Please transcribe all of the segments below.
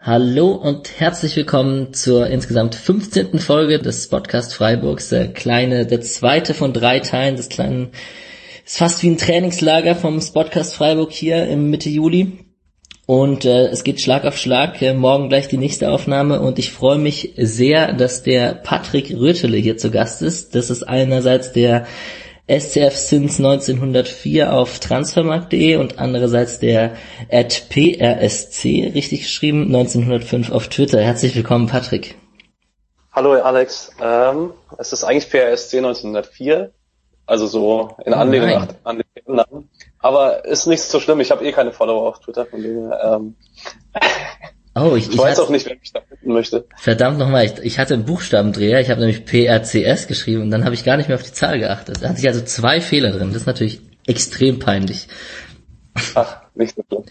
Hallo und herzlich willkommen zur insgesamt 15. Folge des Podcast Freiburgs. Der kleine, der zweite von drei Teilen des kleinen, ist fast wie ein Trainingslager vom Podcast Freiburg hier im Mitte Juli. Und äh, es geht Schlag auf Schlag. Äh, morgen gleich die nächste Aufnahme. Und ich freue mich sehr, dass der Patrick Rötele hier zu Gast ist. Das ist einerseits der SCF Sins 1904 auf transfermarkt.de und andererseits der at PRSC, richtig geschrieben, 1905 auf Twitter. Herzlich willkommen, Patrick. Hallo, Alex. Ähm, es ist eigentlich PRSC 1904, also so in Anlehnung Oh an, den Namen. Aber ist nicht so schlimm. Ich habe eh keine Follower auf Twitter, von dem her, ähm, Oh, ich, ich, ich weiß hatte, auch nicht, wer mich da finden möchte. verdammt nochmal, ich, ich hatte einen Buchstabendreher, ich habe nämlich PRCS geschrieben und dann habe ich gar nicht mehr auf die Zahl geachtet. Da hatte ich also zwei Fehler drin. Das ist natürlich extrem peinlich. Ach, nicht so schlimm.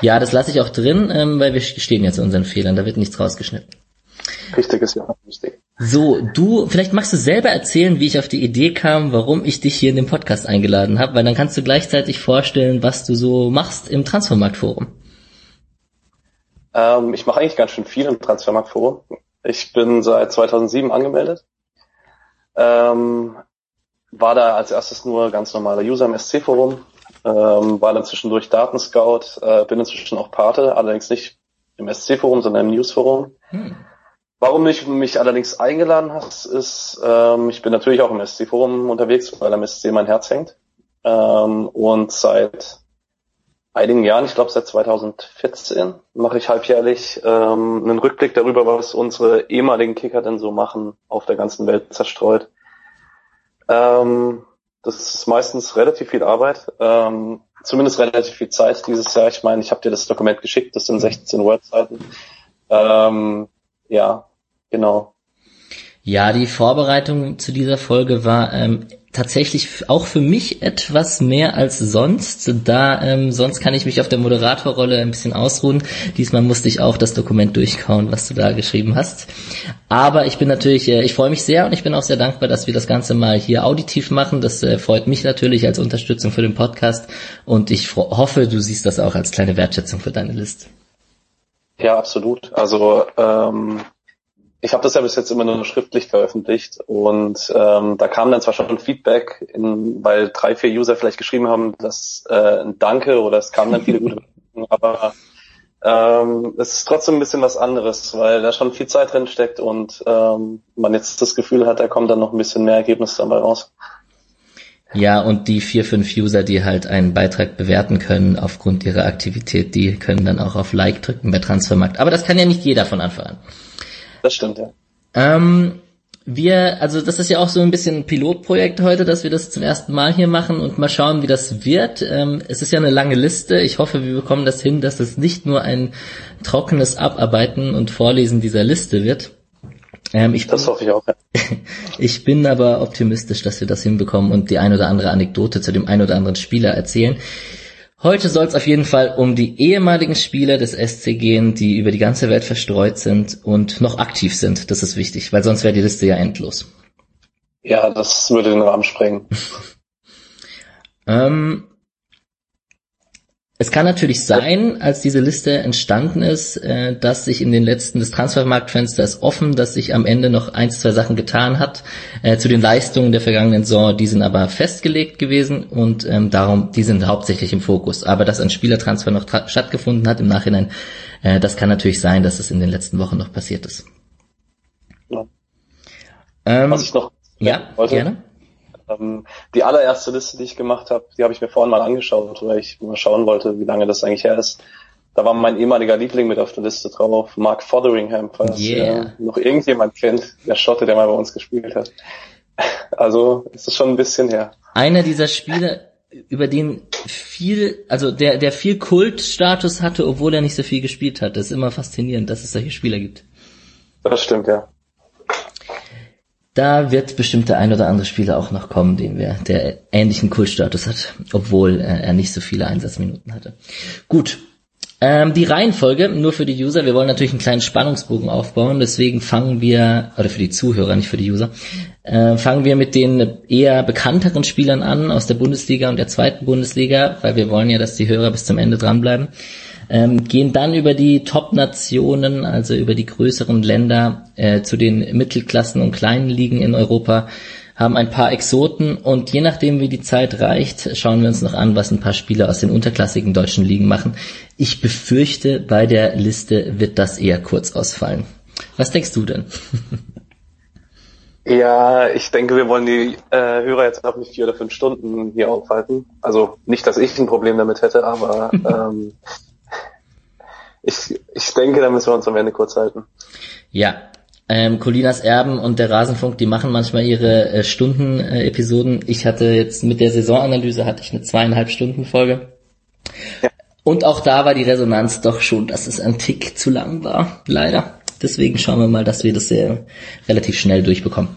Ja, das lasse ich auch drin, ähm, weil wir stehen zu unseren Fehlern, da wird nichts rausgeschnitten. Richtig ist ja wichtig. So, du, vielleicht magst du selber erzählen, wie ich auf die Idee kam, warum ich dich hier in den Podcast eingeladen habe, weil dann kannst du gleichzeitig vorstellen, was du so machst im Transfermarktforum. Ähm, ich mache eigentlich ganz schön viel im Transfermarktforum. Ich bin seit 2007 angemeldet. Ähm, war da als erstes nur ganz normaler User im SC-Forum, ähm, war dann zwischendurch Datenscout, äh, bin inzwischen auch Pate, allerdings nicht im SC-Forum, sondern im News-Forum. Hm. Warum du mich allerdings eingeladen hast, ist, ähm, ich bin natürlich auch im SC-Forum unterwegs, weil am SC mein Herz hängt. Ähm, und seit einigen Jahren, ich glaube seit 2014, mache ich halbjährlich ähm, einen Rückblick darüber, was unsere ehemaligen Kicker denn so machen, auf der ganzen Welt zerstreut. Ähm, das ist meistens relativ viel Arbeit, ähm, zumindest relativ viel Zeit dieses Jahr. Ich meine, ich habe dir das Dokument geschickt, das sind 16 Wordseiten. Ähm, ja, genau. Ja, die Vorbereitung zu dieser Folge war ähm, tatsächlich auch für mich etwas mehr als sonst. Da ähm, sonst kann ich mich auf der Moderatorrolle ein bisschen ausruhen. Diesmal musste ich auch das Dokument durchkauen, was du da geschrieben hast. Aber ich bin natürlich, äh, ich freue mich sehr und ich bin auch sehr dankbar, dass wir das Ganze mal hier auditiv machen. Das äh, freut mich natürlich als Unterstützung für den Podcast und ich hoffe, du siehst das auch als kleine Wertschätzung für deine Liste. Ja, absolut. Also ähm, ich habe das ja bis jetzt immer nur schriftlich veröffentlicht und ähm, da kam dann zwar schon Feedback, in, weil drei, vier User vielleicht geschrieben haben, dass äh, ein Danke oder es kamen dann viele gute aber ähm, es ist trotzdem ein bisschen was anderes, weil da schon viel Zeit drin steckt und ähm, man jetzt das Gefühl hat, da kommt dann noch ein bisschen mehr Ergebnis dabei raus. Ja, und die vier, fünf User, die halt einen Beitrag bewerten können aufgrund ihrer Aktivität, die können dann auch auf Like drücken bei Transfermarkt. Aber das kann ja nicht jeder von Anfang an. Das stimmt, ja. Ähm, wir, also das ist ja auch so ein bisschen ein Pilotprojekt heute, dass wir das zum ersten Mal hier machen und mal schauen, wie das wird. Ähm, es ist ja eine lange Liste. Ich hoffe, wir bekommen das hin, dass es nicht nur ein trockenes Abarbeiten und Vorlesen dieser Liste wird. Ähm, ich, bin, Das hoffe ich auch. Ja. ich bin aber optimistisch, dass wir das hinbekommen und die ein oder andere Anekdote zu dem ein oder anderen Spieler erzählen. Heute soll es auf jeden Fall um die ehemaligen Spieler des SC gehen, die über die ganze Welt verstreut sind und noch aktiv sind. Das ist wichtig, weil sonst wäre die Liste ja endlos. ja, das würde den Rahmen sprengen. Ähm, es kann natürlich sein, als diese Liste entstanden ist, äh, dass sich in den letzten, das Transfermarktfenster ist offen, dass sich am Ende noch eins, zwei Sachen getan hat äh, zu den Leistungen der vergangenen Saison. Die sind aber festgelegt gewesen und ähm, darum, die sind hauptsächlich im Fokus. Aber dass ein Spielertransfer noch stattgefunden hat im Nachhinein, äh, das kann natürlich sein, dass es in den letzten Wochen noch passiert ist. Ja. Ähm, Was ich noch ja, wollte, gerne. Ähm, die allererste Liste, die ich gemacht habe, die habe ich mir vorhin mal angeschaut, weil ich mal schauen wollte, wie lange das eigentlich her ist. Da war mein ehemaliger Liebling mit auf der Liste drauf, Mark Fotheringham, falls Yeah. noch irgendjemand kennt, der Schotte, der mal bei uns gespielt hat. Also es ist schon ein bisschen her. einer dieser Spiele, über den viel, also der, der viel Kultstatus hatte, obwohl er nicht so viel gespielt hat. Das ist immer faszinierend, dass es solche Spieler gibt. Das stimmt, ja. Da wird bestimmt der ein oder andere Spieler auch noch kommen, den wir, der ähnlichen Kultstatus hat, obwohl äh, er nicht so viele Einsatzminuten hatte. Gut. Ähm, die Reihenfolge, nur für die User, wir wollen natürlich einen kleinen Spannungsbogen aufbauen, deswegen fangen wir, oder für die Zuhörer, nicht für die User, äh, fangen wir mit den eher bekannteren Spielern an aus der Bundesliga und der zweiten Bundesliga, weil wir wollen ja, dass die Hörer bis zum Ende dranbleiben. Ähm, gehen dann über die Top-Nationen, also über die größeren Länder äh, zu den Mittelklassen und kleinen Ligen in Europa, haben ein paar Exoten und je nachdem, wie die Zeit reicht, schauen wir uns noch an, was ein paar Spieler aus den unterklassigen deutschen Ligen machen. Ich befürchte, bei der Liste wird das eher kurz ausfallen. Was denkst du denn? Ja, ich denke, wir wollen die äh, Hörer jetzt auch nicht vier oder fünf Stunden hier aufhalten. Also nicht, dass ich ein Problem damit hätte, aber ähm, ich, ich denke, da müssen wir uns am Ende kurz halten. Ja, ähm, Colinas Erben und der Rasenfunk, die machen manchmal ihre äh, Stunden-Episoden. Äh, ich hatte jetzt mit der Saisonanalyse hatte ich eine zweieinhalb Stunden Folge. Ja. Und auch da war die Resonanz doch schon, dass es ein Tick zu lang war, leider. Deswegen schauen wir mal, dass wir das sehr relativ schnell durchbekommen.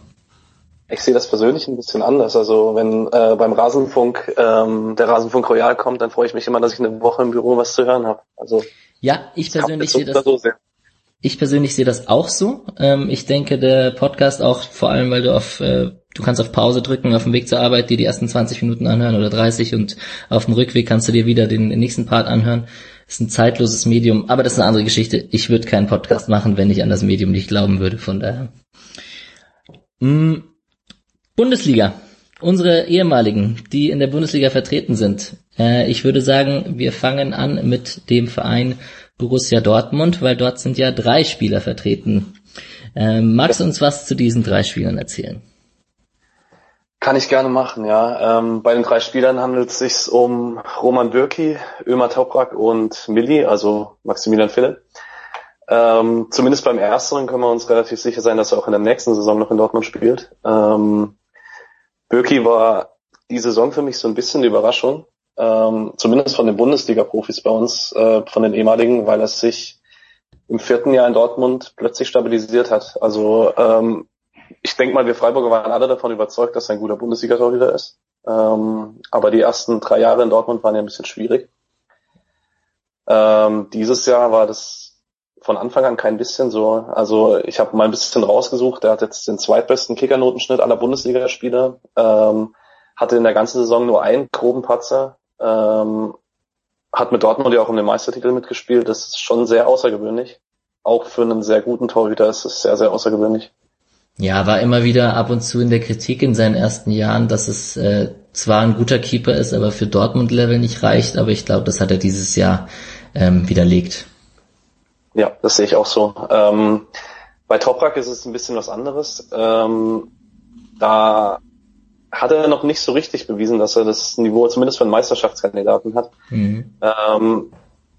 Ich sehe das persönlich ein bisschen anders. Also wenn äh, beim Rasenfunk ähm, der Rasenfunk Royal kommt, dann freue ich mich immer, dass ich eine Woche im Büro was zu hören habe. Also ja, ich persönlich sehe das. So ich persönlich sehe das auch so. Ähm, ich denke, der Podcast auch vor allem, weil du auf, äh, du kannst auf Pause drücken, auf dem Weg zur Arbeit dir die ersten 20 Minuten anhören oder 30 und auf dem Rückweg kannst du dir wieder den, den nächsten Part anhören. Ist ein zeitloses Medium, aber das ist eine andere Geschichte. Ich würde keinen Podcast machen, wenn ich an das Medium nicht glauben würde, von daher. Mm, Bundesliga. Unsere ehemaligen, die in der Bundesliga vertreten sind. Äh, ich würde sagen, wir fangen an mit dem Verein Borussia Dortmund, weil dort sind ja drei Spieler vertreten. Ähm, magst du uns was zu diesen drei Spielern erzählen? Kann ich gerne machen, ja. Ähm, bei den drei Spielern handelt es sich um Roman Bürki, Ömer Toprak und Milli, also Maximilian Philipp. Ähm, zumindest beim ersteren können wir uns relativ sicher sein, dass er auch in der nächsten Saison noch in Dortmund spielt. Ähm, Bürki war die Saison für mich so ein bisschen die Überraschung ähm, zumindest von den Bundesliga-Profis bei uns, äh, von den ehemaligen, weil er sich im vierten Jahr in Dortmund plötzlich stabilisiert hat. Also ähm, ich denke mal, wir Freiburger waren alle davon überzeugt, dass er ein guter Bundesliga-Torhüter ist. Ähm, aber die ersten drei Jahre in Dortmund waren ja ein bisschen schwierig. Ähm, dieses Jahr war das von Anfang an kein bisschen so. Also ich habe mal ein bisschen rausgesucht. Er hat jetzt den zweitbesten Kickernotenschnitt aller Bundesligaspieler. Ähm, hatte in der ganzen Saison nur einen groben Patzer. Ähm, hat mit Dortmund ja auch um den Meistertitel mitgespielt. Das ist schon sehr außergewöhnlich. Auch für einen sehr guten Torhüter ist es sehr, sehr außergewöhnlich. Ja, war immer wieder ab und zu in der Kritik in seinen ersten Jahren, dass es äh, zwar ein guter Keeper ist, aber für Dortmund-Level nicht reicht. Aber ich glaube, das hat er dieses Jahr ähm, widerlegt. Ja, das sehe ich auch so. Ähm, bei Toprak ist es ein bisschen was anderes. Ähm, da hat er noch nicht so richtig bewiesen, dass er das Niveau zumindest für einen Meisterschaftskandidaten hat. Mhm. Ähm,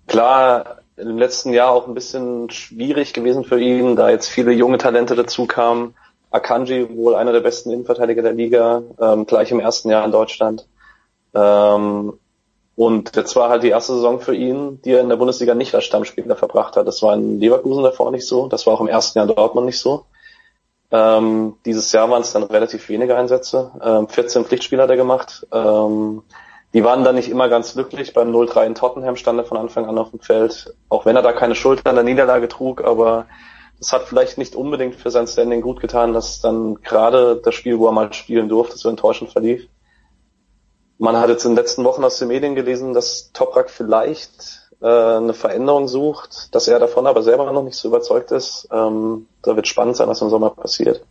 klar, im letzten Jahr auch ein bisschen schwierig gewesen für ihn, da jetzt viele junge Talente dazu kamen. Akanji, wohl einer der besten Innenverteidiger der Liga, ähm, gleich im ersten Jahr in Deutschland. Ähm, und jetzt war halt die erste Saison für ihn, die er in der Bundesliga nicht als Stammspieler verbracht hat. Das war in Leverkusen davor nicht so, das war auch im ersten Jahr in Dortmund nicht so. Ähm, dieses Jahr waren es dann relativ wenige Einsätze. Ähm, 14 Pflichtspieler hat er gemacht. Ähm, die waren dann nicht immer ganz glücklich. Beim 0-3 in Tottenham stand er von Anfang an auf dem Feld. Auch wenn er da keine Schuld an der Niederlage trug, aber das hat vielleicht nicht unbedingt für sein Standing gut getan, dass dann gerade das Spiel, wo er mal spielen durfte, so enttäuschend verlief. Man hat jetzt in den letzten Wochen aus den Medien gelesen, dass Toprak vielleicht äh, eine Veränderung sucht, dass er davon aber selber noch nicht so überzeugt ist. Ähm, da wird spannend sein, was im Sommer passiert.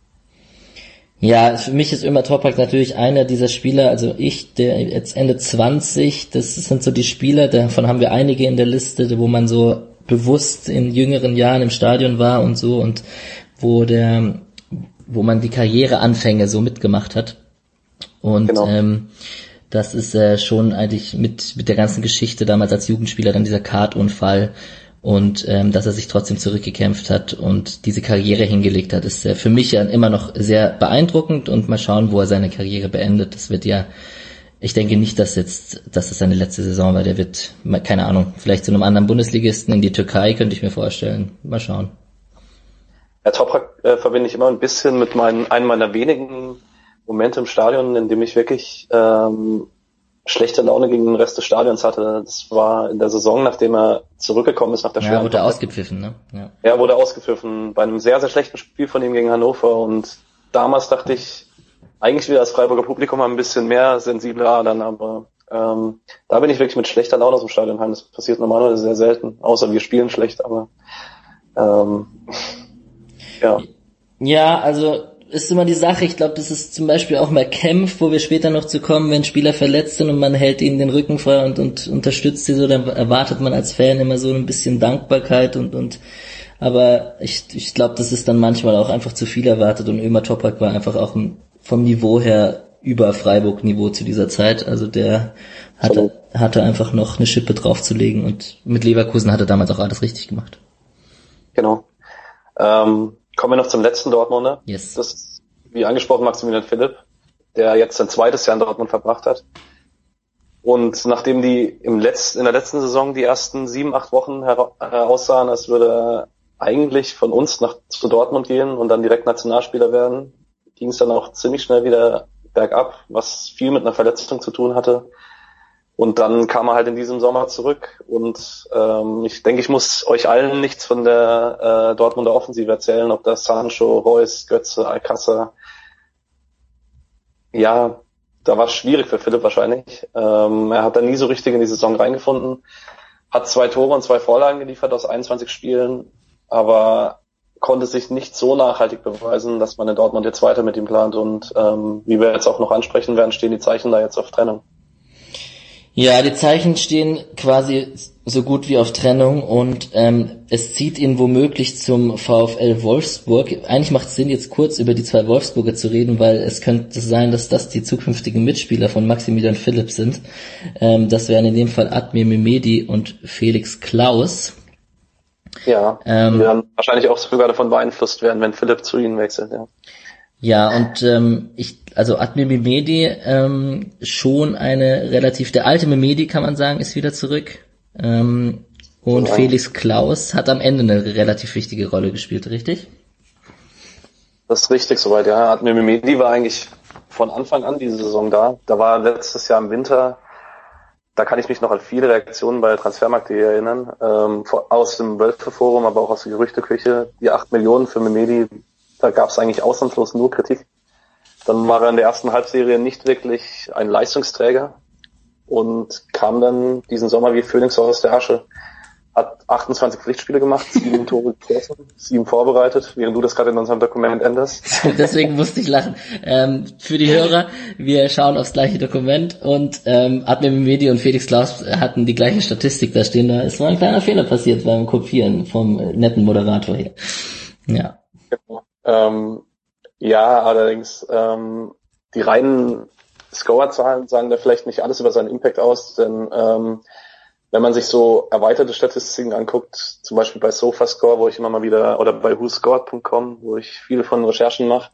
Ja, für mich ist immer Topak natürlich einer dieser Spieler, also ich, der jetzt Ende 20, das sind so die Spieler, davon haben wir einige in der Liste, wo man so bewusst in jüngeren Jahren im Stadion war und so und wo der, wo man die Karriereanfänge so mitgemacht hat. Und genau. ähm, das ist äh, schon eigentlich mit, mit der ganzen Geschichte damals als Jugendspieler, dann dieser Kartunfall und ähm, dass er sich trotzdem zurückgekämpft hat und diese Karriere hingelegt hat, ist äh, für mich ja immer noch sehr beeindruckend und mal schauen, wo er seine Karriere beendet. Das wird ja, ich denke nicht, dass jetzt, dass das seine letzte Saison war. Der wird, keine Ahnung, vielleicht zu einem anderen Bundesligisten in die Türkei könnte ich mir vorstellen. Mal schauen. Ja, Toprak äh, verbinde ich immer ein bisschen mit meinen, einem meiner wenigen Momente im Stadion, in dem ich wirklich ähm, schlechte Laune gegen den Rest des Stadions hatte. Das war in der Saison, nachdem er zurückgekommen ist nach der Ja, wurde ausgepfiffen, ne? Ja. Er wurde ausgepfiffen bei einem sehr, sehr schlechten Spiel von ihm gegen Hannover und damals dachte ich, eigentlich wieder das Freiburger Publikum ein bisschen mehr sensible Adern, aber ähm, da bin ich wirklich mit schlechter Laune aus dem Stadion heim. Das passiert normalerweise sehr selten, außer wir spielen schlecht, aber ähm, ja. Ja, also ist immer die Sache. Ich glaube, das ist zum Beispiel auch mal Kämpf, wo wir später noch zu kommen, wenn Spieler verletzt sind und man hält ihnen den Rücken frei und, und unterstützt sie so, dann erwartet man als Fan immer so ein bisschen Dankbarkeit und, und aber ich, ich glaube, das ist dann manchmal auch einfach zu viel erwartet und Ömer Topak war einfach auch vom Niveau her über Freiburg-Niveau zu dieser Zeit. Also der hatte, hatte einfach noch eine Schippe draufzulegen und mit Leverkusen hat er damals auch alles richtig gemacht. Genau. Ähm, kommen wir noch zum letzten Dortmunder. Yes. Das ist, wie angesprochen, Maximilian Philipp, der jetzt sein zweites Jahr in Dortmund verbracht hat. Und nachdem die im letzten, in der letzten Saison die ersten sieben, acht Wochen aussahen, als würde er eigentlich von uns nach zu Dortmund gehen und dann direkt Nationalspieler werden, ging es dann auch ziemlich schnell wieder bergab, was viel mit einer Verletzung zu tun hatte. Und dann kam er halt in diesem Sommer zurück und ähm, ich denke, ich muss euch allen nichts von der äh, Dortmunder Offensive erzählen, ob das Sancho, Reus, Götze, Alcázar. Ja, da war es schwierig für Philipp wahrscheinlich. Ähm, er hat da nie so richtig in die Saison reingefunden, hat zwei Tore und zwei Vorlagen geliefert aus 21 Spielen, aber konnte sich nicht so nachhaltig beweisen, dass man in Dortmund jetzt weiter mit ihm plant und ähm, wie wir jetzt auch noch ansprechen werden, stehen die Zeichen da jetzt auf Trennung. Ja, die Zeichen stehen quasi so gut wie auf Trennung und ähm, es zieht ihn womöglich zum VfL Wolfsburg. Eigentlich macht es Sinn, jetzt kurz über die zwei Wolfsburger zu reden, weil es könnte sein, dass das die zukünftigen Mitspieler von Maximilian Philipp sind. Ähm, das wären in dem Fall Admir Mimedi und Felix Klaus. Ja, ähm, die werden wahrscheinlich auch sogar davon beeinflusst werden, wenn Philipp zu ihnen wechselt, ja. Ja, und ähm, ich, also Admir Mimedi ähm, schon eine relativ, der alte Mimedi kann man sagen, ist wieder zurück. Ähm, und ja. Felix Klaus hat am Ende eine relativ wichtige Rolle gespielt, richtig? Das ist richtig soweit, ja. Admir Mimedi war eigentlich von Anfang an diese Saison da. Da war letztes Jahr im Winter, da kann ich mich noch an viele Reaktionen bei Transfermarkt.de erinnern, ähm, aus dem Wölfe-Forum, aber auch aus der Gerüchteküche. Die acht Millionen für Mimedi da gab es eigentlich ausnahmslos nur Kritik. Dann war er in der ersten Halbserie nicht wirklich ein Leistungsträger und kam dann diesen Sommer wie Phoenix aus der Asche. Hat 28 Pflichtspiele gemacht, sieben Tore geschossen, sieben vorbereitet, während du das gerade in unserem Dokument änderst. Deswegen musste ich lachen. Ähm, für die Hörer, wir schauen aufs gleiche Dokument und ähm, Admin Medi und Felix Klaus hatten die gleiche Statistik da stehen. Da ist mal ein kleiner Fehler passiert beim Kopieren vom netten Moderator hier. Ja. Genau. Ähm, ja, allerdings ähm, die reinen Scorer-Zahlen sagen da vielleicht nicht alles über seinen Impact aus, denn ähm, wenn man sich so erweiterte Statistiken anguckt, zum Beispiel bei SofaScore, wo ich immer mal wieder, oder bei whoscored.com, wo ich viele von Recherchen mache,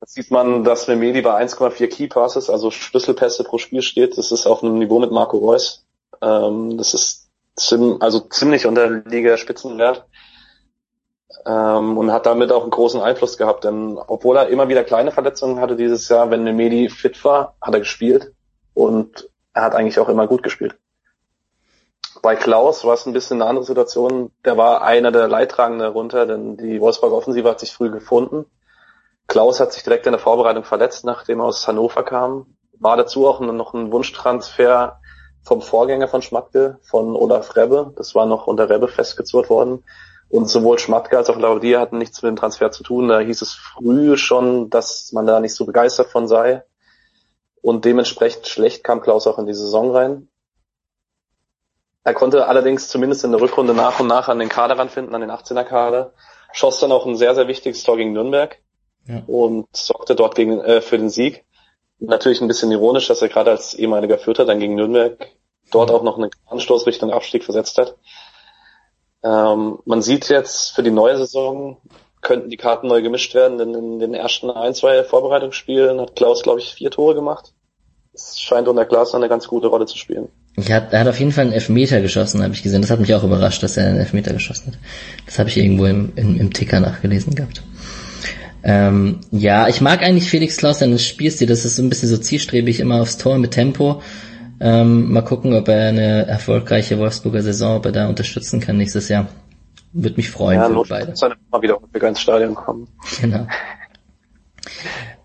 da sieht man, dass Memedi bei 1,4 Key Passes, also Schlüsselpässe pro Spiel steht. Das ist auf einem Niveau mit Marco Reus. Ähm, das ist zim also ziemlich unter Liga Spitzenwert ähm, und hat damit auch einen großen Einfluss gehabt. Denn obwohl er immer wieder kleine Verletzungen hatte dieses Jahr, wenn Nemedi fit war, hat er gespielt und er hat eigentlich auch immer gut gespielt. Bei Klaus war es ein bisschen eine andere Situation. Der war einer der Leidtragenden darunter, denn die Wolfsburger Offensive hat sich früh gefunden. Klaus hat sich direkt in der Vorbereitung verletzt, nachdem er aus Hannover kam. War dazu auch noch ein Wunschtransfer vom Vorgänger von Schmatke, von Olaf Rebbe. Das war noch unter Rebbe festgezurrt worden. Und sowohl Schmatke als auch Laudier hatten nichts mit dem Transfer zu tun. Da hieß es früh schon, dass man da nicht so begeistert von sei. Und dementsprechend schlecht kam Klaus auch in die Saison rein. Er konnte allerdings zumindest in der Rückrunde nach und nach an den Kader ranfinden, an den 18er Kader. Schoss dann auch ein sehr, sehr wichtiges Tor gegen Nürnberg ja. und sorgte dort gegen, äh, für den Sieg. Natürlich ein bisschen ironisch, dass er gerade als ehemaliger Fürther dann gegen Nürnberg dort auch noch einen Anstoß Richtung Abstieg versetzt hat. Ähm, man sieht jetzt für die neue Saison könnten die Karten neu gemischt werden, denn in den ersten ein, zwei Vorbereitungsspielen hat Klaus, glaube ich, vier Tore gemacht. Es scheint unter Klaus eine ganz gute Rolle zu spielen. Ja, er hat auf jeden Fall einen Elfmeter geschossen, habe ich gesehen. Das hat mich auch überrascht, dass er einen Elfmeter geschossen hat. Das habe ich irgendwo im, im, im Ticker nachgelesen gehabt. Ähm, ja, ich mag eigentlich Felix Klaus seines Spielstil. Das ist so ein bisschen so zielstrebig, immer aufs Tor mit Tempo. Ähm, mal gucken, ob er eine erfolgreiche Wolfsburger Saison, ob er da unterstützen kann nächstes Jahr. Würde mich freuen ja, für beide. Ja, mal wieder häufiger ins Stadion kommen. Genau.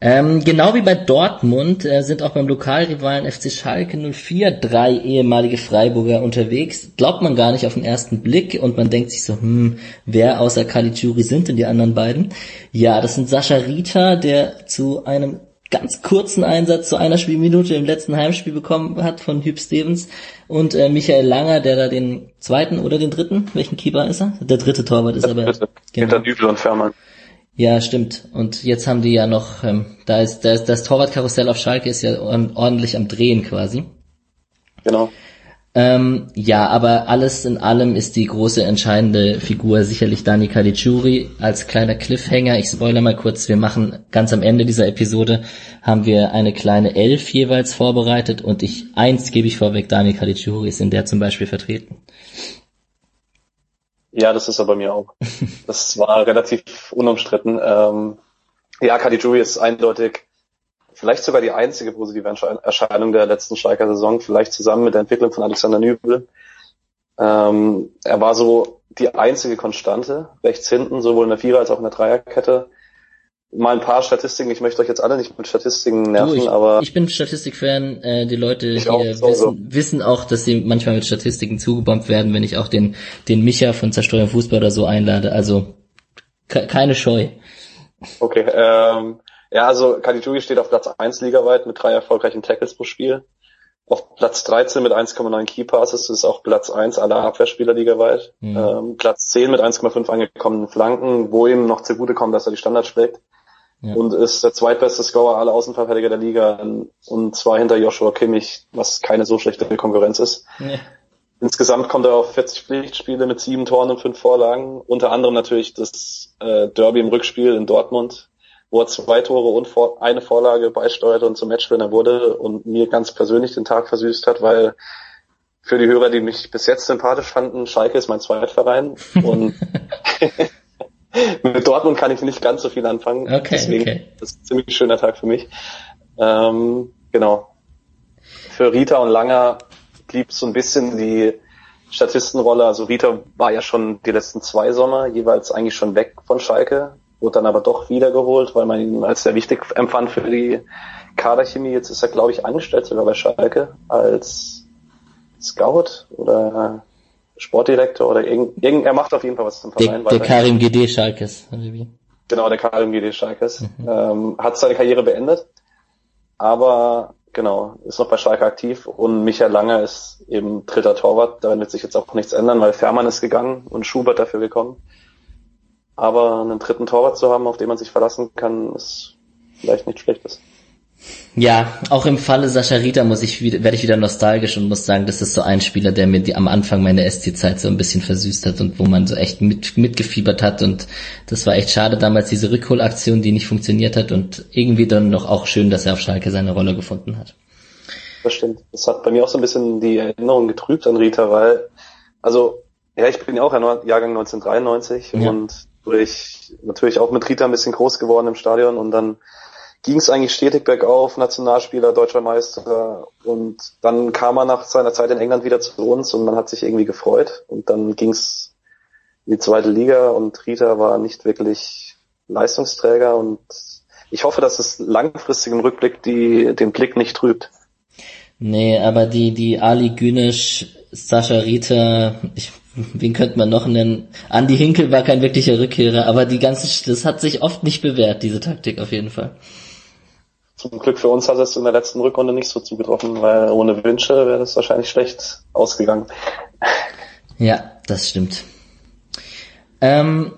Ähm, genau wie bei Dortmund äh, sind auch beim Lokalrivalen FC Schalke 04 drei ehemalige Freiburger unterwegs. Glaubt man gar nicht auf den ersten Blick und man denkt sich so, hm, wer außer Caligiuri sind denn die anderen beiden? Ja, das sind Sascha Rita, der zu einem ganz kurzen Einsatz zu einer Spielminute im letzten Heimspiel bekommen hat von Hüb Stevens und äh, Michael Langer, der da den zweiten oder den dritten, welchen Keeper ist er? Der dritte Torwart ist Der aber dritte. genau. Hinter Dübel und Fährmann. Ja, stimmt. Und jetzt haben die ja noch, ähm, da ist, da ist das Torwartkarussell auf Schalke ist ja ord- ordentlich am Drehen quasi. Genau. Ähm, ja, aber alles in allem ist die große entscheidende Figur sicherlich Dani Caligiuri als kleiner Cliffhanger. Ich spoilere mal kurz, wir machen ganz am Ende dieser Episode haben wir eine kleine Elf jeweils vorbereitet und ich, eins gebe ich vorweg, Dani Caligiuri ist in der zum Beispiel vertreten. Ja, das ist er bei mir auch. Das war relativ unumstritten. Ähm, ja, Caligiuri ist eindeutig vielleicht sogar die einzige positive Ersche- Erscheinung der letzten Schalker Saison, vielleicht zusammen mit der Entwicklung von Alexander Nübel. Ähm, er war so die einzige Konstante, rechts hinten, sowohl in der Vierer- als auch in der Dreierkette. Mal ein paar Statistiken, ich möchte euch jetzt alle nicht mit Statistiken nerven, Du, ich, aber ich bin Statistikfan. Äh, die Leute hier auch, wissen, so, wissen auch, dass sie manchmal mit Statistiken zugebombt werden, wenn ich auch den, den Micha von Zersteuern Fußball oder so einlade. Also ke keine Scheu. Okay, ähm, ja, also Caligiuri steht auf Platz 1 ligaweit mit drei erfolgreichen Tackles pro Spiel. Auf Platz 13 mit 1,9 Key Passes ist auch Platz 1 aller Abwehrspieler ligaweit. Mhm. Ähm, Platz 10 mit 1,5 angekommenen Flanken, wo ihm noch zugutekommt, dass er die Standards schlägt. Ja. Und ist der zweitbeste Scorer aller Außenverteidiger der Liga und zwar hinter Joshua Kimmich, was keine so schlechte Konkurrenz ist. Ja. Insgesamt kommt er auf 40 Pflichtspiele mit sieben Toren und fünf Vorlagen. Unter anderem natürlich das äh, Derby im Rückspiel in Dortmund, wo er zwei Tore und vor, eine Vorlage beisteuerte und zum Matchwinner wurde und mir ganz persönlich den Tag versüßt hat, weil für die Hörer, die mich bis jetzt sympathisch fanden, Schalke ist mein Zweitverein und mit Dortmund kann ich nicht ganz so viel anfangen. Okay, Deswegen okay. das ist ein ziemlich schöner Tag für mich. Ähm, genau. Für Rita und Langer blieb so ein bisschen die Statistenrolle. Also Rita war ja schon die letzten zwei Sommer jeweils eigentlich schon weg von Schalke, wurde dann aber doch wiedergeholt, weil man ihn als sehr wichtig empfand für die Kaderchemie. Jetzt ist er, glaube ich, angestellt sogar bei Schalke als Scout oder Sportdirektor oder irgend, irgend er macht auf jeden Fall was zum Der, Verein. der weiter. Karim GD Schalkes. Genau, der KMGD Schalkes. Mhm. Ähm, hat seine Karriere beendet, aber genau, ist noch bei Schalke aktiv und Michael Langer ist eben dritter Torwart. Daran wird sich jetzt auch nichts ändern, weil Fährmann ist gegangen und Schubert dafür gekommen. Aber einen dritten Torwart zu haben, auf den man sich verlassen kann, ist vielleicht nichts Schlechtes. Ja, auch im Falle Sascha Rita muss ich werde ich wieder nostalgisch und muss sagen, das ist so ein Spieler, der mir die, am Anfang meiner SC-Zeit so ein bisschen versüßt hat und wo man so echt mit, mitgefiebert hat und das war echt schade damals, diese Rückholaktion, die nicht funktioniert hat und irgendwie dann noch auch schön, dass er auf Schalke seine Rolle gefunden hat. Das stimmt. Das hat bei mir auch so ein bisschen die Erinnerung getrübt an Rita, weil, also, ja, ich bin ja auch Jahrgang 1993 Ja. und durch, natürlich auch mit Rita ein bisschen groß geworden im Stadion und dann ging es eigentlich stetig bergauf, Nationalspieler, deutscher Meister und dann kam er nach seiner Zeit in England wieder zu uns und man hat sich irgendwie gefreut und dann ging es in die zweite Liga und Rita war nicht wirklich Leistungsträger und ich hoffe, dass es langfristig im Rückblick die, den Blick nicht trübt. Nee, aber die, die Ali Günesch, Sascha Rita, ich, wen könnte man noch nennen? Andi Hinkel war kein wirklicher Rückkehrer, aber die ganze, das hat sich oft nicht bewährt, diese Taktik auf jeden Fall. Zum Glück für uns hat es in der letzten Rückrunde nicht so zugetroffen, weil ohne Wünsche wäre das wahrscheinlich schlecht ausgegangen. Ja, das stimmt. Ähm,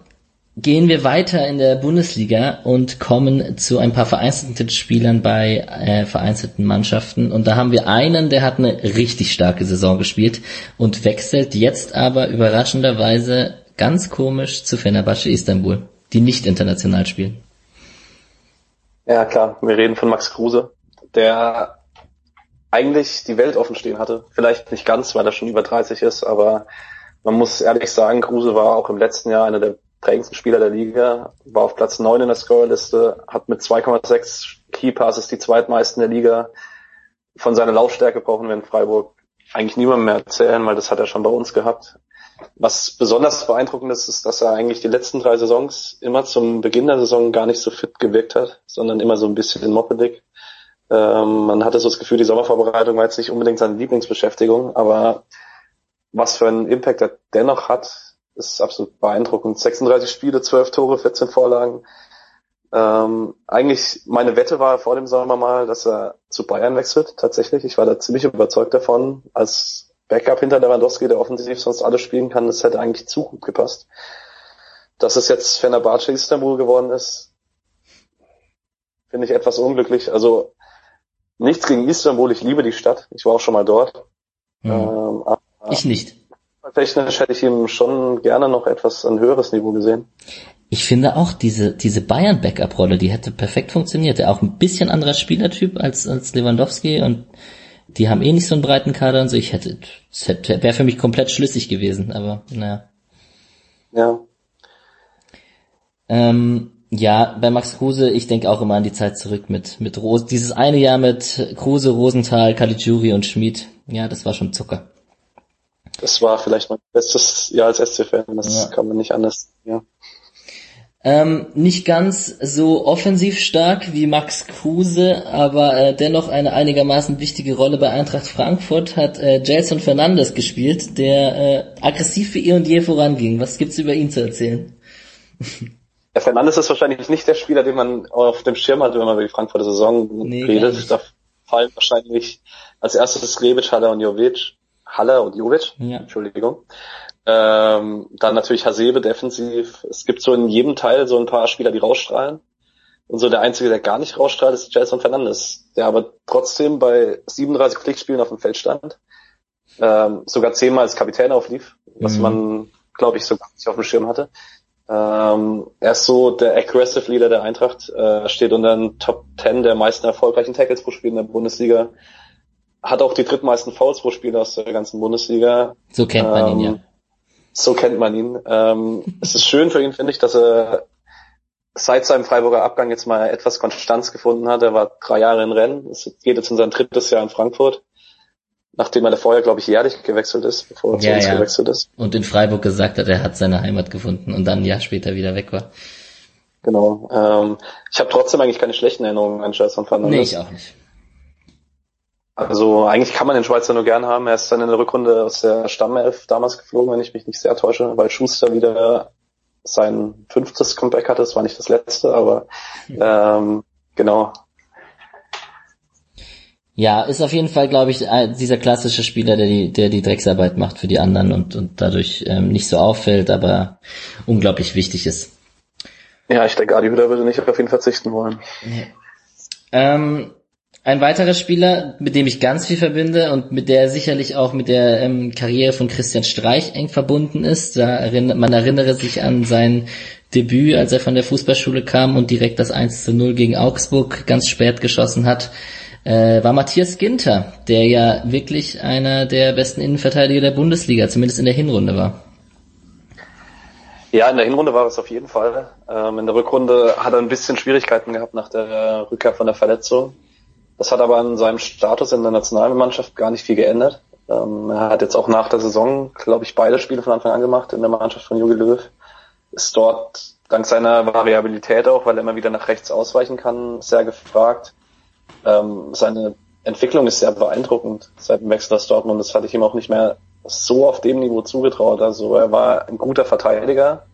gehen wir weiter in der Bundesliga und kommen zu ein paar vereinzelten Spielern bei äh, vereinzelten Mannschaften. Und da haben wir einen, der hat eine richtig starke Saison gespielt und wechselt jetzt aber überraschenderweise ganz komisch zu Fenerbahce Istanbul, die nicht international spielen. Ja, klar, wir reden von Max Kruse, der eigentlich die Welt offen stehen hatte. Vielleicht nicht ganz, weil er schon über 30 ist, aber man muss ehrlich sagen, Kruse war auch im letzten Jahr einer der prägendsten Spieler der Liga, war auf Platz 9 in der Scorerliste, hat mit 2,6 Key Passes die zweitmeisten der Liga, von seiner Laufstärke brauchen wir in Freiburg eigentlich niemandem mehr erzählen, weil das hat er schon bei uns gehabt. Was besonders beeindruckend ist, ist, dass er eigentlich die letzten drei Saisons immer zum Beginn der Saison gar nicht so fit gewirkt hat, sondern immer so ein bisschen moppelig. Ähm, man hatte so das Gefühl, die Sommervorbereitung war jetzt nicht unbedingt seine Lieblingsbeschäftigung, aber was für einen Impact er dennoch hat, ist absolut beeindruckend. 36 Spiele, 12 Tore, 14 Vorlagen. Ähm, eigentlich meine Wette war vor dem Sommer mal, dass er zu Bayern wechselt. Tatsächlich, ich war da ziemlich überzeugt davon, als Backup hinter Lewandowski, der offensiv sonst alles spielen kann, das hätte eigentlich zu gut gepasst. Dass es jetzt Fenerbahce Istanbul geworden ist, finde ich etwas unglücklich. Also nichts gegen Istanbul, ich liebe die Stadt. Ich war auch schon mal dort. Mhm. Ähm, ich nicht. Technisch hätte ich ihm schon gerne noch etwas ein höheres Niveau gesehen. Ich finde auch diese, diese Bayern-Backup-Rolle, die hätte perfekt funktioniert. Der auch ein bisschen anderer Spielertyp als, als Lewandowski und die haben eh nicht so einen breiten Kader und so. Ich hätte, es hätte, wäre für mich komplett schlüssig gewesen, aber naja. Ja. Ähm, ja, bei Max Kruse, ich denke auch immer an die Zeit zurück mit, mit Rose. Dieses eine Jahr mit Kruse, Rosenthal, Caligiuri und Schmid. Ja, das war schon Zucker. Das war vielleicht mein bestes Jahr als SC-Fan. Das ja. kann man nicht anders, ja. Ähm, nicht ganz so offensiv stark wie Max Kruse, aber äh, dennoch eine einigermaßen wichtige Rolle bei Eintracht Frankfurt hat äh, Jason Fernandes gespielt, der äh, aggressiv für ihr und je voranging. Was gibt's über ihn zu erzählen? Der Fernandes ist wahrscheinlich nicht der Spieler, den man auf dem Schirm hat, wenn man über die Frankfurter Saison nee, redet. Da fallen wahrscheinlich als erstes Rebic, Haller und Jovic. Haller und Jovic, ja. Entschuldigung. Ähm, dann natürlich Hasebe defensiv. Es gibt so in jedem Teil so ein paar Spieler, die rausstrahlen. Und so der einzige, der gar nicht rausstrahlt, ist Jason Fernandes, der aber trotzdem bei 37 Pflichtspielen auf dem Feld stand, ähm, sogar zehnmal als Kapitän auflief, was mhm. man, glaube ich, so gar nicht auf dem Schirm hatte. Ähm, er ist so der Aggressive Leader der Eintracht, äh, steht unter den Top 10 der meisten erfolgreichen Tackles pro Spiel in der Bundesliga, hat auch die drittmeisten Fouls pro Spiel aus der ganzen Bundesliga. So kennt man ähm, ihn ja. So kennt man ihn. Ähm, es ist schön für ihn, finde ich, dass er seit seinem Freiburger Abgang jetzt mal etwas Konstanz gefunden hat. Er war drei Jahre in Rennen. Es geht jetzt in sein drittes Jahr in Frankfurt. Nachdem er vorher, glaube ich, jährlich gewechselt ist, bevor er ja, zu uns ja. gewechselt ist. Und in Freiburg gesagt hat, er hat seine Heimat gefunden und dann ein Jahr später wieder weg war. Genau. Ähm, ich habe trotzdem eigentlich keine schlechten Erinnerungen an Jason Fernandes. Nee, ich auch nicht. Also eigentlich kann man den Schweizer nur gern haben. Er ist dann in der Rückrunde aus der Stammelf damals geflogen, wenn ich mich nicht sehr täusche, weil Schuster wieder sein fünftes Comeback hatte. Das war nicht das letzte, aber ähm, genau. Ja, ist auf jeden Fall, glaube ich, dieser klassische Spieler, der die, der die Drecksarbeit macht für die anderen und, und dadurch ähm, nicht so auffällt, aber unglaublich wichtig ist. Ja, ich denke, Adi Hütter würde nicht auf ihn verzichten wollen. Ja. Ähm, ein weiterer Spieler, mit dem ich ganz viel verbinde und mit der sicherlich auch mit der ähm, Karriere von Christian Streich eng verbunden ist. Da erinnert, man erinnere sich an sein Debüt, als er von der Fußballschule kam und direkt das 1 zu 0 gegen Augsburg ganz spät geschossen hat, äh, war Matthias Ginter, der ja wirklich einer der besten Innenverteidiger der Bundesliga, zumindest in der Hinrunde war. Ja, in der Hinrunde war es auf jeden Fall. Ähm, in der Rückrunde hat er ein bisschen Schwierigkeiten gehabt nach der Rückkehr von der Verletzung. Das hat aber an seinem Status in der Nationalmannschaft gar nicht viel geändert. Ähm, er hat jetzt auch nach der Saison, glaube ich, beide Spiele von Anfang an gemacht in der Mannschaft von Jogi Löw. Ist dort dank seiner Variabilität auch, weil er immer wieder nach rechts ausweichen kann, sehr gefragt. Ähm, seine Entwicklung ist sehr beeindruckend seit dem Wechsel aus Dortmund. Das hatte ich ihm auch nicht mehr so auf dem Niveau zugetraut. Also er war ein guter Verteidiger,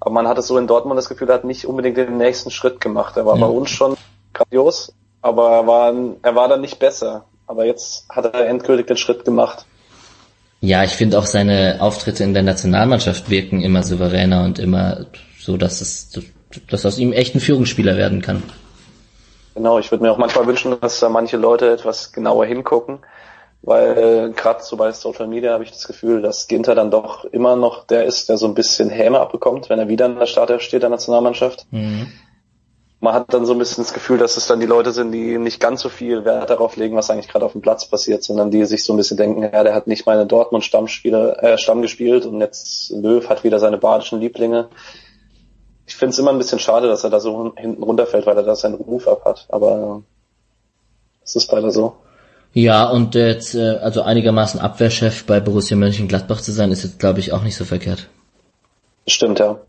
aber man hatte so in Dortmund das Gefühl, er hat nicht unbedingt den nächsten Schritt gemacht. Er war ja. bei uns schon grandios, aber er war, er war dann nicht besser. Aber jetzt hat er endgültig den Schritt gemacht. Ja, ich finde auch seine Auftritte in der Nationalmannschaft wirken immer souveräner und immer so, dass es, dass aus ihm echt ein Führungsspieler werden kann. Genau, ich würde mir auch manchmal wünschen, dass da manche Leute etwas genauer hingucken, weil äh, gerade so bei Social Media habe ich das Gefühl, dass Ginter dann doch immer noch der ist, der so ein bisschen Häme abbekommt, wenn er wieder in der Startelf steht der Nationalmannschaft. Mhm man hat dann so ein bisschen das Gefühl, dass es dann die Leute sind, die nicht ganz so viel Wert darauf legen, was eigentlich gerade auf dem Platz passiert, sondern die sich so ein bisschen denken, ja, der hat nicht meine Dortmund Stammspieler, äh, Stamm gespielt und jetzt Löw hat wieder seine badischen Lieblinge. Ich finde es immer ein bisschen schade, dass er da so hinten runterfällt, weil er da seinen Ruf ab hat, aber es ist leider so. Ja, und jetzt äh, also einigermaßen Abwehrchef bei Borussia Mönchengladbach zu sein, ist jetzt glaube ich auch nicht so verkehrt. Stimmt, ja.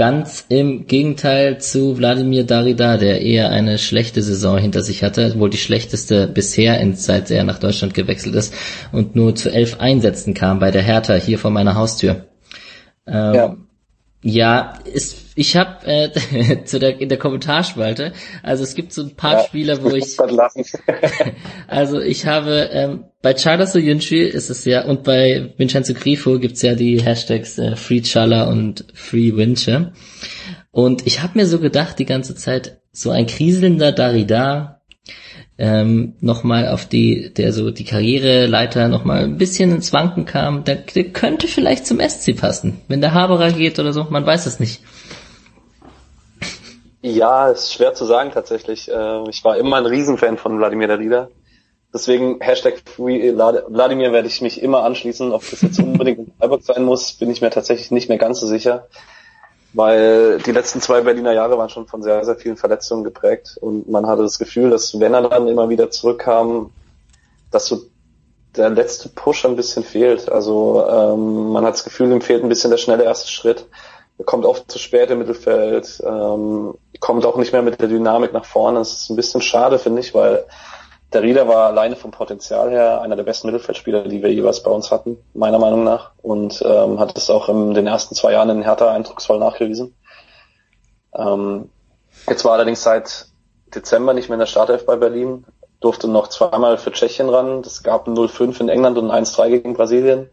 Ganz im Gegenteil zu Wladimir Darida, der eher eine schlechte Saison hinter sich hatte, wohl die schlechteste bisher, seit er nach Deutschland gewechselt ist und nur zu elf Einsätzen kam bei der Hertha hier vor meiner Haustür. Ähm, ja. Ja, ist, ich habe äh, zu der in der Kommentarspalte, also es gibt so ein paar ja, Spieler, wo ich, also ich habe ähm, bei Charles Soyuncu ist es ja und bei Vincenzo Grifo gibt's ja die Hashtags äh, Free Chala und Free Winche und ich habe mir so gedacht die ganze Zeit so ein kriselnder Darida ähm, nochmal auf die, der so die Karriereleiter nochmal ein bisschen ins Wanken kam, der, der könnte vielleicht zum SC passen. Wenn der Haberer geht oder so, man weiß es nicht. Ja, ist schwer zu sagen tatsächlich. Äh, ich war immer ein Riesenfan von Wladimir Darida. Deswegen Hashtag Free Wladimir werde ich mich immer anschließen. Ob das jetzt unbedingt in Freiburg sein muss, bin ich mir tatsächlich nicht mehr ganz so sicher weil die letzten zwei Berliner Jahre waren schon von sehr, sehr vielen Verletzungen geprägt und man hatte das Gefühl, dass wenn er dann immer wieder zurückkam, dass so der letzte Push ein bisschen fehlt. Also ähm, man hat das Gefühl, ihm fehlt ein bisschen der schnelle erste Schritt. Er kommt oft zu spät im Mittelfeld, ähm, kommt auch nicht mehr mit der Dynamik nach vorne. Das ist ein bisschen schade, finde ich, weil der Rieder war alleine vom Potenzial her einer der besten Mittelfeldspieler, die wir jeweils bei uns hatten, meiner Meinung nach. Und ähm, hat es auch in den ersten zwei Jahren in Hertha eindrucksvoll nachgewiesen. Ähm, jetzt war allerdings seit Dezember nicht mehr in der Startelf bei Berlin, durfte noch zweimal für Tschechien ran. Das gab ein 0-5 in England und ein 1-3 gegen Brasilien.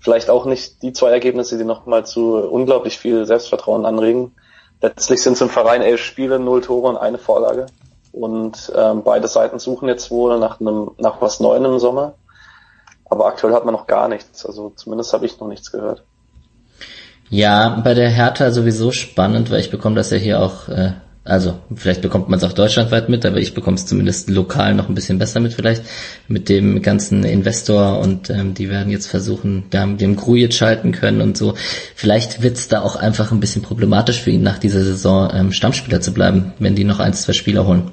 Vielleicht auch nicht die zwei Ergebnisse, die nochmal zu unglaublich viel Selbstvertrauen anregen. Letztlich sind es im Verein elf Spiele, null Tore und eine Vorlage. Und ähm, beide Seiten suchen jetzt wohl nach einem nach was Neuem im Sommer. Aber aktuell hat man noch gar nichts. Also zumindest habe ich noch nichts gehört. Ja, bei der Hertha sowieso spannend, weil ich bekomme das ja hier auch äh, also vielleicht bekommt man es auch deutschlandweit mit, aber ich bekomme es zumindest lokal noch ein bisschen besser mit vielleicht mit dem ganzen Investor und ähm, die werden jetzt versuchen, da mit dem Grujic schalten können und so. Vielleicht wird es da auch einfach ein bisschen problematisch für ihn nach dieser Saison ähm, Stammspieler zu bleiben, wenn die noch ein, zwei Spieler holen.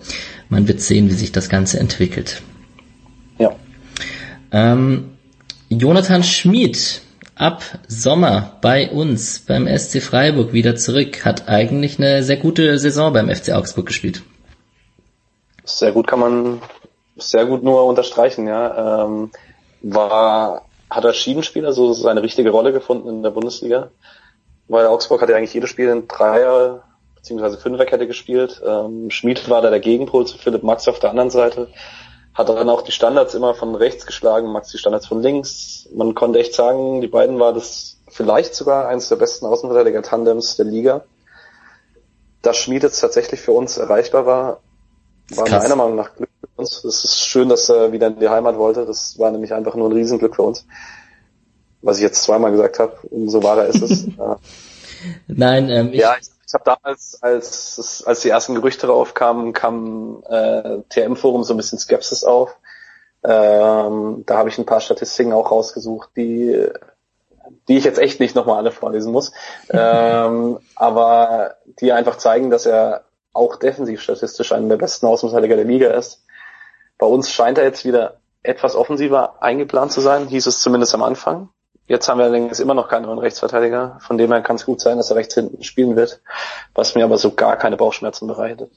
Man wird sehen, wie sich das Ganze entwickelt. Ja. Ähm, Jonathan Schmid ab Sommer bei uns beim SC Freiburg wieder zurück, hat eigentlich eine sehr gute Saison beim FC Augsburg gespielt. Sehr gut kann man sehr gut nur unterstreichen, ja. Ähm, war, hat er Schiebenspieler so seine richtige Rolle gefunden in der Bundesliga? Weil Augsburg hat ja eigentlich jedes Spiel in Dreier beziehungsweise Fünferkette gespielt. Ähm, Schmied war da der Gegenpol zu Philipp Max auf der anderen Seite hat dann auch die Standards immer von rechts geschlagen, Max die Standards von links. Man konnte echt sagen, die beiden war das vielleicht sogar eines der besten Außenverteidiger-Tandems der Liga. Dass Schmied jetzt tatsächlich für uns erreichbar war, war meiner Meinung nach Glück für uns. Es ist schön, dass er wieder in die Heimat wollte. Das war nämlich einfach nur ein Riesenglück für uns. Was ich jetzt zweimal gesagt habe, umso wahrer ist es. Nein, ähm, ich, ja, ich ich habe damals, als, als die ersten Gerüchte raufkamen, kam äh, TM-Forum so ein bisschen Skepsis auf. Ähm, da habe ich ein paar Statistiken auch rausgesucht, die, die ich jetzt echt nicht nochmal alle vorlesen muss, ähm, aber die einfach zeigen, dass er auch defensiv statistisch einer der besten Außenverteidiger der Liga ist. Bei uns scheint er jetzt wieder etwas offensiver eingeplant zu sein, hieß es zumindest am Anfang. Jetzt haben wir allerdings immer noch keinen neuen Rechtsverteidiger. Von dem her kann es gut sein, dass er rechts hinten spielen wird, was mir aber so gar keine Bauchschmerzen bereitet.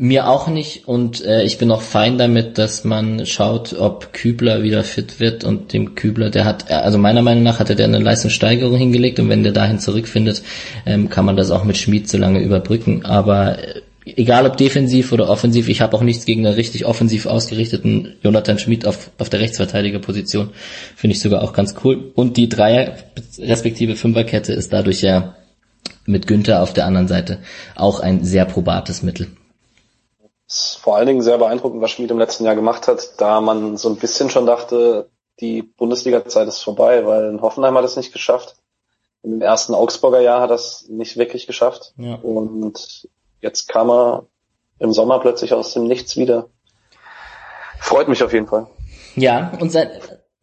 Mir auch nicht und äh, ich bin auch fein damit, dass man schaut, ob Kübler wieder fit wird und dem Kübler, der hat, also meiner Meinung nach hatte der eine Leistungssteigerung hingelegt und wenn der dahin zurückfindet, ähm, kann man das auch mit Schmied so lange überbrücken. Aber äh, egal ob defensiv oder offensiv, ich habe auch nichts gegen einen richtig offensiv ausgerichteten Jonathan Schmid auf, auf der Rechtsverteidigerposition. Finde ich sogar auch ganz cool. Und die Dreier respektive Fünferkette ist dadurch ja mit Günther auf der anderen Seite auch ein sehr probates Mittel. ist vor allen Dingen sehr beeindruckend, was Schmid im letzten Jahr gemacht hat, da man so ein bisschen schon dachte, die Bundesliga-Zeit ist vorbei, weil in Hoffenheim hat es nicht geschafft. Im ersten Augsburger Jahr hat er es nicht wirklich geschafft. Ja. Und jetzt kam er im Sommer plötzlich aus dem Nichts wieder. Freut mich auf jeden Fall. Ja, und sein,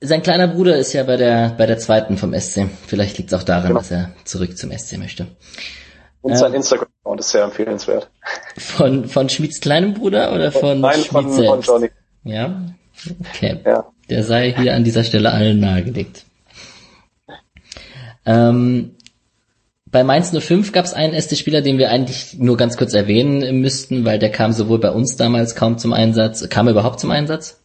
sein kleiner Bruder ist ja bei der, bei der zweiten vom SC. Vielleicht liegt es auch daran, genau. dass er zurück zum SC möchte. Und sein ähm, Instagram-Account ist sehr empfehlenswert. Von, von Schmieds kleinem Bruder oder von Nein, Schmied von, selbst? von Johnny. Ja? Okay. Ja. Der sei hier an dieser Stelle allen nahegelegt. Ähm, bei Mainz 05 gab es einen SC-Spieler, den wir eigentlich nur ganz kurz erwähnen müssten, weil der kam sowohl bei uns damals kaum zum Einsatz. Kam er überhaupt zum Einsatz?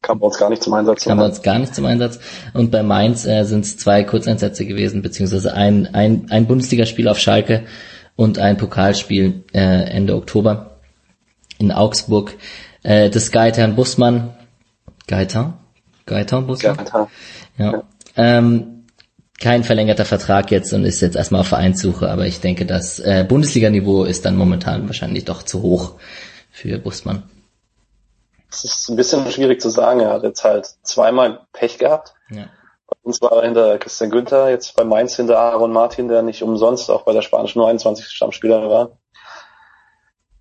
Kam bei uns gar nicht zum Einsatz. Kam bei uns gar nicht zum Einsatz. Und bei Mainz äh, sind es zwei Kurzeinsätze gewesen, beziehungsweise ein, ein, ein Bundesligaspiel auf Schalke und ein Pokalspiel äh, Ende Oktober in Augsburg. Äh, des Gaetan Bussmann. Gaetan? Gaetan Bussmann? Gaetan. Ja. ja. Ähm, kein verlängerter Vertrag jetzt und ist jetzt erstmal auf Vereinssuche, aber ich denke, das äh, Bundesliga-Niveau ist dann momentan wahrscheinlich doch zu hoch für Bussmann. Das ist ein bisschen schwierig zu sagen. Er hat jetzt halt zweimal Pech gehabt. Ja. Bei uns war er hinter Christian Günther, jetzt bei Mainz hinter Aaron Martin, der nicht umsonst auch bei der spanischen 29 Stammspieler war.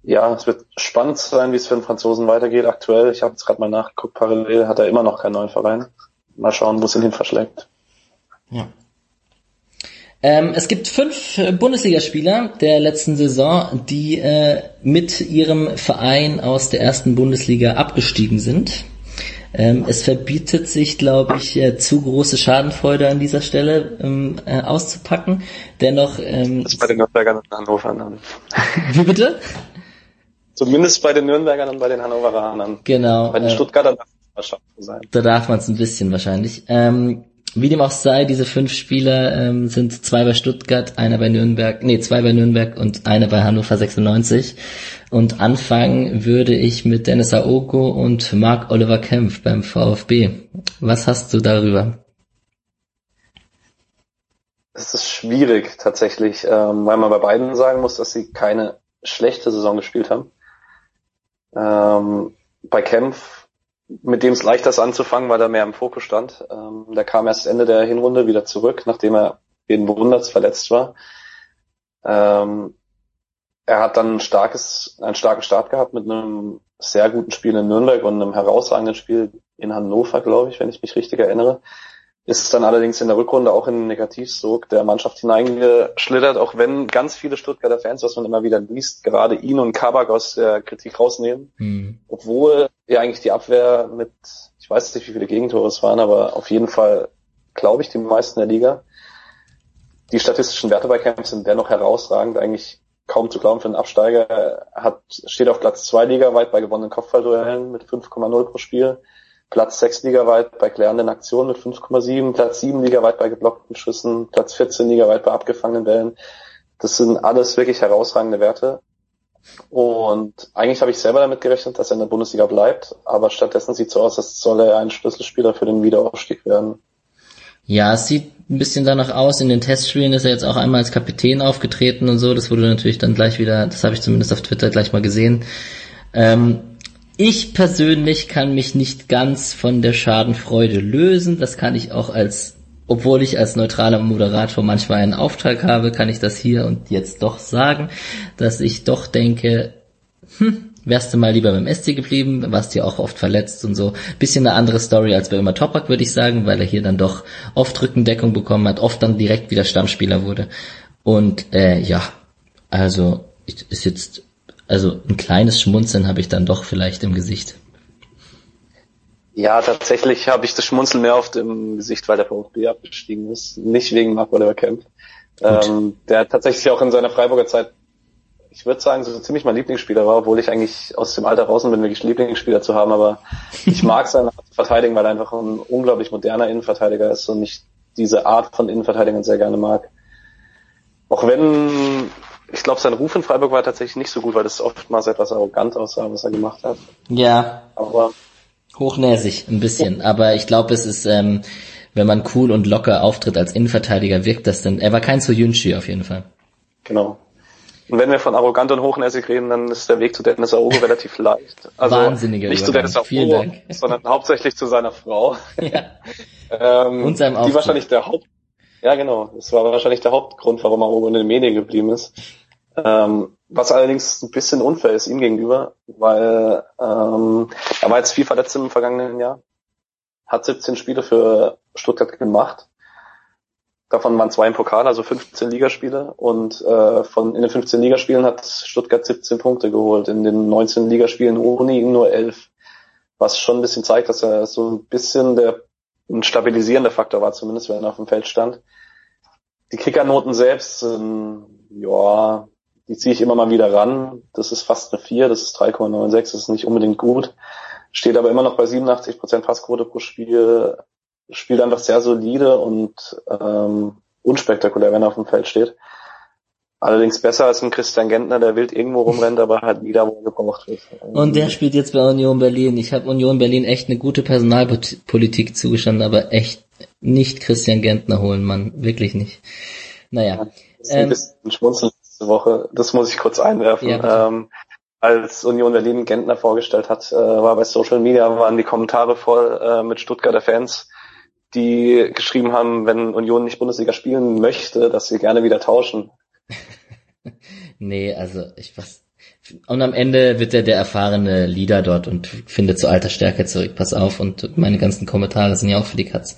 Ja, es wird spannend sein, wie es für den Franzosen weitergeht. Aktuell, ich habe jetzt gerade mal nachgeguckt, parallel hat er immer noch keinen neuen Verein. Mal schauen, wo es ihn hin verschlägt. Ja. Ähm, es gibt fünf äh, Bundesligaspieler der letzten Saison, die äh, mit ihrem Verein aus der ersten Bundesliga abgestiegen sind. Ähm, es verbietet sich, glaube ich, äh, zu große Schadenfreude an dieser Stelle ähm, äh, auszupacken. Dennoch. Ähm, das ist bei den Nürnbergern und Hannoveranern. Wie bitte? Zumindest bei den Nürnbergern und bei den Hannoveranern. Genau. Bei den äh, Stuttgartern darf es sein. Da darf man es ein bisschen wahrscheinlich. Ähm, wie dem auch sei, diese fünf Spieler ähm, sind zwei bei Stuttgart, einer bei Nürnberg, nee, zwei bei Nürnberg und einer bei Hannover 96. Und anfangen würde ich mit Dennis Aogo und Mark Oliver Kempf beim VfB. Was hast du darüber? Es ist schwierig tatsächlich, ähm, weil man bei beiden sagen muss, dass sie keine schlechte Saison gespielt haben. Ähm, bei Kempf mit dem es leichter ist anzufangen, weil er mehr im Fokus stand. Ähm, der kam erst Ende der Hinrunde wieder zurück, nachdem er jeden Wunders verletzt war. Ähm, er hat dann ein starkes, einen starken Start gehabt mit einem sehr guten Spiel in Nürnberg und einem herausragenden Spiel in Hannover, glaube ich, wenn ich mich richtig erinnere ist dann allerdings in der Rückrunde auch in den Negativsog der Mannschaft hineingeschlittert, auch wenn ganz viele Stuttgarter Fans, was man immer wieder liest, gerade ihn und Kabak aus der Kritik rausnehmen, mhm. obwohl ja eigentlich die Abwehr mit, ich weiß nicht, wie viele Gegentore es waren, aber auf jeden Fall, glaube ich, die meisten der Liga. Die statistischen Werte bei Camp sind dennoch herausragend, eigentlich kaum zu glauben für einen Absteiger. Er hat, steht auf Platz zwei Liga weit bei gewonnenen Kopfballduellen mit 5,0 pro Spiel Platz 6 ligaweit bei klärenden Aktionen mit 5,7, Platz 7 ligaweit bei geblockten Schüssen, Platz 14 ligaweit bei abgefangenen Bällen. Das sind alles wirklich herausragende Werte. Und eigentlich habe ich selber damit gerechnet, dass er in der Bundesliga bleibt, aber stattdessen sieht es so aus, als soll er ein Schlüsselspieler für den Wiederaufstieg werden. Ja, es sieht ein bisschen danach aus. In den Testspielen ist er jetzt auch einmal als Kapitän aufgetreten und so. Das wurde natürlich dann gleich wieder, das habe ich zumindest auf Twitter gleich mal gesehen. Ähm, ich persönlich kann mich nicht ganz von der Schadenfreude lösen. Das kann ich auch als, obwohl ich als neutraler Moderator manchmal einen Auftrag habe, kann ich das hier und jetzt doch sagen, dass ich doch denke, hm, wärst du mal lieber beim SC geblieben, warst dir auch oft verletzt und so. Bisschen eine andere Story als bei Ömer Topak, würde ich sagen, weil er hier dann doch oft Rückendeckung bekommen hat, oft dann direkt wieder Stammspieler wurde. Und äh, ja, also ist jetzt also ein kleines Schmunzeln habe ich dann doch vielleicht im Gesicht. Ja, tatsächlich habe ich das Schmunzeln mehr auf dem Gesicht, weil der VfB abgestiegen ist. Nicht wegen Mark Oliver Kemp. Ähm, der tatsächlich auch in seiner Freiburger Zeit, ich würde sagen, so ziemlich mein Lieblingsspieler war, obwohl ich eigentlich aus dem Alter draußen bin, wirklich Lieblingsspieler zu haben. Aber ich mag seine Art zu verteidigen, weil er einfach ein unglaublich moderner Innenverteidiger ist und ich diese Art von Innenverteidigern sehr gerne mag. Auch wenn ich glaube, sein Ruf in Freiburg war tatsächlich nicht so gut, weil das oftmals etwas arrogant aussah, was er gemacht hat. Ja. Aber hochnäsig ein bisschen, aber ich glaube, es ist, ähm, wenn man cool und locker auftritt als Innenverteidiger, wirkt das dann. Er war kein Soyunchi auf jeden Fall. Genau. Und wenn wir von arrogant und hochnäsig reden, dann ist der Weg zu Dennis Aogo relativ leicht. Also Wahnsinniger nicht Übergang. zu Dennis Aogo, sondern hauptsächlich zu seiner Frau. Ja. ähm, und seinem Auftritt. Die wahrscheinlich der Haupt ja, genau. Das war wahrscheinlich der Hauptgrund, warum Aogo in den Medien geblieben ist. Ähm, was allerdings ein bisschen unfair ist ihm gegenüber, weil ähm, er war jetzt viel verletzt im vergangenen Jahr, hat 17 Spiele für Stuttgart gemacht, Davon waren zwei im Pokal, also 15 Ligaspiele. Und äh, von in den 15 Ligaspielen hat Stuttgart 17 Punkte geholt. In den 19 Ligaspielen ohne ihn nur 11. Was schon ein bisschen zeigt, dass er so ein bisschen der ein stabilisierender Faktor war, zumindest wenn er auf dem Feld stand. Die Kickernoten selbst sind, ja, die ziehe ich immer mal wieder ran. Das ist fast eine 4, das ist 3,96, das ist nicht unbedingt gut. Steht aber immer noch bei 87% Passquote pro Spiel, spielt einfach sehr solide und ähm, unspektakulär, wenn er auf dem Feld steht. Allerdings besser als ein Christian Gentner, der wild irgendwo rumrennt, aber halt wieder, wo er gebraucht wird. Und der spielt jetzt bei Union Berlin. Ich habe Union Berlin echt eine gute Personalpolitik zugestanden, aber echt nicht Christian Gentner holen, Mann. Wirklich nicht. Naja. Das ist ein ähm, bisschen schmunzeln letzte Woche. Das muss ich kurz einwerfen. Ja, ähm, als Union Berlin Gentner vorgestellt hat, äh, war bei Social Media, waren die Kommentare voll äh, mit Stuttgarter Fans, die geschrieben haben, wenn Union nicht Bundesliga spielen möchte, dass sie gerne wieder tauschen. nee, also ich was. Und am Ende wird er der erfahrene Leader dort und findet zu alter Stärke zurück. Pass auf, und meine ganzen Kommentare sind ja auch für die Katz.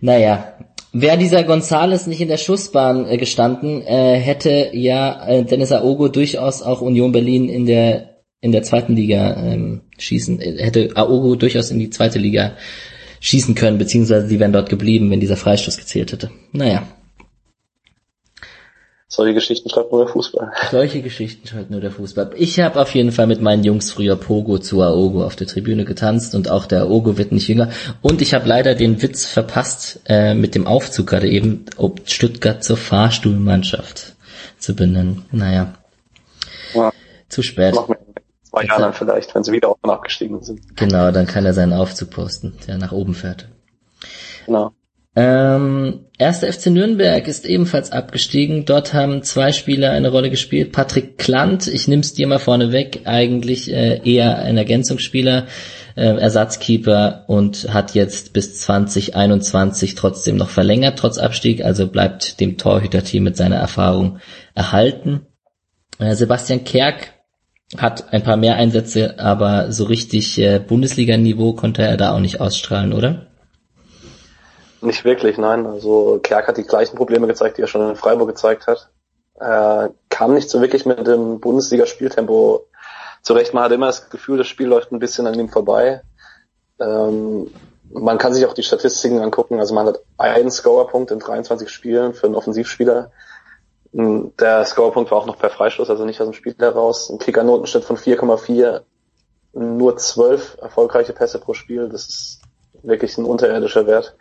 Naja, Wäre dieser Gonzales nicht in der Schussbahn äh, gestanden, äh, hätte ja äh, Dennis Aogo durchaus auch Union Berlin in der in der zweiten Liga ähm, schießen, äh, hätte Aogo durchaus in die zweite Liga schießen können, beziehungsweise die wären dort geblieben, wenn dieser Freistoß gezählt hätte. Naja. Solche Geschichten schreibt nur der Fußball. Solche Geschichten schreibt nur der Fußball. Ich habe auf jeden Fall mit meinen Jungs früher Pogo zu Aogo auf der Tribüne getanzt und auch der Aogo wird nicht jünger. Und ich habe leider den Witz verpasst, äh, mit dem Aufzug gerade eben, ob Stuttgart zur Fahrstuhlmannschaft zu benennen. Naja. Ja. Zu spät. Machen wir zwei Jahren vielleicht, wenn sie wieder und abgestiegen sind. Genau, dann kann er seinen Aufzug posten, der nach oben fährt. Genau. Ähm, erster FC Nürnberg ist ebenfalls abgestiegen. Dort haben zwei Spieler eine Rolle gespielt. Patrick Klant, ich nimm's dir mal vorne weg, eigentlich äh, eher ein Ergänzungsspieler, äh, Ersatzkeeper und hat jetzt bis 2021 trotzdem noch verlängert, trotz Abstieg, also bleibt dem Torhüterteam mit seiner Erfahrung erhalten. Äh, Sebastian Kerk hat ein paar mehr Einsätze, aber so richtig äh, Bundesliga-Niveau konnte er da auch nicht ausstrahlen, oder? Nicht wirklich, nein. Also Kerk hat die gleichen Probleme gezeigt, die er schon in Freiburg gezeigt hat. Er kam nicht so wirklich mit dem Bundesliga-Spieltempo zurecht. Man hat immer das Gefühl, das Spiel läuft ein bisschen an ihm vorbei. Ähm, man kann sich auch die Statistiken angucken. Also man hat einen Scorerpunkt in 23 Spielen für einen Offensivspieler. Der Scorerpunkt war auch noch per Freistoß, also nicht aus dem Spiel heraus. Ein Kickernotenschnitt von 4,4, nur 12 erfolgreiche Pässe pro Spiel. Das ist wirklich ein unterirdischer Wert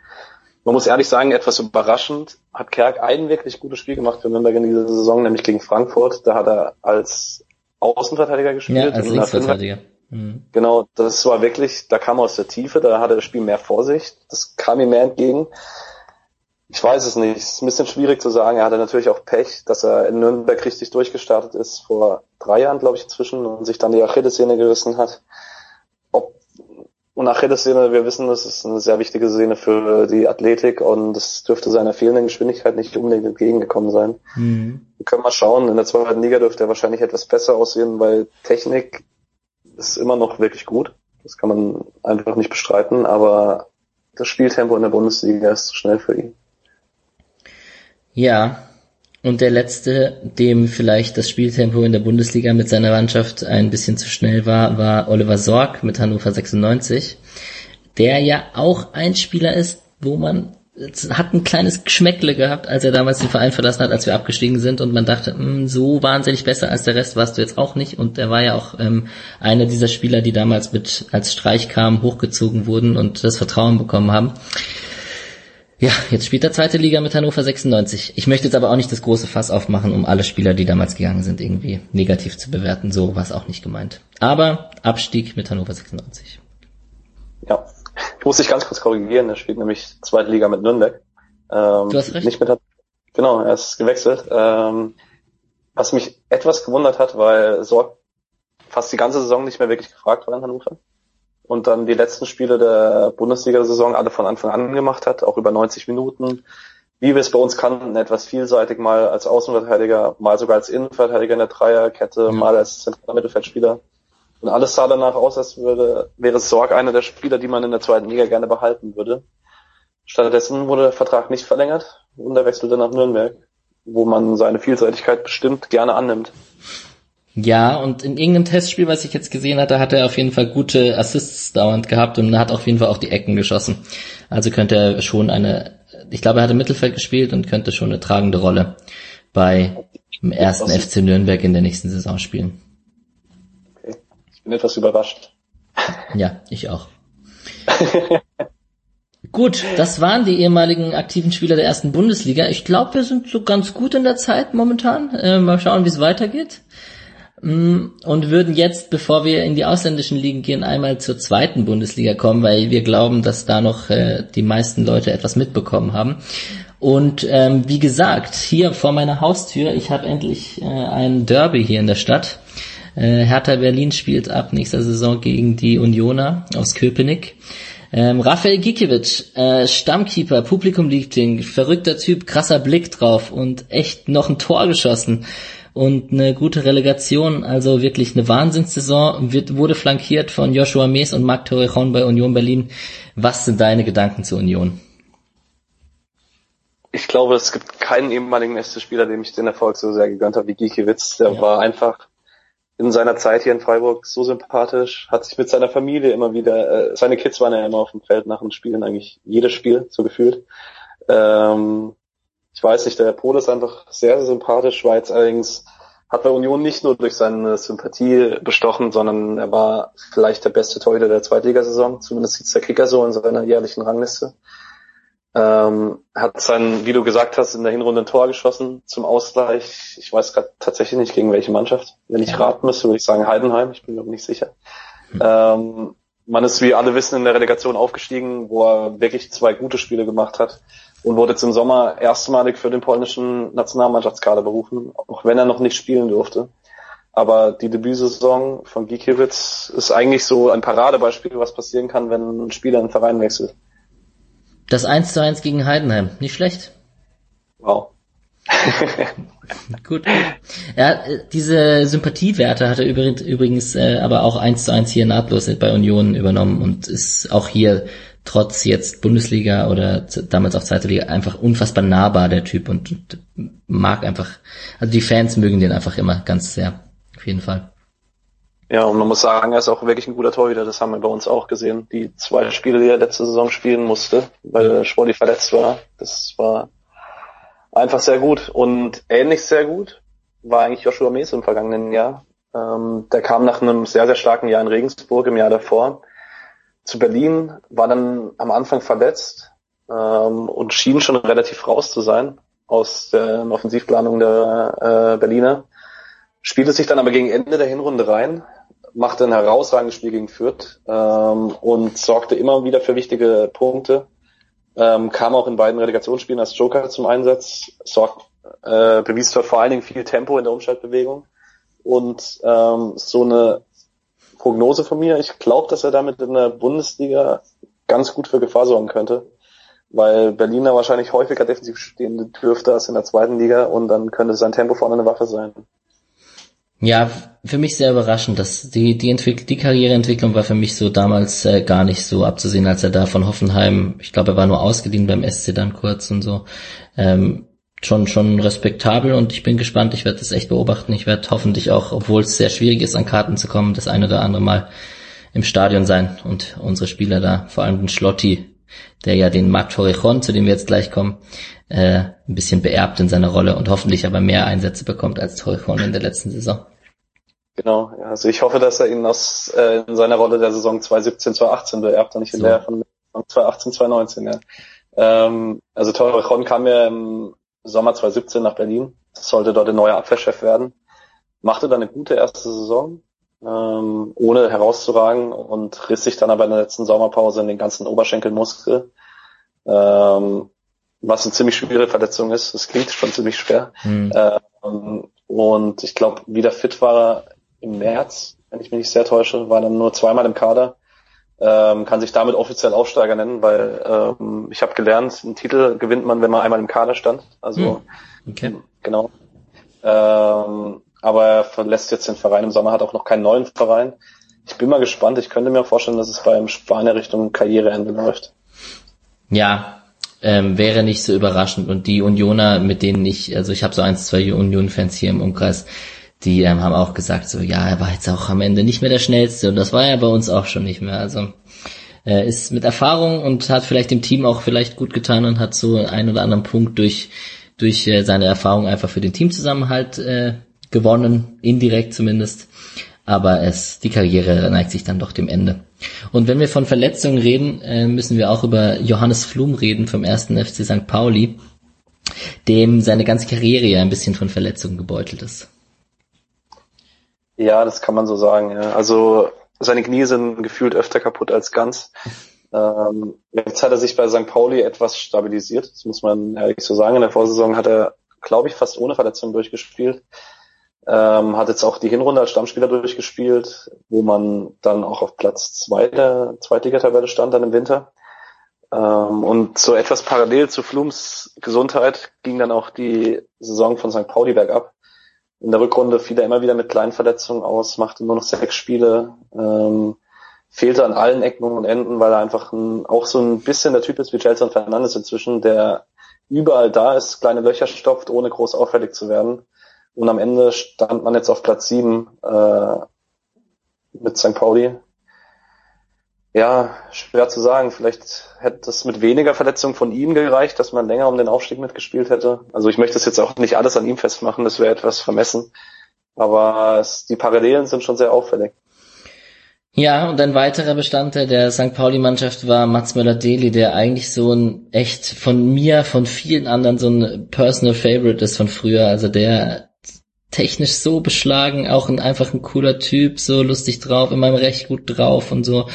man muss ehrlich sagen, etwas überraschend hat Kerk ein wirklich gutes Spiel gemacht für Nürnberg in dieser Saison, nämlich gegen Frankfurt. Da hat er als Außenverteidiger gespielt. Ja, als Linksverteidiger. Mhm. Genau, das war wirklich, da kam er aus der Tiefe, da hatte das Spiel mehr Vorsicht, das kam ihm mehr entgegen. Ich weiß es nicht, es ist ein bisschen schwierig zu sagen. Er hatte natürlich auch Pech, dass er in Nürnberg richtig durchgestartet ist, vor drei Jahren, glaube ich, inzwischen, und sich dann die Achillessehne gerissen hat. Und Achilles-Szene, wir wissen, das ist eine sehr wichtige Szene für die Athletik und es dürfte seiner fehlenden Geschwindigkeit nicht unbedingt entgegengekommen sein. Mhm. Wir können mal schauen, in der zweiten Liga dürfte er wahrscheinlich etwas besser aussehen, weil Technik ist immer noch wirklich gut. Das kann man einfach nicht bestreiten, aber das Spieltempo in der Bundesliga ist zu schnell für ihn. Ja, und der letzte, dem vielleicht das Spieltempo in der Bundesliga mit seiner Mannschaft ein bisschen zu schnell war, war Oliver Sorg mit Hannover 96, der ja auch ein Spieler ist, wo man hat ein kleines Geschmäckle gehabt, als er damals den Verein verlassen hat, als wir abgestiegen sind und man dachte, mh, hm, so wahnsinnig besser als der Rest warst du jetzt auch nicht und er war ja auch ähm, einer dieser Spieler, die damals mit als Streich kamen, hochgezogen wurden und das Vertrauen bekommen haben. Ja, jetzt spielt er zweite Liga mit Hannover 96. Ich möchte jetzt aber auch nicht das große Fass aufmachen, um alle Spieler, die damals gegangen sind, irgendwie negativ zu bewerten. So war es auch nicht gemeint. Aber Abstieg mit Hannover 96. Ja, ich muss dich ganz kurz korrigieren. Er spielt nämlich zweite Liga mit Nürnberg. Ähm, du hast recht. Nicht mit, genau, er ist gewechselt. Ähm, was mich etwas gewundert hat, weil Sorg fast die ganze Saison nicht mehr wirklich gefragt war in Hannover und dann die letzten Spiele der Bundesliga-Saison alle von Anfang an gemacht hat, auch über 90 Minuten. Wie wir es bei uns kannten, etwas vielseitig, mal als Außenverteidiger, mal sogar als Innenverteidiger in der Dreierkette, ja. mal als zentraler Mittelfeldspieler. Und alles sah danach aus, als würde, wäre Sorg einer der Spieler, die man in der zweiten Liga gerne behalten würde. Stattdessen wurde der Vertrag nicht verlängert. und er wechselte nach Nürnberg, wo man seine Vielseitigkeit bestimmt gerne annimmt. Ja, und in irgendeinem Testspiel, was ich jetzt gesehen hatte, hat er auf jeden Fall gute Assists dauernd gehabt und hat auf jeden Fall auch die Ecken geschossen. Also könnte er schon eine, ich glaube, er hat im Mittelfeld gespielt und könnte schon eine tragende Rolle bei dem ersten FC Nürnberg in der nächsten Saison spielen. Okay. Ich bin etwas überrascht. Ja, ich auch. Gut, das waren die ehemaligen aktiven Spieler der ersten Bundesliga. Ich glaube, wir sind so ganz gut in der Zeit momentan. Äh, mal schauen, wie es weitergeht. Mm, und würden jetzt, bevor wir in die ausländischen Ligen gehen, einmal zur zweiten Bundesliga kommen, weil wir glauben, dass da noch äh, die meisten Leute etwas mitbekommen haben. Und ähm, wie gesagt, hier vor meiner Haustür, ich habe endlich äh, ein Derby hier in der Stadt. Äh, Hertha Berlin spielt ab nächster Saison gegen die Unioner aus Köpenick. Ähm, Raphael Gikiewicz, äh, Stammkeeper, Publikumliebling, verrückter Typ, krasser Blick drauf und echt noch ein Tor geschossen und eine gute Relegation, also wirklich eine Wahnsinnssaison, wird, wurde flankiert von Joshua Mees und Marc Torrejon bei Union Berlin. Was sind deine Gedanken zur Union? Ich glaube, es gibt keinen ehemaligen SC-Spieler, dem ich den Erfolg so sehr gegönnt habe wie Gikiewicz. Der ja. war einfach in seiner Zeit hier in Freiburg so sympathisch, hat sich mit seiner Familie immer wieder, äh, seine Kids waren ja immer auf dem Feld nach den Spielen, eigentlich jedes Spiel, so gefühlt. Ähm, ich weiß nicht, der Pol ist einfach sehr, sehr sympathisch, jetzt allerdings, hat bei Union nicht nur durch seine Sympathie bestochen, sondern er war vielleicht der beste Torhüter der Zweitligasaison, zumindest sieht der Kicker so in seiner jährlichen Rangliste. Ähm, hat sein, wie du gesagt hast, in der Hinrunde ein Tor geschossen zum Ausgleich. Ich weiß gerade tatsächlich nicht, gegen welche Mannschaft. Wenn ich raten müsste, würde ich sagen Heidenheim. Ich bin mir aber nicht sicher. Mhm. Ähm, man ist, wie alle wissen, in der Relegation aufgestiegen, wo er wirklich zwei gute Spiele gemacht hat und wurde zum Sommer erstmalig für den polnischen Nationalmannschaftskader berufen, auch wenn er noch nicht spielen durfte. Aber die Debütsaison von Gikiewicz ist eigentlich so ein Paradebeispiel, was passieren kann, wenn ein Spieler einen Verein wechselt. Das 1 zu 1 gegen Heidenheim, nicht schlecht. Wow. gut, gut. Ja, diese Sympathiewerte hat er übrigens äh, aber auch 1 zu 1 hier nahtlos bei Union übernommen und ist auch hier trotz jetzt Bundesliga oder damals auch zweite Liga einfach unfassbar nahbar, der Typ, und, und mag einfach, also die Fans mögen den einfach immer ganz sehr, auf jeden Fall. Ja, und man muss sagen, er ist auch wirklich ein guter Torhüter, das haben wir bei uns auch gesehen. Die zwei Spiele, die er letzte Saison spielen musste, weil Sporty verletzt war, das war einfach sehr gut. Und ähnlich sehr gut war eigentlich Joshua Mees im vergangenen Jahr. Ähm, der kam nach einem sehr, sehr starken Jahr in Regensburg im Jahr davor zu Berlin, war dann am Anfang verletzt ähm, und schien schon relativ raus zu sein aus der Offensivplanung der äh, Berliner. Spielte sich dann aber gegen Ende der Hinrunde rein, machte ein herausragendes Spiel gegen Fürth ähm, und sorgte immer wieder für wichtige Punkte. Ähm, kam auch in beiden Relegationsspielen als Joker zum Einsatz, sorgt, äh, bewies dort vor allen Dingen viel Tempo in der Umschaltbewegung und ähm, so eine Prognose von mir. Ich glaube, dass er damit in der Bundesliga ganz gut für Gefahr sorgen könnte, weil Berliner wahrscheinlich häufiger defensiv stehen dürfte als in der zweiten Liga und dann könnte sein Tempo vorne eine Waffe sein. Ja, für mich sehr überraschend, dass die die Entwickl die Karriereentwicklung war für mich so damals äh, gar nicht so abzusehen, als er da von Hoffenheim, ich glaube, er war nur ausgeliehen beim SC dann kurz und so. Ähm, schon schon respektabel und ich bin gespannt. Ich werde das echt beobachten. Ich werde hoffentlich auch, obwohl es sehr schwierig ist, an Karten zu kommen, das eine oder andere Mal im Stadion sein und unsere Spieler da, vor allem den Schlotti, der ja den Marc Torrejon, zu dem wir jetzt gleich kommen, äh, ein bisschen beerbt in seiner Rolle und hoffentlich aber mehr Einsätze bekommt als Torrejon in der letzten Saison. Genau, also ich hoffe, dass er ihn aus äh, in seiner Rolle der Saison 2017, 2018 beerbt und nicht in so. der von 2018, 2019, ja. Ähm, also Torrejon kam ja im Sommer 2017 nach Berlin, sollte dort ein neuer Abwehrchef werden, machte dann eine gute erste Saison, ähm, ohne herauszuragen und riss sich dann aber in der letzten Sommerpause in den ganzen Oberschenkelmuskel, ähm, was eine ziemlich schwere Verletzung ist. Das klingt schon ziemlich schwer. Mhm. Ähm, und ich glaube, wieder fit war er im März, wenn ich mich nicht sehr täusche, war dann nur zweimal im Kader ähm, kann sich damit offiziell Aufsteiger nennen, weil ähm, ich habe gelernt, einen Titel gewinnt man, wenn man einmal im Kader stand. Also hm. okay. genau. Ähm, aber er verlässt jetzt den Verein im Sommer, hat auch noch keinen neuen Verein. Ich bin mal gespannt. Ich könnte mir vorstellen, dass es beim Spanier Richtung Karriereende läuft. Ja, ähm, wäre nicht so überraschend. Und die Unioner, mit denen ich, also ich habe so eins, zwei Union-Fans hier im Umkreis, die ähm, haben auch gesagt, so ja, er war jetzt auch am Ende nicht mehr der schnellste und das war er bei uns auch schon nicht mehr. Also er ist mit Erfahrung und hat vielleicht dem Team auch vielleicht gut getan und hat so einen oder anderen Punkt durch durch äh, seine Erfahrung einfach für den Teamzusammenhalt äh, gewonnen, indirekt zumindest. Aber es die Karriere neigt sich dann doch dem Ende. Und wenn wir von Verletzungen reden, äh, müssen wir auch über Johannes Flum reden vom ersten FC St. Pauli, dem seine ganze Karriere ja ein bisschen von Verletzungen gebeutelt ist. Ja, das kann man so sagen. Ja. Also seine Knie sind gefühlt öfter kaputt als ganz. Ähm, jetzt hat er sich bei St. Pauli etwas stabilisiert, das muss man ehrlich so sagen. In der Vorsaison hat er, glaube ich, fast ohne Verletzung durchgespielt. Ähm, hat jetzt auch die Hinrunde als Stammspieler durchgespielt, wo man dann auch auf Platz zwei der Zweitligatabelle stand dann im Winter. Ähm, und so etwas parallel zu Flums Gesundheit ging dann auch die Saison von St. Pauli bergab in der Rückrunde fiel er immer wieder mit kleinen Verletzungen aus, machte nur noch sechs Spiele, ähm, fehlte an allen Ecken und Enden, weil er einfach ein, auch so ein bisschen der Typ ist wie Jelson Fernandes inzwischen, der überall da ist, kleine Löcher stopft, ohne groß auffällig zu werden. Und am Ende stand man jetzt auf Platz sieben äh, mit St. Pauli ja, schwer zu sagen. Vielleicht hätte es mit weniger Verletzungen von ihm gereicht, dass man länger um den Aufstieg mitgespielt hätte. Also ich möchte das jetzt auch nicht alles an ihm festmachen, das wäre etwas vermessen. Aber es, die Parallelen sind schon sehr auffällig. Ja, und ein weiterer Bestandteil der St. Pauli-Mannschaft war Mats Möller-Deli, der eigentlich so ein echt von mir, von vielen anderen so ein Personal Favorite ist von früher. Also der technisch so beschlagen, auch ein einfach ein cooler Typ, so lustig drauf, immer recht gut drauf und so,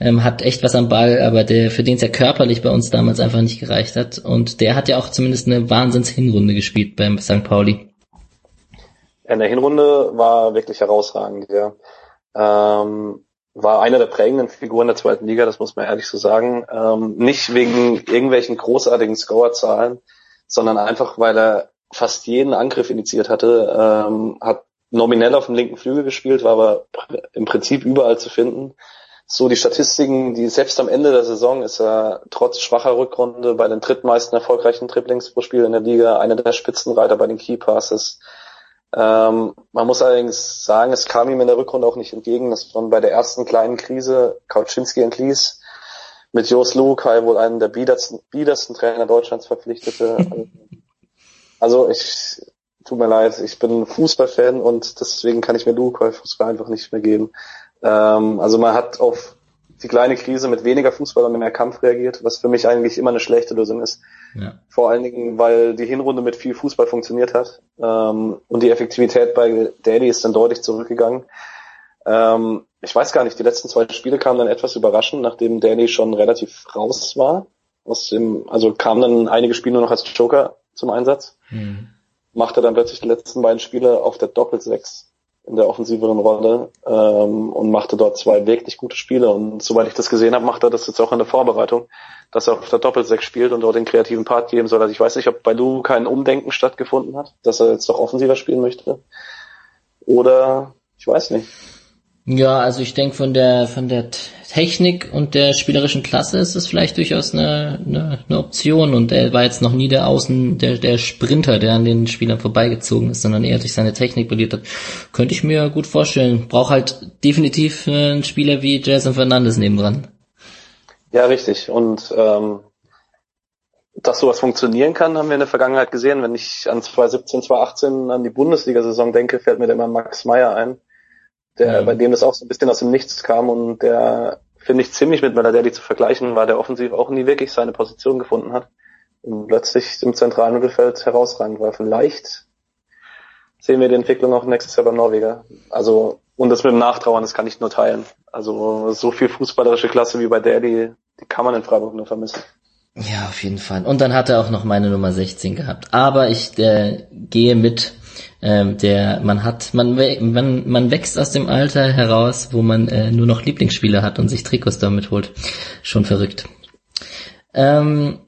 ähm, hat echt was am Ball, aber der, für den es ja körperlich bei uns damals einfach nicht gereicht hat. Und der hat ja auch zumindest eine Wahnsinns-Hinrunde gespielt beim St. Pauli. In der Hinrunde war wirklich herausragend, ja. Ähm, war einer der prägenden Figuren der zweiten Liga, das muss man ehrlich so sagen. Ähm, nicht wegen irgendwelchen großartigen Scorerzahlen, sondern einfach, weil er fast jeden Angriff initiiert hatte, ähm, hat nominell auf dem linken Flügel gespielt, war aber im Prinzip überall zu finden. So die Statistiken, die selbst am Ende der Saison ist er trotz schwacher Rückrunde bei den drittmeisten erfolgreichen Triplings pro Spiel in der Liga, einer der Spitzenreiter bei den Key Passes. Ähm, man muss allerdings sagen, es kam ihm in der Rückrunde auch nicht entgegen, dass man bei der ersten kleinen Krise Kauczynski entließ, mit Jos Lukai wohl einen der biedersten, biedersten Trainer Deutschlands verpflichtete. Also ich, tut mir leid, ich bin Fußballfan und deswegen kann ich mir Luke Fußball einfach nicht mehr geben. Ähm, also man hat auf die kleine Krise mit weniger Fußball und mehr Kampf reagiert, was für mich eigentlich immer eine schlechte Lösung ist. Ja. Vor allen Dingen, weil die Hinrunde mit viel Fußball funktioniert hat ähm, und die Effektivität bei Daly ist dann deutlich zurückgegangen. Ähm, ich weiß gar nicht, die letzten zwei Spiele kamen dann etwas überraschend, nachdem Daly schon relativ raus war. Aus dem, also kamen dann einige Spiele nur noch als Joker zum Einsatz. Mhm. Machte dann plötzlich die letzten beiden Spiele auf der Doppel-Sechs in der offensiveren Rolle ähm, und machte dort zwei wirklich gute Spiele. Und soweit ich das gesehen habe, macht er das jetzt auch in der Vorbereitung, dass er auf der Doppel-Sechs spielt und dort den kreativen Part geben soll. Also ich weiß nicht, ob bei Lu kein Umdenken stattgefunden hat, dass er jetzt doch offensiver spielen möchte. Oder ich weiß nicht. Ja, also ich denke von der von der Technik und der spielerischen Klasse ist es vielleicht durchaus eine, eine, eine Option und er war jetzt noch nie der Außen, der, der Sprinter, der an den Spielern vorbeigezogen ist, sondern eher durch seine Technik brilliert hat. Könnte ich mir gut vorstellen. Braucht halt definitiv einen Spieler wie Jason Fernandes nebendran. Ja, richtig. Und ähm, dass sowas funktionieren kann, haben wir in der Vergangenheit gesehen. Wenn ich an 2017, 2018 an die Bundesliga-Saison denke, fällt mir da immer Max Meyer ein der, mhm. bei dem das auch so ein bisschen aus dem Nichts kam und der, finde ich, ziemlich mit Meladeli zu vergleichen war, der offensiv auch nie wirklich seine Position gefunden hat und plötzlich im zentralen Mittelfeld herausragend war. Vielleicht sehen wir die Entwicklung auch nächstes Jahr beim Norweger. Also, und das mit dem Nachtrauern, das kann ich nur teilen. Also, so viel fußballerische Klasse wie bei Daly, die kann man in Freiburg nur vermissen. Ja, auf jeden Fall. Und dann hat er auch noch meine Nummer 16 gehabt. Aber ich äh, gehe mit ähm, der man hat, man, man, man wächst aus dem Alter heraus, wo man äh, nur noch Lieblingsspieler hat und sich Trikots damit holt. Schon verrückt. Ähm,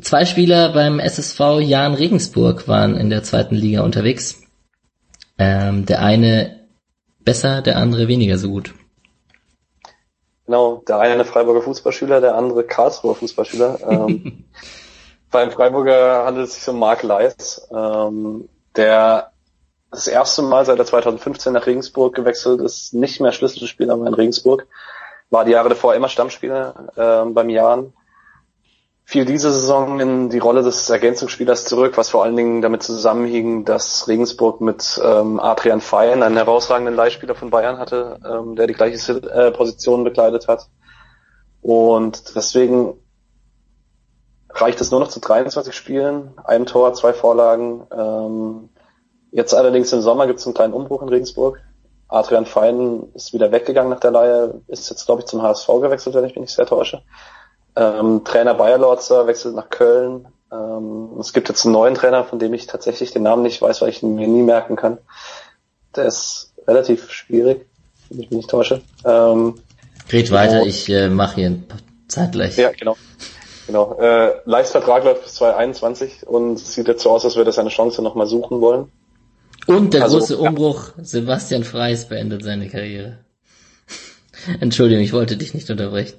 zwei Spieler beim SSV Jan Regensburg waren in der zweiten Liga unterwegs. Ähm, der eine besser, der andere weniger so gut. Genau, der eine Freiburger Fußballschüler, der andere Karlsruher Fußballschüler. Ähm, Beim Freiburger handelt es sich um Mark Leis, ähm, der das erste Mal seit er 2015 nach Regensburg gewechselt ist, nicht mehr Schlüsselspieler in Regensburg, war die Jahre davor immer Stammspieler äh, beim Jahren, fiel diese Saison in die Rolle des Ergänzungsspielers zurück, was vor allen Dingen damit zusammenhing, dass Regensburg mit ähm, Adrian Feyen einen herausragenden Leihspieler von Bayern hatte, ähm, der die gleiche äh, Position bekleidet hat. Und deswegen reicht es nur noch zu 23 Spielen, einem Tor, zwei Vorlagen. Ähm, jetzt allerdings im Sommer gibt es einen kleinen Umbruch in Regensburg. Adrian Fein ist wieder weggegangen nach der Leihe, ist jetzt, glaube ich, zum HSV gewechselt, wenn ich mich nicht sehr täusche. Ähm, Trainer Bayer Lorzer wechselt nach Köln. Ähm, es gibt jetzt einen neuen Trainer, von dem ich tatsächlich den Namen nicht weiß, weil ich ihn mir nie merken kann. Der ist relativ schwierig, wenn ich mich nicht täusche. Ähm, Red weiter, ich äh, mache hier zeitgleich. Ja, genau. Genau. Äh, Leistvertrag läuft bis 2021 und es sieht jetzt so aus, als würde er seine Chance nochmal suchen wollen. Und der also, große Umbruch, Sebastian Freis beendet seine Karriere. Entschuldigung, ich wollte dich nicht unterbrechen.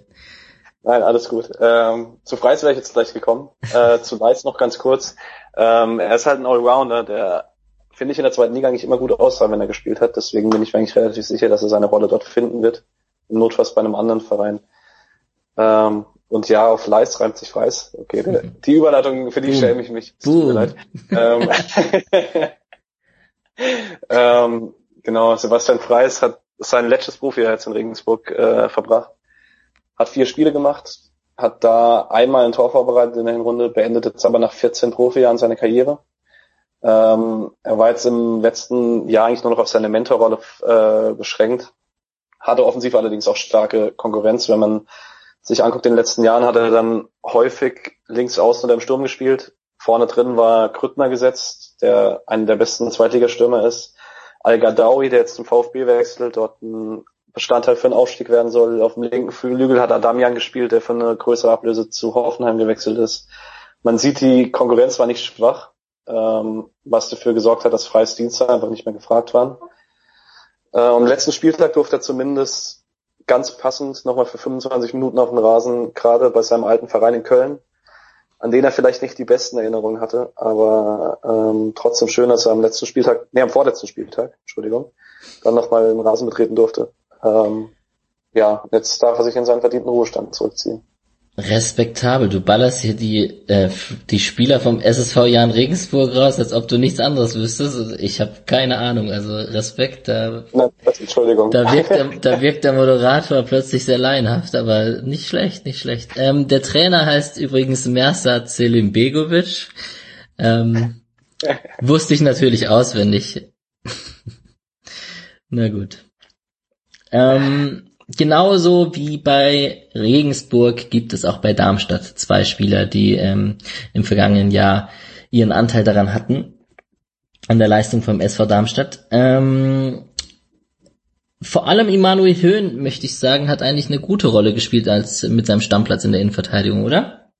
Nein, alles gut. Ähm, zu Freis wäre ich jetzt gleich gekommen. Äh, zu Leis noch ganz kurz. Ähm, er ist halt ein Allrounder, der finde ich in der zweiten Liga eigentlich immer gut aussah, wenn er gespielt hat. Deswegen bin ich mir eigentlich relativ sicher, dass er seine Rolle dort finden wird. Notfalls bei einem anderen Verein. Ähm, und ja, auf Leis reimt sich Freis. Okay, der, die Überleitung, für die schäme ich mich. Tut mir leid. Ähm, ähm, genau, Sebastian Freis hat sein letztes Profijahr jetzt in Regensburg äh, verbracht. Hat vier Spiele gemacht, hat da einmal ein Tor vorbereitet in der Hinrunde, beendet jetzt aber nach 14 Profijahren seine Karriere. Ähm, er war jetzt im letzten Jahr eigentlich nur noch auf seine Mentorrolle äh, beschränkt, hatte offensiv allerdings auch starke Konkurrenz. Wenn man sich anguckt, in den letzten Jahren hat er dann häufig links außen oder im Sturm gespielt. Vorne drin war Krüttner gesetzt, der einer der besten Zweitligastürmer ist. Al-Gadawi, der jetzt zum VfB wechselt, dort ein Bestandteil für einen Aufstieg werden soll. Auf dem linken Flügel hat Adamian gespielt, der für eine größere Ablöse zu Hoffenheim gewechselt ist. Man sieht, die Konkurrenz war nicht schwach, ähm, was dafür gesorgt hat, dass Freies Dienste einfach nicht mehr gefragt waren. Äh, am letzten Spieltag durfte er zumindest ganz passend nochmal für 25 Minuten auf dem Rasen, gerade bei seinem alten Verein in Köln, an den er vielleicht nicht die besten Erinnerungen hatte, aber ähm, trotzdem schön, dass er am letzten Spieltag, nee, am vorletzten Spieltag, Entschuldigung, dann nochmal den Rasen betreten durfte. Ähm, ja, jetzt darf er sich in seinen verdienten Ruhestand zurückziehen. Respektabel, du ballerst hier die, äh, die Spieler vom SSV Jan Regensburg raus, als ob du nichts anderes wüsstest. Ich habe keine Ahnung, also Respekt, da, Na, Entschuldigung. Da wirkt, der, da wirkt der Moderator plötzlich sehr laienhaft, aber nicht schlecht, nicht schlecht. Ähm, der Trainer heißt übrigens Mersa Selimbegovic. Ähm, wusste ich natürlich auswendig. Na gut. Ähm, genauso wie bei Regensburg gibt es auch bei Darmstadt zwei Spieler, die ähm, im vergangenen Jahr ihren Anteil daran hatten, an der Leistung vom SV Darmstadt. Ähm, vor allem Immanuel Höhn, möchte ich sagen, hat eigentlich eine gute Rolle gespielt als mit seinem Stammplatz in der Innenverteidigung, oder?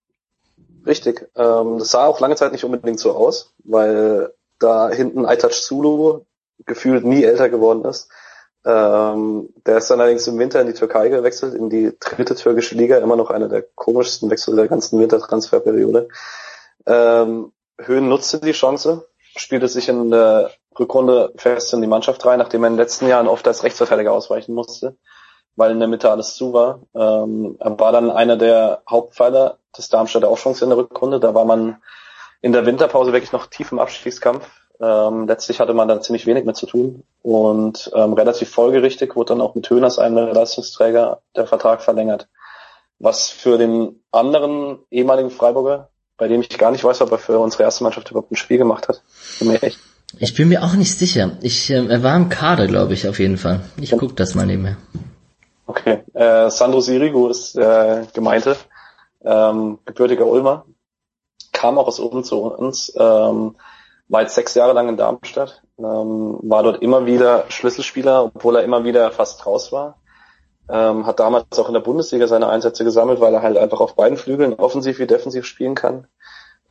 Richtig. Ähm, das sah auch lange Zeit nicht unbedingt so aus, weil da hinten Aytac Sulu gefühlt nie älter geworden ist. Ähm, der ist dann allerdings im Winter in die Türkei gewechselt, in die dritte türkische Liga, immer noch einer der komischsten Wechsel der ganzen Wintertransferperiode. Ähm, Höhen nutzte die Chance, spielte sich in der Rückrunde fest in die Mannschaft rein, nachdem er in den letzten Jahren oft als Rechtsverteidiger ausweichen musste, weil in der Mitte alles zu war. Ähm, er war dann einer der Hauptpfeiler des Darmstädter Aufschwungs in der Rückrunde. Da war man in der Winterpause wirklich noch tief im Abstiegskampf. Ähm, letztlich hatte man da ziemlich wenig mit zu tun und ähm, relativ folgerichtig wurde dann auch mit Höhners einem der Leistungsträger der Vertrag verlängert. Was für den anderen ehemaligen Freiburger, bei dem ich gar nicht weiß, ob er für unsere erste Mannschaft überhaupt ein Spiel gemacht hat. echt. Ich bin mir auch nicht sicher. Ich, äh, er war im Kader, glaube ich, auf jeden Fall. Ich ja. guck das mal nebenher. Okay. Äh, Sandro Sirigu ist äh, gemeinte, ähm, gebürtiger Ulmer, kam auch aus Ulm zu uns. Ähm, war jetzt sechs Jahre lang in Darmstadt, ähm, war dort immer wieder Schlüsselspieler, obwohl er immer wieder fast raus war. Ähm, hat damals auch in der Bundesliga seine Einsätze gesammelt, weil er halt einfach auf beiden Flügeln offensiv wie defensiv spielen kann.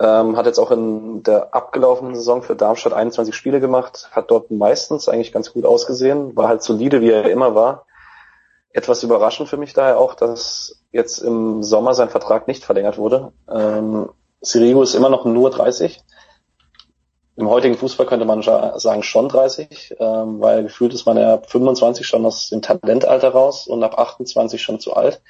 Ähm, hat jetzt auch in der abgelaufenen Saison für Darmstadt 21 Spiele gemacht, hat dort meistens eigentlich ganz gut ausgesehen, war halt solide, wie er immer war. Etwas überraschend für mich daher auch, dass jetzt im Sommer sein Vertrag nicht verlängert wurde. Ähm, Sirigu ist immer noch nur 30. Im heutigen Fußball könnte man sagen schon 30, ähm, weil gefühlt ist man ja ab 25 schon aus dem Talentalter raus und ab 28 schon zu alt.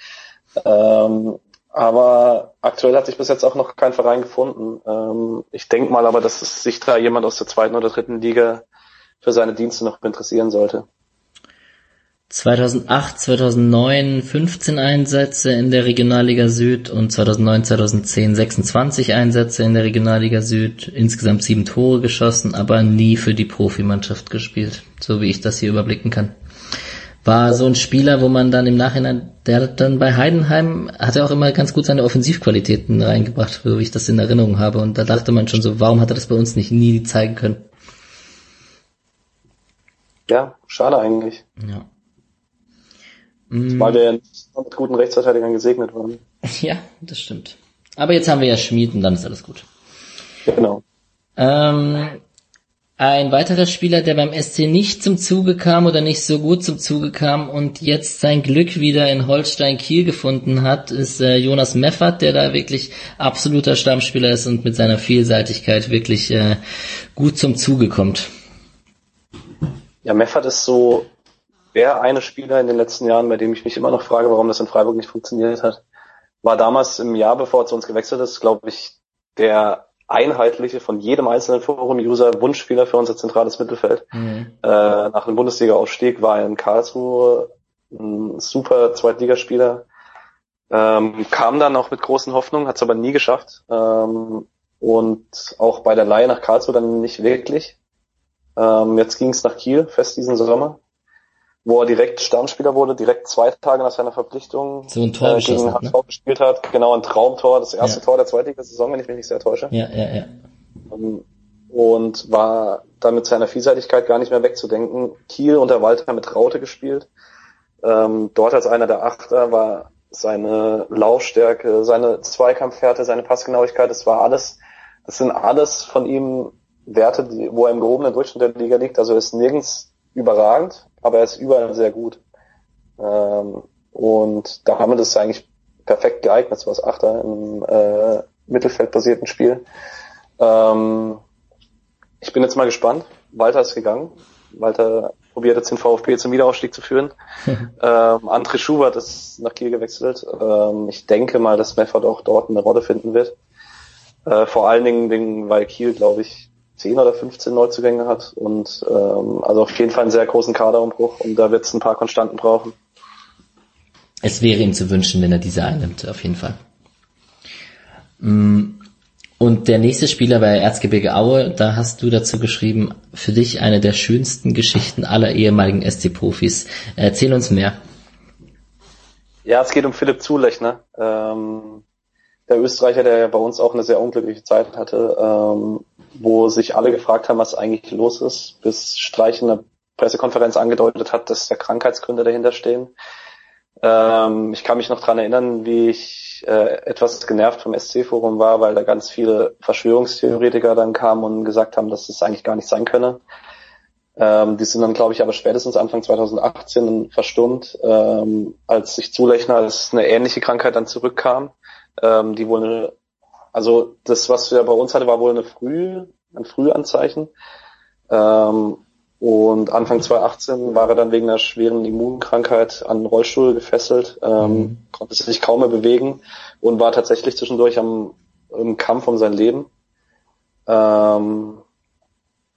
Ähm, aber aktuell hat sich bis jetzt auch noch kein Verein gefunden. Ähm, ich denke mal aber, dass sich da jemand aus der zweiten oder dritten Liga für seine Dienste noch interessieren sollte. 2008, 2009 15 Einsätze in der Regionalliga Süd und 2009, 2010 26 Einsätze in der Regionalliga Süd, insgesamt sieben Tore geschossen, aber nie für die Profimannschaft gespielt, so wie ich das hier überblicken kann. War so ein Spieler, wo man dann im Nachhinein, der hat dann bei Heidenheim, hat er auch immer ganz gut seine Offensivqualitäten reingebracht, so wie ich das in Erinnerung habe. Und da dachte man schon so, warum hat er das bei uns nicht nie zeigen können? Ja, schade eigentlich. Ja. Weil wir mit guten Rechtsverteidigern gesegnet waren. Ja, das stimmt. Aber jetzt haben wir ja Schmied und dann ist alles gut. Genau. Ähm, ein weiterer Spieler, der beim SC nicht zum Zuge kam oder nicht so gut zum Zuge kam und jetzt sein Glück wieder in Holstein Kiel gefunden hat, ist äh, Jonas Meffert, der da wirklich absoluter Stammspieler ist und mit seiner Vielseitigkeit wirklich äh, gut zum Zuge kommt. Ja, Meffert ist so der eine Spieler in den letzten Jahren, bei dem ich mich immer noch frage, warum das in Freiburg nicht funktioniert hat. War damals im Jahr, bevor er zu uns gewechselt ist, glaube ich, der einheitliche von jedem einzelnen Forum-User Wunschspieler für unser zentrales Mittelfeld. Mhm. Äh, nach dem Bundesliga-Aufstieg war er in Karlsruhe ein super Zweitligaspieler. Ähm, kam dann auch mit großen Hoffnungen, hat es aber nie geschafft. Ähm, und auch bei der Leihe nach Karlsruhe dann nicht wirklich. Ähm, jetzt ging es nach Kiel fest diesen Sommer wo er direkt Stammspieler wurde, direkt zwei Tage nach seiner Verpflichtung so ein Tor äh, gegen HSV ne? gespielt hat. Genau, ein Traumtor, das erste ja. Tor der Zweitliga-Saison, wenn ich mich nicht sehr täusche. Ja, ja, ja. Ähm, und war da mit seiner Vielseitigkeit gar nicht mehr wegzudenken. Kiel unter Walter mit Raute gespielt. Ähm, dort als einer der Achter war seine Laufstärke, seine Zweikampfhärte, seine Passgenauigkeit, das war alles, das sind alles von ihm Werte, die, wo er im gehobenen Durchschnitt der Liga liegt. Also er ist nirgends überragend, aber er ist überall sehr gut. Ähm, und da haben wir das eigentlich perfekt geeignet, so als Achter im äh, mittelfeldbasierten Spiel. Ähm, ich bin jetzt mal gespannt. Walter ist gegangen. Walter probiert jetzt den VfB zum Wiederaufstieg zu führen. ähm, André Schubert ist nach Kiel gewechselt. Ähm, ich denke mal, dass Meffert auch dort eine Rolle finden wird. Äh, vor allen Dingen, weil Kiel, glaube ich, 10 oder 15 Neuzugänge hat und ähm, also auf jeden Fall einen sehr großen Kaderumbruch und da wird es ein paar Konstanten brauchen. Es wäre ihm zu wünschen, wenn er diese einnimmt, auf jeden Fall. Mm, und der nächste Spieler bei Erzgebirge Aue, da hast du dazu geschrieben, für dich eine der schönsten Geschichten aller ehemaligen SC-Profis. Erzähl uns mehr. Ja, es geht um Philipp Zulechner. Ähm, der Österreicher, der ja bei uns auch eine sehr unglückliche Zeit hatte, ähm, wo sich alle gefragt haben, was eigentlich los ist, bis Streich in der Pressekonferenz angedeutet hat, dass da Krankheitsgründe dahinter stehen. Ähm, ich kann mich noch dran erinnern, wie ich äh, etwas genervt vom SC-Forum war, weil da ganz viele Verschwörungstheoretiker dann kamen und gesagt haben, dass das eigentlich gar nicht sein könne. Ähm, die sind dann, glaube ich, aber spätestens Anfang 2018 verstummt, ähm, als sich Zulechner als eine ähnliche Krankheit dann zurückkam ähm, die wohl eine, also das, was wir bei uns hatte, war wohl eine Früh, ein Frühanzeichen. Ähm, und Anfang 2018 war er dann wegen einer schweren Immunkrankheit an den Rollstuhl gefesselt, ähm, mhm. konnte sich kaum mehr bewegen und war tatsächlich zwischendurch am im Kampf um sein Leben. Ähm,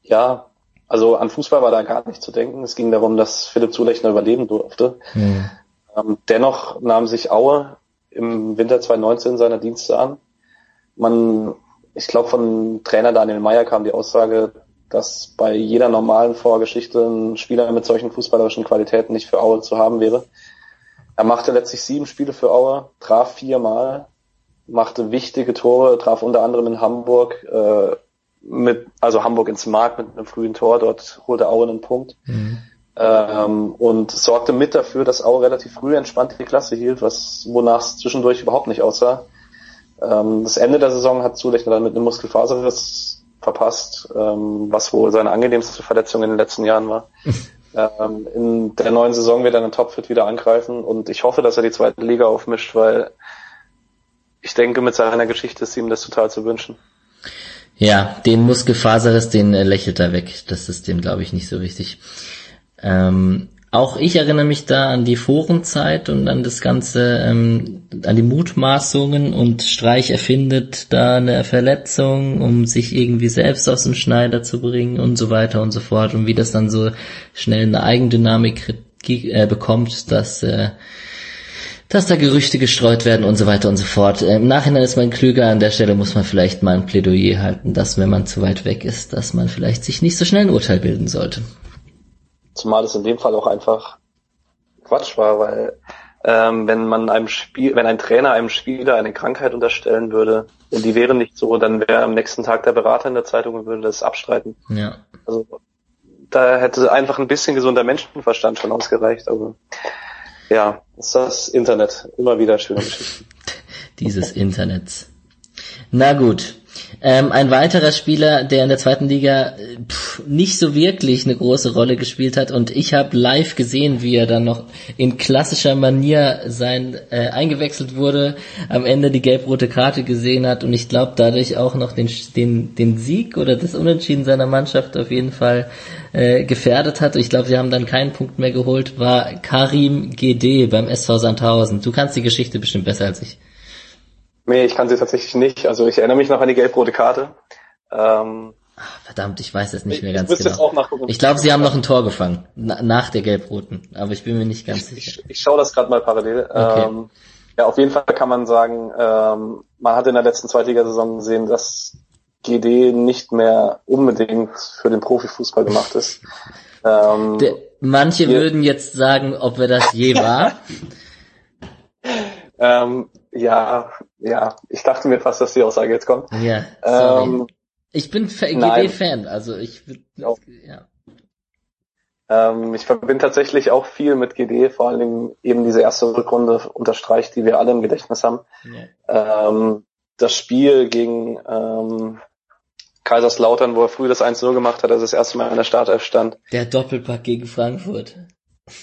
ja, also an Fußball war da gar nicht zu denken. Es ging darum, dass Philipp Zulechner überleben durfte. Mhm. Ähm, dennoch nahm sich Aue im Winter 2019 seiner Dienste an. Man, ich glaube, von Trainer Daniel Meyer kam die Aussage, dass bei jeder normalen Vorgeschichte ein Spieler mit solchen fußballerischen Qualitäten nicht für Aue zu haben wäre. Er machte letztlich sieben Spiele für Aue, traf viermal, machte wichtige Tore, traf unter anderem in Hamburg, äh, mit, also Hamburg ins Mark mit einem frühen Tor, dort holte Aue einen Punkt. Mhm ähm, und sorgte mit dafür, dass Aue relativ früh entspannt die Klasse hielt, was wonach es zwischendurch überhaupt nicht aussah. Ähm, das Ende der Saison hat Zulechner dann mit einem Muskelfaserriss verpasst, ähm, was wohl seine angenehmste Verletzung in den letzten Jahren war. ähm, in der neuen Saison wird er einen Topfit wieder angreifen und ich hoffe, dass er die zweite Liga aufmischt, weil ich denke, mit seiner Geschichte ist ihm das total zu wünschen. Ja, den Muskelfaserriss, den äh, lächelt er weg. Das ist dem, glaube ich, nicht so wichtig. Ähm, auch ich erinnere mich da an die Forenzeit und an das Ganze, ähm, an die Mutmaßungen und Streich erfindet da eine Verletzung, um sich irgendwie selbst aus dem Schneider zu bringen und so weiter und so fort und wie das dann so schnell eine Eigendynamik äh, bekommt, dass äh, dass da Gerüchte gestreut werden und so weiter und so fort. Im Nachhinein ist man klüger, an der Stelle muss man vielleicht mal ein Plädoyer halten, dass wenn man zu weit weg ist, dass man vielleicht sich nicht so schnell ein Urteil bilden sollte. Zumal es in dem Fall auch einfach Quatsch war, weil ähm, wenn man einem Spiel, wenn ein Trainer einem Spieler eine Krankheit unterstellen würde und die wäre nicht so, dann wäre am nächsten Tag der Berater in der Zeitung und würde das abstreiten. Ja. Also da hätte einfach ein bisschen gesunder Menschenverstand schon ausgereicht. Also ja, ist das Internet. Immer wieder schöne Geschichten. Dieses Internet. Na gut. Ähm, ein weiterer Spieler, der in der zweiten Liga äh, pff, nicht so wirklich eine große Rolle gespielt hat und ich habe live gesehen, wie er dann noch in klassischer Manier sein äh, eingewechselt wurde, am Ende die gelb-rote Karte gesehen hat und ich glaube dadurch auch noch den, den, den Sieg oder das Unentschieden seiner Mannschaft auf jeden Fall äh, gefährdet hat. Ich glaube, sie haben dann keinen Punkt mehr geholt, war Karim GD beim SV Sandhausen. Du kannst die Geschichte bestimmt besser als ich. Nee, ich kann sie tatsächlich nicht. Also ich erinnere mich noch an die gelb-rote Karte. Ähm, Ach, verdammt, ich weiß es nicht mehr ganz genau. Ich glaube, sie haben noch ein Tor gefangen, na, nach der gelb-roten, aber ich bin mir nicht ganz ich, sicher. Ich, ich schaue das gerade mal parallel. Okay. Ähm, ja, auf jeden Fall kann man sagen, ähm, man hat in der letzten Zweitligasaison gesehen, dass GD nicht mehr unbedingt für den Profifußball gemacht ist. Ähm, de, manche würden jetzt sagen, ob er das je war. ähm, ja, ja, ich dachte mir fast, dass die Aussage jetzt kommt. Ja, sorry. Ähm, ich bin GD-Fan, also ich ja. ja. Ähm, ich verbinde tatsächlich auch viel mit GD, vor allen Dingen eben diese erste Rückrunde unterstreicht, die wir alle im Gedächtnis haben. Ja. Ähm, das Spiel gegen ähm, Kaiserslautern, wo er früh das 1-0 gemacht hat, als er das erste Mal in der Startelf stand. Der Doppelpack gegen Frankfurt.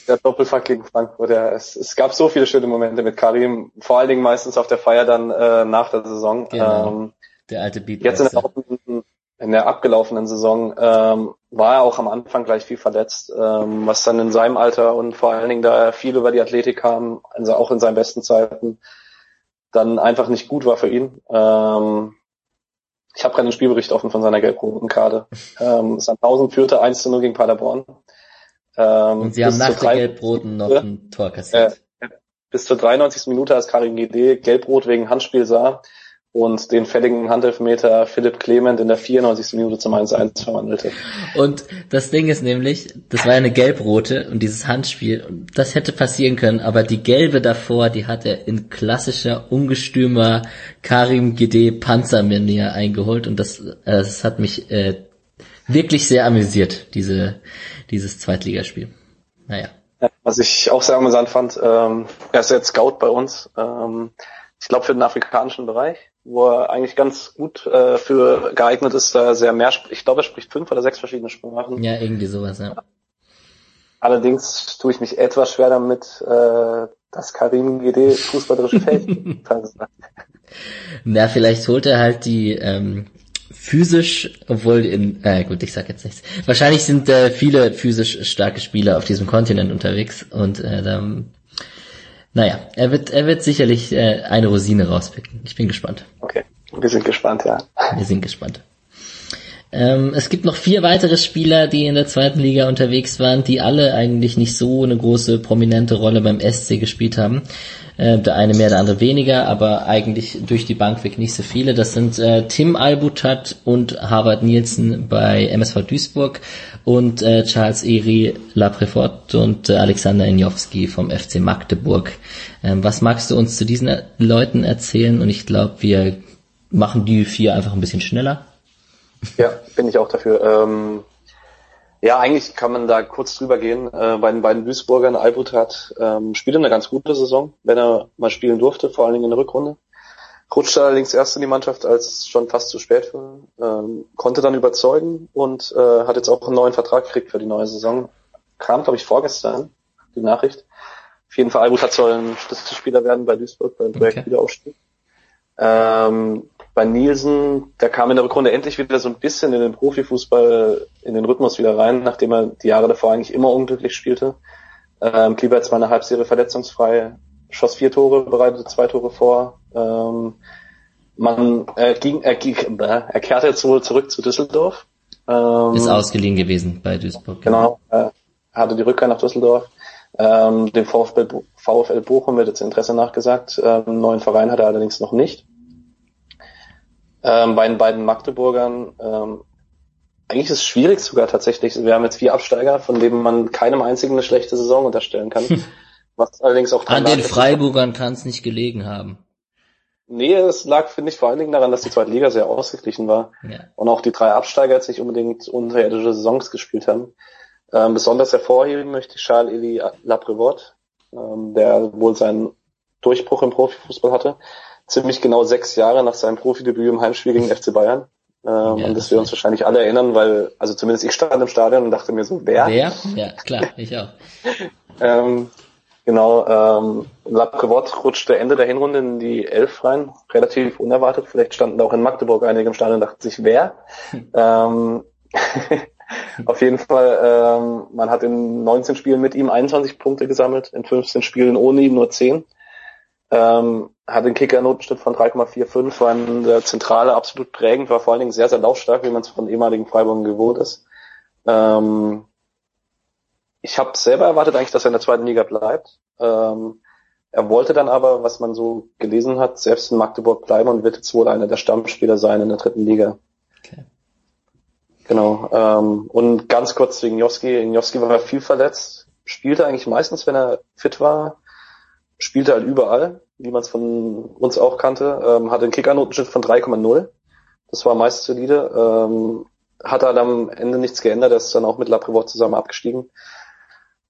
Der Doppelpack gegen Frankfurt, ja. Es, es gab so viele schöne Momente mit Karim, vor allen Dingen meistens auf der Feier dann äh, nach der Saison. Genau. Ähm, der alte Beatmeister. Jetzt in der, in der abgelaufenen Saison ähm, war er auch am Anfang gleich viel verletzt, ähm, was dann in seinem Alter und vor allen Dingen, da er viel über die Athletik kam, also auch in seinen besten Zeiten, dann einfach nicht gut war für ihn. Ähm, ich habe gerade einen Spielbericht offen von seiner gelb-roten Karte. Ähm, Sandhausen führte 1 zu 0 gegen Paderborn. Ähm, und sie haben nach der Gelb-Roten noch ein Tor kassiert. Äh, bis zur 93. Minute, als Karin GD Gelb-Rot wegen Handspiel sah und den fälligen Handelfmeter Philipp Clement in der 94. Minute zum 1-1 verwandelte. Und das Ding ist nämlich, das war eine gelb-rote und dieses Handspiel, das hätte passieren können, aber die gelbe davor, die hat er in klassischer, ungestümer Karim Gede Panzermanier eingeholt und das, äh, das hat mich äh, wirklich sehr amüsiert, diese, dieses Zweitligaspiel. Naja. Was ich auch sehr amüsant fand, ähm, er ist jetzt Scout bei uns, ähm, ich glaube für den afrikanischen Bereich wo er eigentlich ganz gut äh, für geeignet ist, da sehr mehr, ich glaube, er spricht fünf oder sechs verschiedene Sprachen. Ja, irgendwie sowas, ja. Allerdings tue ich mich etwas schwer damit, äh, das Karim GD fußballerische Fähigkeit. Na, vielleicht holt er halt die ähm, physisch, obwohl in, äh, gut, ich sag jetzt nichts. Wahrscheinlich sind äh, viele physisch starke Spieler auf diesem Kontinent unterwegs und äh, dann naja, er wird, er wird sicherlich äh, eine Rosine rauspicken. Ich bin gespannt. Okay, wir sind gespannt, ja. Wir sind gespannt. Ähm, es gibt noch vier weitere Spieler, die in der zweiten Liga unterwegs waren, die alle eigentlich nicht so eine große prominente Rolle beim SC gespielt haben. Äh, der eine mehr, der andere weniger, aber eigentlich durch die Bank weg nicht so viele. Das sind äh, Tim Albutat und Harvard Nielsen bei MSV Duisburg und äh, Charles Eri Lapréfort und äh, Alexander Injowski vom FC Magdeburg. Ähm, was magst du uns zu diesen Leuten erzählen? Und ich glaube, wir machen die vier einfach ein bisschen schneller. Ja, bin ich auch dafür. Ähm, ja, eigentlich kann man da kurz drüber gehen. Äh, bei den beiden Duisburgern, Albut hat ähm, spielt eine ganz gute Saison, wenn er mal spielen durfte, vor allen Dingen in der Rückrunde. Rutschte allerdings erst in die Mannschaft, als es schon fast zu spät war. Ähm, konnte dann überzeugen und äh, hat jetzt auch einen neuen Vertrag gekriegt für die neue Saison. Kam, glaube ich, vorgestern die Nachricht. Auf jeden Fall, Albut hat soll ein Schlüsselspieler werden bei Duisburg beim Projekt okay. Wiederaufstieg. Ähm, bei Nielsen, der kam in der Rückrunde endlich wieder so ein bisschen in den Profifußball, in den Rhythmus wieder rein, nachdem er die Jahre davor eigentlich immer unglücklich spielte. Ähm, blieb jetzt mal eine Halbserie verletzungsfrei, schoss vier Tore, bereitete zwei Tore vor. Ähm, man er ging, er, ging, er kehrte jetzt wohl zurück zu Düsseldorf. Ähm, Ist ausgeliehen gewesen bei Duisburg. Genau, er hatte die Rückkehr nach Düsseldorf. Ähm, dem VfL, VfL Bochum wird jetzt Interesse nachgesagt. Ähm, neuen Verein hat er allerdings noch nicht. Ähm, bei den beiden Magdeburgern, ähm, eigentlich ist es schwierig sogar tatsächlich. Wir haben jetzt vier Absteiger, von denen man keinem einzigen eine schlechte Saison unterstellen kann. Was allerdings auch An den Freiburgern kann es nicht gelegen haben. Nee, es lag, finde ich, vor allen Dingen daran, dass die zweite Liga sehr ausgeglichen war. Ja. Und auch die drei Absteiger jetzt nicht unbedingt unterirdische Saisons gespielt haben. Ähm, besonders hervorheben möchte ich Charles Eli Laprevot, ähm, der wohl seinen Durchbruch im Profifußball hatte ziemlich genau sechs Jahre nach seinem Profidebüt im Heimspiel gegen FC Bayern. Ähm, ja, an das wir uns wahrscheinlich alle erinnern, weil, also zumindest ich stand im Stadion und dachte mir so, wer? Wer? Ja, klar, ich auch. ähm, genau, ähm, Laprevot rutschte Ende der Hinrunde in die Elf rein, relativ unerwartet. Vielleicht standen da auch in Magdeburg einige im Stadion und dachten sich, wer? ähm, auf jeden Fall, ähm, man hat in 19 Spielen mit ihm 21 Punkte gesammelt, in 15 Spielen ohne ihn nur 10. Ähm, hat den Kicker-Notenschnitt von 3,45, war in der Zentrale absolut prägend, war vor allen Dingen sehr, sehr lautstark, wie man es von ehemaligen Freiburgern gewohnt ist. Ähm, ich habe selber erwartet eigentlich, dass er in der zweiten Liga bleibt. Ähm, er wollte dann aber, was man so gelesen hat, selbst in Magdeburg bleiben und wird jetzt wohl einer der Stammspieler sein in der dritten Liga. Okay. Genau. Ähm, und ganz kurz wegen Joski. Joski war viel verletzt, spielte eigentlich meistens, wenn er fit war, spielte halt überall, wie man es von uns auch kannte, ähm, hatte einen Kickernotenschnitt von 3,0. Das war meist solide. Ähm, hat halt am Ende nichts geändert, er ist dann auch mit Laprevot zusammen abgestiegen.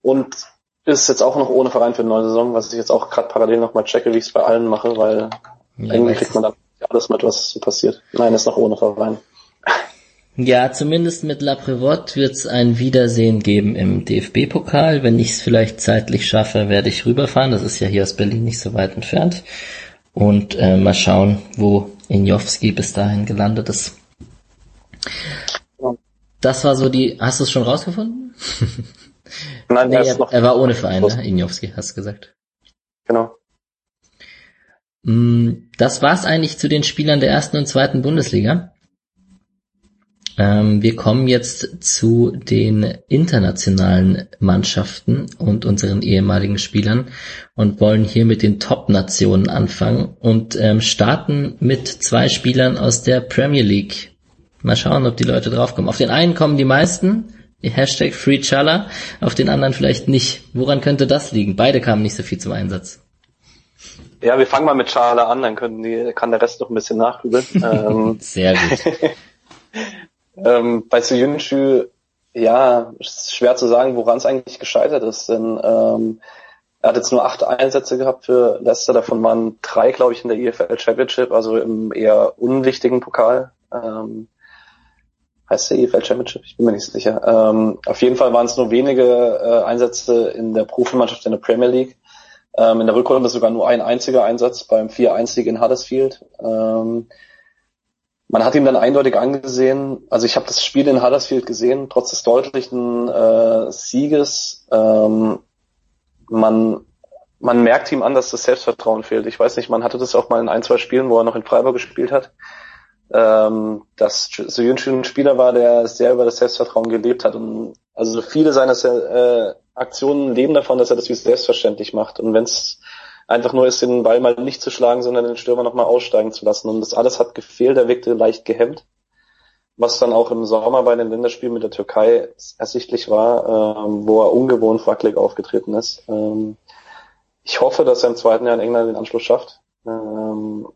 Und ist jetzt auch noch ohne Verein für eine neue Saison, was ich jetzt auch gerade parallel nochmal checke, wie ich es bei allen mache, weil ja, irgendwie kriegt man dann alles mit, was so passiert. Nein, ist noch ohne Verein. Ja, zumindest mit La Prévotte wird es ein Wiedersehen geben im DFB-Pokal. Wenn ich es vielleicht zeitlich schaffe, werde ich rüberfahren. Das ist ja hier aus Berlin nicht so weit entfernt. Und äh, mal schauen, wo Injowski bis dahin gelandet ist. Das war so die. Hast du es schon rausgefunden? Nein, nee, er, er, war ohne Verein, ne? Injowski, hast du gesagt. Genau. Mm, das war's eigentlich zu den Spielern der ersten und zweiten Bundesliga. Ähm, wir kommen jetzt zu den internationalen Mannschaften und unseren ehemaligen Spielern und wollen hier mit den Top-Nationen anfangen und ähm, starten mit zwei Spielern aus der Premier League. Mal schauen, ob die Leute draufkommen. Auf den einen kommen die meisten, Hashtag FreeChala, auf den anderen vielleicht nicht. Woran könnte das liegen? Beide kamen nicht so viel zum Einsatz. Ja, wir fangen mal mit Schala an, dann können die, kann der Rest noch ein bisschen nachgrübeln. ähm, Sehr gut. Ähm, bei Soyuncu, ja, ist schwer zu sagen, woran es eigentlich gescheitert ist, denn ähm, er hat jetzt nur acht Einsätze gehabt für Leicester, davon waren drei, glaube ich, in der EFL Championship, also im eher unwichtigen Pokal. Ähm, heißt der EFL Championship? Ich bin mir nicht sicher. Ähm, auf jeden Fall waren es nur wenige äh, Einsätze in der Profimannschaft in der Premier League. Ähm, in der Rückrunde sogar nur ein einziger Einsatz beim 4-1-Sieg in Huddersfield. Ähm, man hat ihm dann eindeutig angesehen, also ich habe das Spiel in Huddersfield gesehen, trotz des deutlichen äh, Sieges, ähm, man, man merkt ihm an, dass das Selbstvertrauen fehlt. Ich weiß nicht, man hatte das auch mal in ein, zwei Spielen, wo er noch in Freiburg gespielt hat, ähm, dass Soyuncu ein Spieler war, der sehr über das Selbstvertrauen gelebt hat. Und also viele seiner äh, Aktionen leben davon, dass er das wie selbstverständlich macht. Und wenn es einfach nur ist, den Ball mal nicht zu schlagen, sondern den Stürmer nochmal aussteigen zu lassen. Und das alles hat gefehlt, er wirkte leicht gehemmt. Was dann auch im Sommer bei den Länderspielen mit der Türkei ersichtlich war, ähm, wo er ungewohnt wackelig aufgetreten ist. Ähm, ich hoffe, dass er im zweiten Jahr in England den Anschluss schafft. Ähm,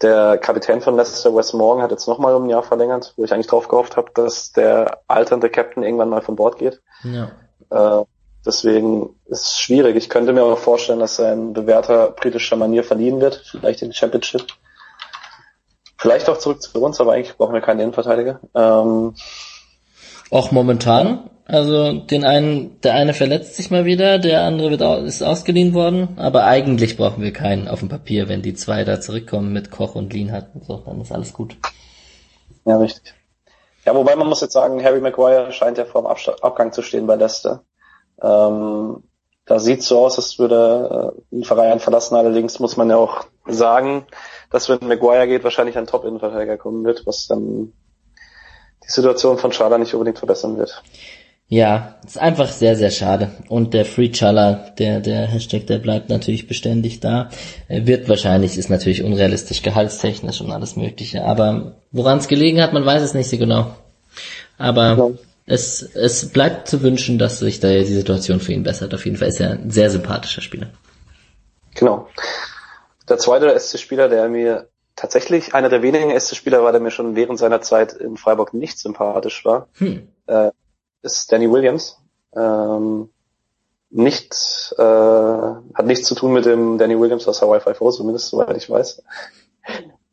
der Kapitän von Leicester, Wes Morgan, hat jetzt nochmal um ein Jahr verlängert, wo ich eigentlich drauf gehofft habe, dass der alternde Captain irgendwann mal von Bord geht. Ja. Äh, Deswegen ist es schwierig. Ich könnte mir aber vorstellen, dass ein bewährter britischer Manier verliehen wird, vielleicht in die Championship. Vielleicht auch zurück zu uns, aber eigentlich brauchen wir keinen Innenverteidiger. Ähm, Auch momentan. Also den einen, der eine verletzt sich mal wieder, der andere wird au ist ausgeliehen worden, aber eigentlich brauchen wir keinen auf dem Papier, wenn die zwei da zurückkommen mit Koch und Lienhardt und so, dann ist alles gut. Ja, richtig. Ja, wobei man muss jetzt sagen, Harry Maguire scheint ja vor dem Abgang zu stehen bei Leicester. Ähm, da sieht so aus, als würde äh, den Verein verlassen. Allerdings muss man ja auch sagen, dass wenn Maguire geht, wahrscheinlich ein Top-Innenverteidiger kommen wird, was dann die Situation von Schala nicht unbedingt verbessern wird. Ja, ist einfach sehr, sehr schade. Und der Free Chala, der, der Hashtag, der bleibt natürlich beständig da. Er wird wahrscheinlich, ist natürlich unrealistisch, gehaltstechnisch und alles mögliche. Aber woran es gelegen hat, man weiß es nicht so genau. Aber ja. Es, es bleibt zu wünschen, dass sich da die Situation für ihn bessert. Auf jeden Fall ist er ein sehr sympathischer Spieler. Genau. Der zweite SC-Spieler, der mir tatsächlich einer der wenigen SC-Spieler war, der mir schon während seiner Zeit in Freiburg nicht sympathisch war, hm. äh, ist Danny Williams. Ähm, nicht, äh, hat nichts zu tun mit dem Danny Williams aus Hawaii 5 zumindest soweit ich weiß.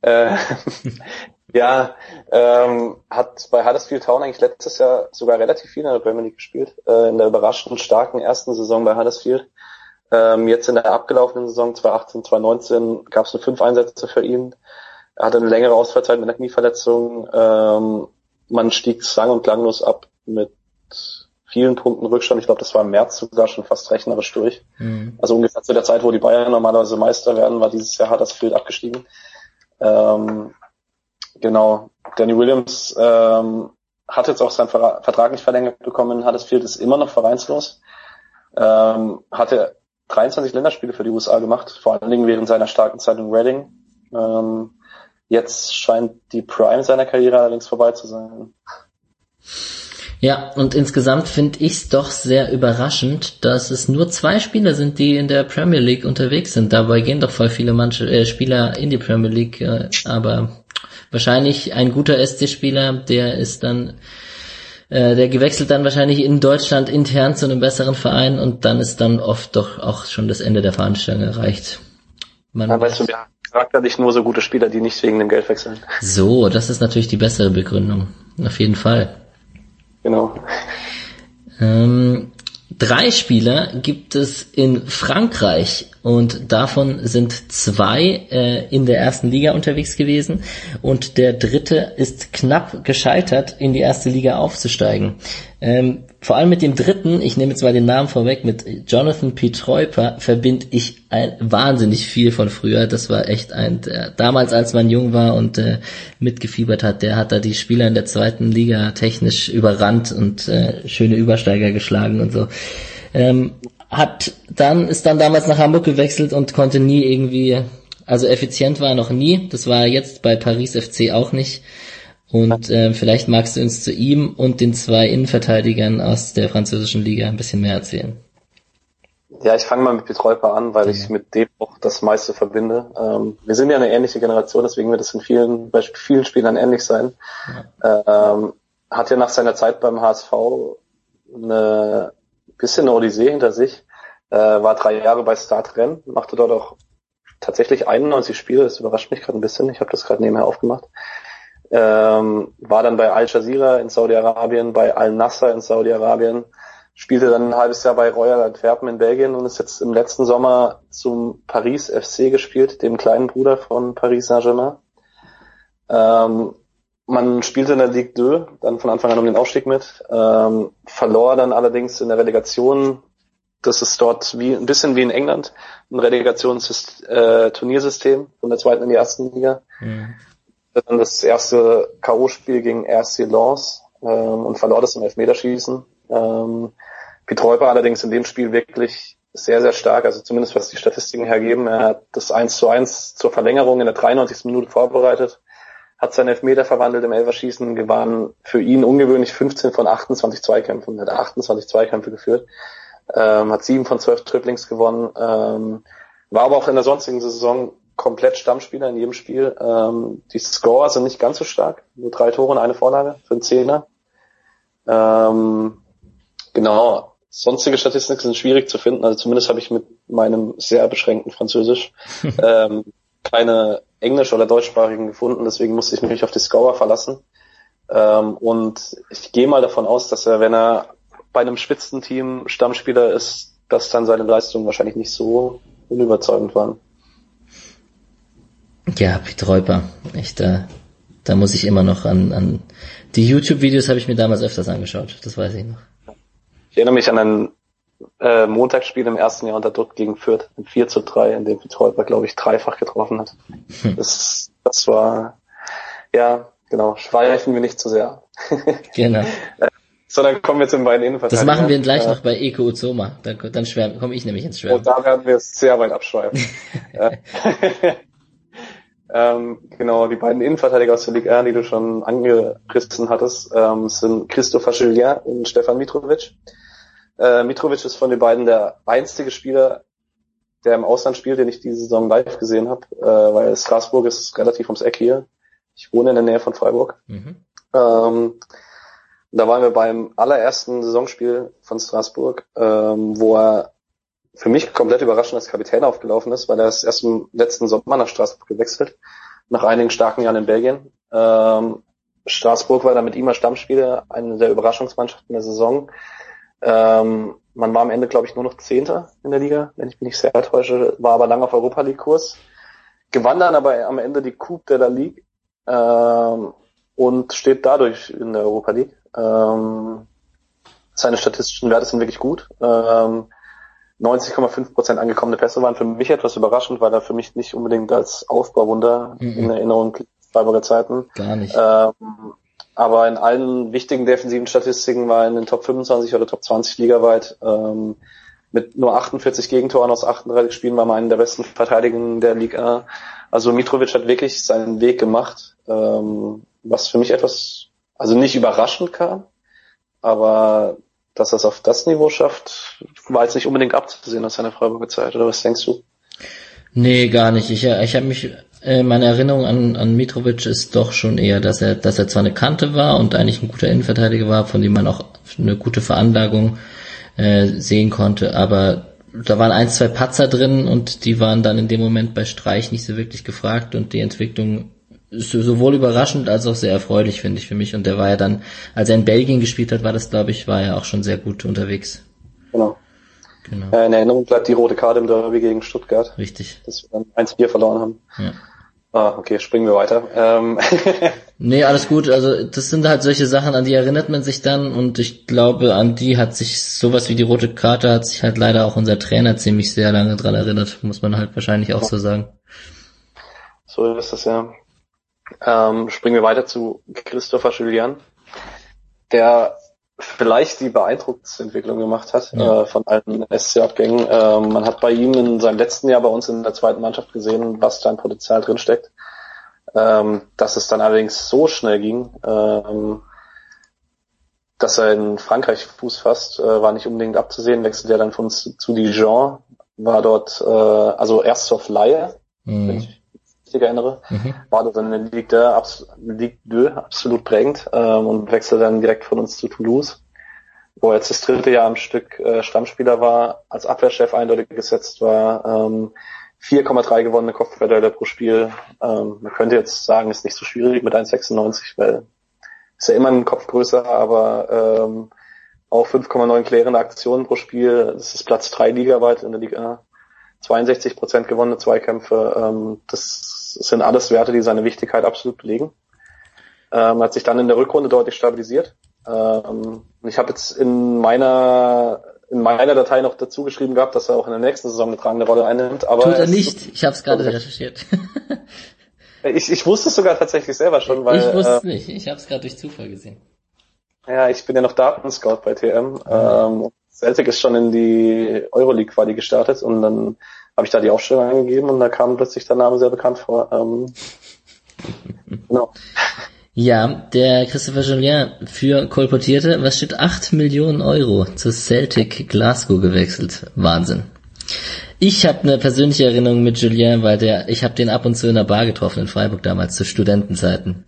äh, ja, ähm, hat bei Huddersfield Town eigentlich letztes Jahr sogar relativ viel in der Premier League gespielt, äh, in der überraschend starken ersten Saison bei Huddersfield. Ähm, jetzt in der abgelaufenen Saison 2018, 2019 gab es nur fünf Einsätze für ihn. Er hatte eine längere Ausfallzeit mit einer Knieverletzung. Ähm, man stieg sang- und klanglos ab mit vielen Punkten Rückstand. Ich glaube, das war im März sogar schon fast rechnerisch durch. Mhm. Also ungefähr zu der Zeit, wo die Bayern normalerweise Meister werden, war dieses Jahr Huddersfield abgestiegen. Ähm, genau. Danny Williams ähm, hat jetzt auch seinen Vertrag nicht verlängert bekommen. Huddersfield ist immer noch vereinslos. Ähm, hatte 23 Länderspiele für die USA gemacht, vor allen Dingen während seiner starken Zeit in Reading. Ähm, jetzt scheint die Prime seiner Karriere allerdings vorbei zu sein. Ja, und insgesamt finde ich es doch sehr überraschend, dass es nur zwei Spieler sind, die in der Premier League unterwegs sind. Dabei gehen doch voll viele manche, äh, Spieler in die Premier League, äh, aber wahrscheinlich ein guter SC-Spieler, der ist dann, äh, der gewechselt dann wahrscheinlich in Deutschland intern zu einem besseren Verein und dann ist dann oft doch auch schon das Ende der Veranstaltung erreicht. Man ja, weißt du, wir haben nicht nur so gute Spieler, die nicht wegen dem Geld wechseln. So, das ist natürlich die bessere Begründung. Auf jeden Fall. Genau. Ähm, drei Spieler gibt es in Frankreich und davon sind zwei äh, in der ersten Liga unterwegs gewesen und der dritte ist knapp gescheitert, in die erste Liga aufzusteigen. Ähm, vor allem mit dem dritten, ich nehme jetzt mal den Namen vorweg, mit Jonathan Pietreuper verbinde ich ein, wahnsinnig viel von früher. Das war echt ein, der, damals als man jung war und äh, mitgefiebert hat, der hat da die Spieler in der zweiten Liga technisch überrannt und äh, schöne Übersteiger geschlagen und so. Ähm, hat dann, ist dann damals nach Hamburg gewechselt und konnte nie irgendwie, also effizient war er noch nie. Das war jetzt bei Paris FC auch nicht. Und äh, vielleicht magst du uns zu ihm und den zwei Innenverteidigern aus der französischen Liga ein bisschen mehr erzählen. Ja, ich fange mal mit Petreuper an, weil ich mit dem auch das meiste verbinde. Ähm, wir sind ja eine ähnliche Generation, deswegen wird es in vielen, bei vielen Spielern ähnlich sein. Ja. Ähm, hat ja nach seiner Zeit beim HSV eine bisschen eine Odyssee hinter sich. Äh, war drei Jahre bei Start Rennes, machte dort auch tatsächlich 91 Spiele, das überrascht mich gerade ein bisschen, ich habe das gerade nebenher aufgemacht. Ähm, war dann bei Al Jazeera in Saudi-Arabien, bei Al Nasser in Saudi-Arabien, spielte dann ein halbes Jahr bei Royal Antwerpen in Belgien und ist jetzt im letzten Sommer zum Paris FC gespielt, dem kleinen Bruder von Paris Saint-Germain. Ähm, man spielte in der Ligue 2, dann von Anfang an um den Aufstieg mit, ähm, verlor dann allerdings in der Relegation, das ist dort wie ein bisschen wie in England, ein Relegationsturniersystem äh, von der zweiten in die ersten Liga. Mhm. Dann das erste K.O.-Spiel gegen RC Lens ähm, und verlor das im Elfmeterschießen. Ähm, Pietreuper allerdings in dem Spiel wirklich sehr, sehr stark, also zumindest was die Statistiken hergeben. Er hat das 1 zu 1 zur Verlängerung in der 93. Minute vorbereitet hat seinen Elfmeter verwandelt im Elverschießen, gewann für ihn ungewöhnlich 15 von 28 Zweikämpfen, hat 28 Zweikämpfe geführt, ähm, hat sieben von zwölf Triplings gewonnen, ähm, war aber auch in der sonstigen Saison komplett Stammspieler in jedem Spiel. Ähm, die Score sind nicht ganz so stark, nur drei Tore und eine Vorlage für einen Zehner. Ähm, genau, sonstige Statistiken sind schwierig zu finden, also zumindest habe ich mit meinem sehr beschränkten Französisch ähm, keine englisch- oder deutschsprachigen gefunden, deswegen musste ich mich auf die Scorer verlassen. Ähm, und ich gehe mal davon aus, dass er, wenn er bei einem Spitzenteam Stammspieler ist, dass dann seine Leistungen wahrscheinlich nicht so unüberzeugend waren. Ja, Piet Reuper. Echt, da, da muss ich immer noch an, an die YouTube-Videos habe ich mir damals öfters angeschaut. Das weiß ich noch. Ich erinnere mich an ein äh, Montagsspiel im ersten Jahr unter Druck gegen Fürth in 4 zu 3, in dem Piet Reuper, glaube ich, dreifach getroffen hat. Hm. Das, das war, ja, genau, schweifen wir nicht zu sehr. genau. Sondern kommen wir zu den beiden Innenverteidigern. Das machen wir gleich äh, noch bei Eko Uzoma. Dann, dann komme ich nämlich ins Schwärmen. Und da werden wir sehr weit abschweifen. ähm, genau, die beiden Innenverteidiger aus der Ligue 1, die du schon angerissen hattest, ähm, sind Christopher Julien und Stefan Mitrovic. Äh, Mitrovic ist von den beiden der einzige Spieler, der im Ausland spielt, den ich diese Saison live gesehen habe, äh, weil Straßburg ist relativ ums Eck hier. Ich wohne in der Nähe von Freiburg. Mhm. Ähm, da waren wir beim allerersten Saisonspiel von Straßburg, ähm, wo er für mich komplett überraschend als Kapitän aufgelaufen ist, weil er ist erst im letzten Sommer nach Straßburg gewechselt, nach einigen starken Jahren in Belgien. Ähm, Straßburg war da mit ihm als Stammspieler eine der Überraschungsmannschaften der Saison. Ähm, man war am Ende, glaube ich, nur noch Zehnter in der Liga, wenn ich mich nicht sehr täusche, war aber lange auf Europa League Kurs. Gewann dann aber am Ende die Coupe de la Ligue ähm, und steht dadurch in der Europa League. Ähm, seine statistischen Werte sind wirklich gut. Ähm, 90,5% angekommene Pässe waren für mich etwas überraschend, weil er für mich nicht unbedingt als Aufbauwunder mhm. in Erinnerung Freiburger Zeiten. Gar nicht. Ähm, aber in allen wichtigen defensiven Statistiken war er in den Top 25 oder Top 20 ligaweit. Ähm, mit nur 48 Gegentoren aus 38 Spielen war man einer der besten Verteidiger der Liga. Also Mitrovic hat wirklich seinen Weg gemacht, ähm, was für mich etwas also nicht überraschend kam, aber dass er es auf das Niveau schafft, war jetzt nicht unbedingt abzusehen aus seiner Freiburger Zeit, oder was denkst du? Nee, gar nicht. Ich, ich habe mich, äh, meine Erinnerung an, an Mitrovic ist doch schon eher, dass er, dass er zwar eine Kante war und eigentlich ein guter Innenverteidiger war, von dem man auch eine gute Veranlagung äh, sehen konnte, aber da waren ein, zwei Patzer drin und die waren dann in dem Moment bei Streich nicht so wirklich gefragt und die Entwicklung sowohl überraschend als auch sehr erfreulich, finde ich für mich. Und der war ja dann, als er in Belgien gespielt hat, war das, glaube ich, war er auch schon sehr gut unterwegs. Genau. genau. Äh, in Erinnerung bleibt die rote Karte im Derby gegen Stuttgart. Richtig. Dass wir dann 1-4 verloren haben. Ja. Ah, okay, springen wir weiter. Ähm. nee, alles gut. Also das sind halt solche Sachen, an die erinnert man sich dann und ich glaube, an die hat sich sowas wie die rote Karte hat sich halt leider auch unser Trainer ziemlich sehr lange dran erinnert, muss man halt wahrscheinlich auch so sagen. So ist das ja. Ähm, springen wir weiter zu Christopher Julian, der vielleicht die Beeindruckungsentwicklung gemacht hat ja. äh, von allen SC-Abgängen. Ähm, man hat bei ihm in seinem letzten Jahr bei uns in der zweiten Mannschaft gesehen, was da ein Potenzial drinsteckt. Ähm, dass es dann allerdings so schnell ging, ähm, dass er in Frankreich Fuß fasst, äh, war nicht unbedingt abzusehen. Wechselt er dann von uns zu Dijon, war dort äh, also erst auf Laie, mhm richtig erinnere, mhm. war das dann in der Ligue 2, Ligue 2 absolut prägend ähm, und wechselte dann direkt von uns zu Toulouse, wo er jetzt das dritte Jahr am Stück äh, Stammspieler war, als Abwehrchef eindeutig gesetzt war, ähm, 4,3 gewonnene Kopfballduelle pro Spiel. Ähm, man könnte jetzt sagen, ist nicht so schwierig mit 1,96, weil ist ja immer ein Kopf größer, aber ähm, auch 5,9 klärende Aktionen pro Spiel. Das ist Platz 3 ligaweit in der Liga. 62 Prozent gewonnene Zweikämpfe. Ähm, das sind alles Werte, die seine Wichtigkeit absolut belegen. Ähm, hat sich dann in der Rückrunde deutlich stabilisiert. Ähm, ich habe jetzt in meiner in meiner Datei noch dazu geschrieben gehabt, dass er auch in der nächsten Saison eine tragende Rolle einnimmt. Aber Tut er nicht. Ich habe es gerade recherchiert. ich, ich wusste es sogar tatsächlich selber schon, weil ich wusste es äh, nicht. Ich habe es gerade durch Zufall gesehen. Ja, ich bin ja noch Datenscout bei TM. Mhm. Ähm, Celtic ist schon in die Euroleague Quali gestartet und dann habe ich da die Aufstellung eingegeben und da kam plötzlich der Name sehr bekannt vor. Ähm, genau. Ja, der Christopher Julien für kolportierte, was steht, 8 Millionen Euro zu Celtic Glasgow gewechselt. Wahnsinn. Ich habe eine persönliche Erinnerung mit Julien, weil der, ich habe den ab und zu in der Bar getroffen in Freiburg damals zu Studentenzeiten.